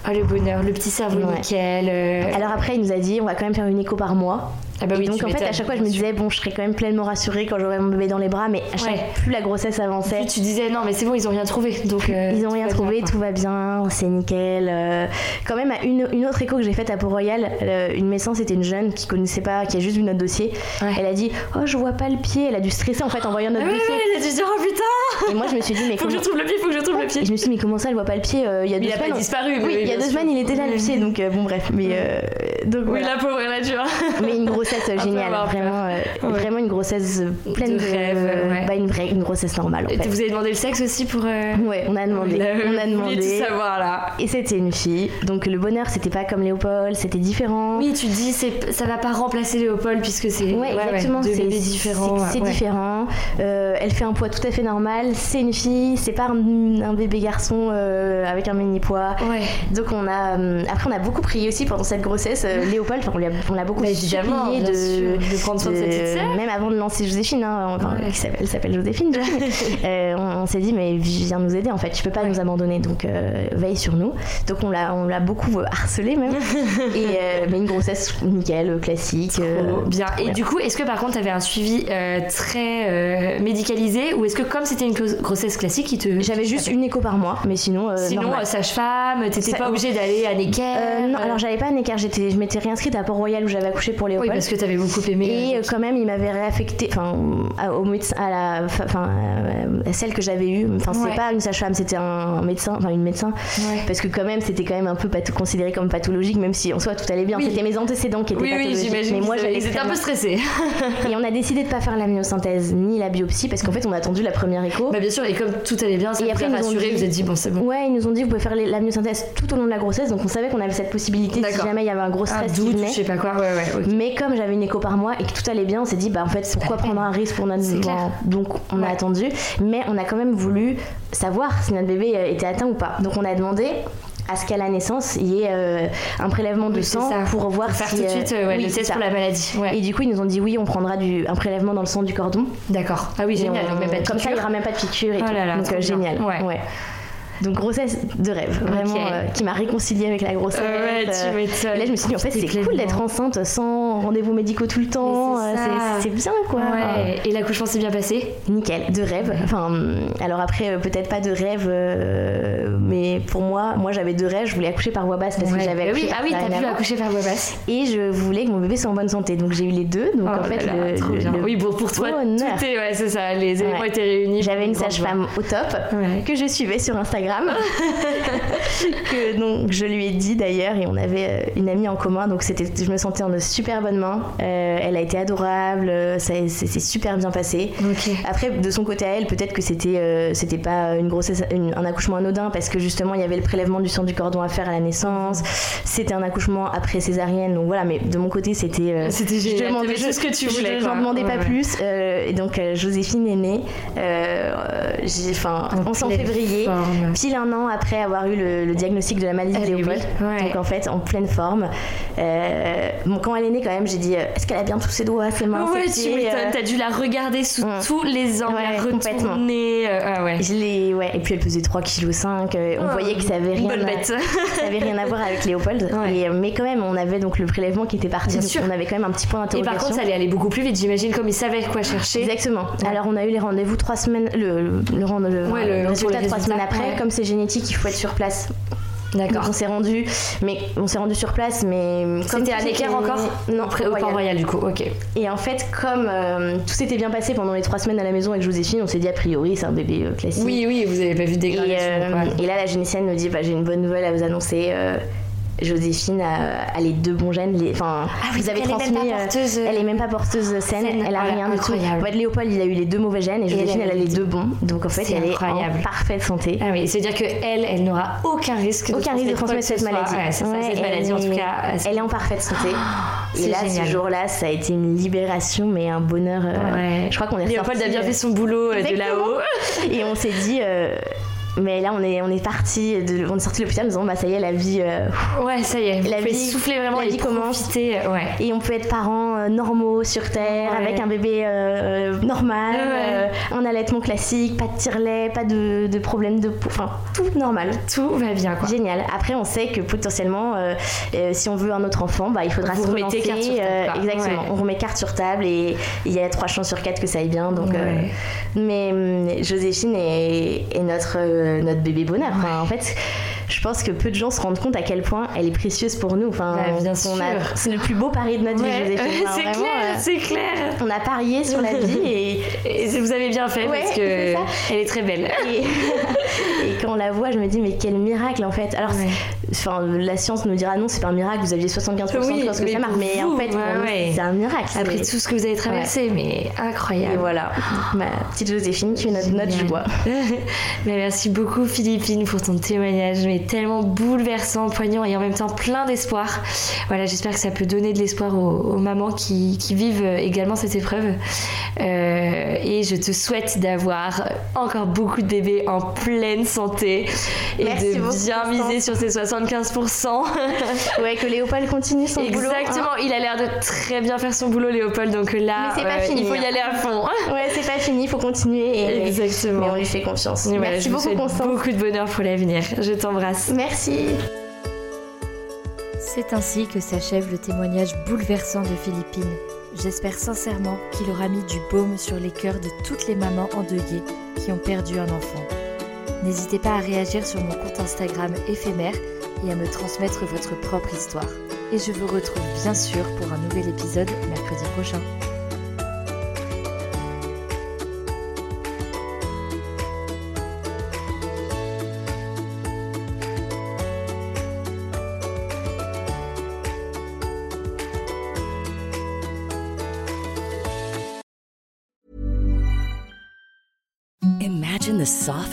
Ah, le bonheur, le petit cerveau Ouais. nickel. euh, Alors après il nous a dit on va quand même faire une écho par mois. Ah bah oui, donc en fait à chaque fois je me disais bon je serais quand même pleinement rassurée quand j'aurai mon bébé dans les bras, mais à chaque Ouais. plus la grossesse avançait. Puis tu disais non, mais c'est bon, ils ont rien trouvé. Donc, euh, Ils ont rien trouvé, bien, tout va bien, c'est nickel. Euh, quand même, à une, une autre écho que j'ai faite à Port-Royal, euh, une médecin, c'était une jeune qui connaissait pas, qui a juste vu notre dossier. Ouais. Elle a dit Oh, je vois pas le pied. Elle a dû stresser en fait en voyant Ah notre ouais, dossier. ouais, il a dû dire oh putain, Et moi, je me suis dit Mais faut que je trouve le pied, faut que je trouve le pied. Et je me suis dit Mais comment ça, elle voit pas le pied Il y a deux Il a pas semaines. disparu, Oui, il y a deux semaines, il était là le pied. Donc, bon, bref. Mais, donc, Oui, la pauvre, elle a dû. Mais une grossesse euh, géniale. Vraiment, euh, Ouais. vraiment une grossesse euh, pleine De de. rêve, ouais. bah, une vraie, une grossesse normale. En Et fait. Vous avez demandé le sexe aussi pour. euh, Ouais, on a demandé. On a demandé. tout savoir là. Et c'était une fille. Donc le bonheur, c'était pas comme Léopold, c'était différent. Oui, tu dis c'est ça va pas remplacer Léopold puisque c'est Ouais, exactement. c'est bébés différents. c'est- différent. Elle fait un poids tout à fait normal. C'est une fille. C'est pas un, un bébé garçon avec un mini poids. Ouais. Donc on a. après, on a beaucoup prié aussi pendant cette grossesse. Euh, Léopold, on l'a on l'a beaucoup Bah, supplié bien de, de prendre soin de sa petite sœur. Même avant de lancer Joséphine, hein, enfin, Ouais. qui s'appelle- elle s'appelle Joséphine. [laughs] Euh, on on s'est dit, mais viens nous aider en fait. Tu peux pas nous abandonner, donc euh, veille sur nous. Donc on l'a on l'a beaucoup euh, harcelé même. [laughs] Et mais une grossesse nickel, classique. bien. Et ouais. du coup, est-ce que par contre, tu avais un suivi très médicalisé ou est-ce que comme c'était une gros- grossesse classique, il te J'avais juste une écho par mois, mais sinon. Sinon, sage-femme, t'étais Ça- pas obligée d'aller à Necker non, alors j'avais pas un écart, j'étais, je m'étais réinscrite à Port-Royal où j'avais accouché pour Léopold. Oui, parce que tu avais beaucoup aimé. Et euh, quand même, il m'avait réaffecté, enfin, au médecin, à la, enfin, à celle que j'avais eue. Enfin, c'était Ouais. pas une sage-femme, c'était un médecin, enfin une médecin, Ouais. parce que quand même, c'était quand même un peu considéré comme pathologique, même si en soi tout allait bien. Oui. C'était mes antécédents qui étaient Oui, oui, pathologiques. j'imagine. mais moi, très un peu bien. stressés. [laughs] [laughs] Et on a décidé de pas faire la myosynthèse ni la biopsie parce qu'en fait, on a attendu la première écho. bah, bien sûr, et comme tout allait bien, ça Et après, ils rassuré, dit- vous êtes dit, bon, c'est bon. Ouais, ils nous ont dit vous pouvez faire la myosynthèse tout au long de la grossesse, donc on savait qu'on avait cette possibilité si jamais il y avait un gros Un stress qui doute, venait. je sais pas quoi, ouais, ouais, ok. Mais comme j'avais une écho par mois et que tout allait bien, on s'est dit bah en fait pourquoi prendre un risque pour notre clair. donc on Ouais. a attendu, mais on a quand même voulu savoir si notre bébé euh, était atteint ou pas. Donc on a demandé à ce qu'à la naissance il y ait euh, un prélèvement de Oui, sang pour voir Pour faire si tout de euh, suite euh, ouais, oui, le c'est test pour la maladie. Ouais. Et du coup ils nous ont dit oui on prendra du, un prélèvement dans le sang du cordon. D'accord. Ah oui, génial. on- de comme ça il n'y aura même pas de piqûre et Oh tout. là là, donc euh, génial. Ouais. Donc grossesse de rêve, vraiment euh, qui m'a réconciliée avec la grossesse. Ouais, tu euh, là, je me suis dit, en fait, c'est cool d'être enceinte sans rendez-vous médicaux tout le temps. Euh, c'est bien, quoi. Ouais. Et l'accouchement s'est bien passé? Nickel, de rêve. Enfin, hum, alors après, peut-être pas de rêve, mais pour moi, moi j'avais deux rêves. Je voulais accoucher par voie basse parce Ouais. que j'avais oui, accouché ah oui, par t'as pu accoucher par voie basse. Et je voulais que mon bébé soit en bonne santé. Donc j'ai eu les deux. Donc Oh en fait, là le, Oui, bon, pour toi, tout est, ouais, c'est ça, les éléments étaient réunis. J'avais une sage-femme au top que je suivais sur Instagram, [laughs] que donc je lui ai dit d'ailleurs et on avait euh, une amie en commun donc c'était, je me sentais en de super bonnes mains. Euh, elle a été adorable, euh, ça c'est super bien passé. Après de son côté à elle peut-être que c'était euh, c'était pas une grossesse une- un accouchement anodin parce que justement il y avait le prélèvement du sang du cordon à faire à la naissance. C'était un accouchement après césarienne donc voilà mais de mon côté c'était euh, C'était je demandais tout ce que tu je- voulais, J'en quoi. demandais pas ouais. plus. et donc Joséphine est née. enfin, En on s'en pleine février, forme. Pile un an après avoir eu le, le diagnostic de la maladie de Léopold. ouais. Donc en fait, en pleine forme. Euh, bon, quand elle est née, quand même, j'ai dit euh, est-ce qu'elle a bien tous ses doigts, ses mains, Ouais, ses tu pieds euh, t'as dû la regarder sous Mm. tous les angles, Ouais, la complètement. retourner. ah ouais. je l'ai- ouais, et puis elle pesait 3,5 kg. on Oh, voyait que ça avait rien, bonne à, bête. [laughs] ça avait rien à voir avec Léopold. Et, mais quand même, on avait donc le prélèvement qui était parti. Bien sûr. on avait quand même un petit point Et d'interrogation. par contre, ça allait aller beaucoup plus vite, j'imagine, comme ils savaient quoi chercher. Exactement. Alors on a eu les rendez-vous trois semaines, le, le, le, le- résultat trois semaines après. Comme c'est génétique, il faut être sur place. D'accord. on s'est rendu, mais on s'est rendu sur place, mais C'était à Necker encore Non, Après, au. Port-Royal, du coup, ok. Et en fait, comme euh, tout s'était bien passé pendant les trois semaines à la maison avec Joséphine, on s'est dit a priori c'est un bébé euh, classique. Oui, oui, vous avez pas vu de Et, dégradation. euh, et là, la génicienne nous dit bah, j'ai une bonne nouvelle à vous annoncer. Joséphine a, a les deux bons gènes. les- Enfin, Ah oui, vous avez elle est même transmis. pas euh, porteuse, euh, elle est même pas porteuse saine. saine. Elle a Voilà, rien du tout. En fait, Léopold, il a eu les deux mauvais gènes et Joséphine, elle elle, a les deux bons. Donc en fait, elle incroyable. est en parfaite santé. Ah oui, c'est-à-dire que elle, elle n'aura aucun risque de Aucun risque de transmettre cette maladie. Ouais, c'est ça, Ouais, cette elle maladie, en tout est- cas. Elle est en parfaite santé. c'est et là, génial. ce jour-là, ça a été une libération, mais un bonheur. euh, Ouais. Je crois qu'on est Léopold a bien fait son boulot de là-haut. [laughs] Et on s'est dit. Mais là, on est, on est parti, de, on est sorti de l'hôpital en disant, bah ça y est, la vie. euh, Ouais, ça y est. La vie- souffler vraiment la vie commence. profiter. euh, Ouais. et on peut être parents euh, normaux sur Terre, Ouais. avec un bébé euh, normal, Ouais. un allaitement classique, pas de tire-lait, pas de, de problème de peau, enfin, tout normal. Tout va bien, quoi. Génial. Après, on sait que potentiellement, si on veut un autre enfant, bah, il faudra Vous se remettez relancer. carte sur table, exactement. On remet carte sur table et il y a trois chances sur quatre que ça aille bien. Donc, mais hum, Joséphine est, est notre, notre bébé bonheur. En fait, je pense que peu de gens se rendent compte à quel point elle est précieuse pour nous. Enfin, Bah, c'est le plus beau pari de notre Ouais, vie, Joséphine. [laughs] c'est clair, euh, c'est clair. on a parié sur la vie et, Et vous avez bien fait Ouais, parce que c'est ça. elle est très belle. et, [laughs] et quand on la voit, je me dis, mais quel miracle en fait. Alors, Ouais. enfin, la science nous dira non, c'est pas un miracle, vous aviez 75% Oui, de que ça marche. Mais en fait, c'est un miracle. Après tout ce que vous avez traversé, mais Et incroyable. voilà, ma petite Joséphine qui est notre, notre joie. [laughs] Mais merci beaucoup Philippine pour ton témoignage, mais tellement bouleversant, poignant et en même temps plein d'espoir. Voilà, j'espère que ça peut donner de l'espoir aux, aux mamans qui, qui vivent également cette épreuve. Euh, et je te souhaite d'avoir encore beaucoup de bébés en pleine santé et Merci de beaucoup, bien miser sur ces 75%. [laughs] Ouais, que Léopold continue son boulot. hein. Exactement, il a l'air de très bien faire son boulot Léopold, donc là, pas euh, fini, il faut y hein. aller à fond. [laughs] Ouais, c'est pas fini, il faut continuer. Et... Exactement. Mais on lui fait confiance. Et voilà, Merci je vous beaucoup, souhaite Constance. beaucoup de bonheur pour l'avenir. Je t'embrasse. Merci. C'est ainsi que s'achève le témoignage bouleversant de Philippine. J'espère sincèrement qu'il aura mis du baume sur les cœurs de toutes les mamans endeuillées qui ont perdu un enfant. N'hésitez pas à réagir sur mon compte Instagram éphémère et à me transmettre votre propre histoire. et je vous retrouve bien sûr pour un nouvel épisode mercredi prochain.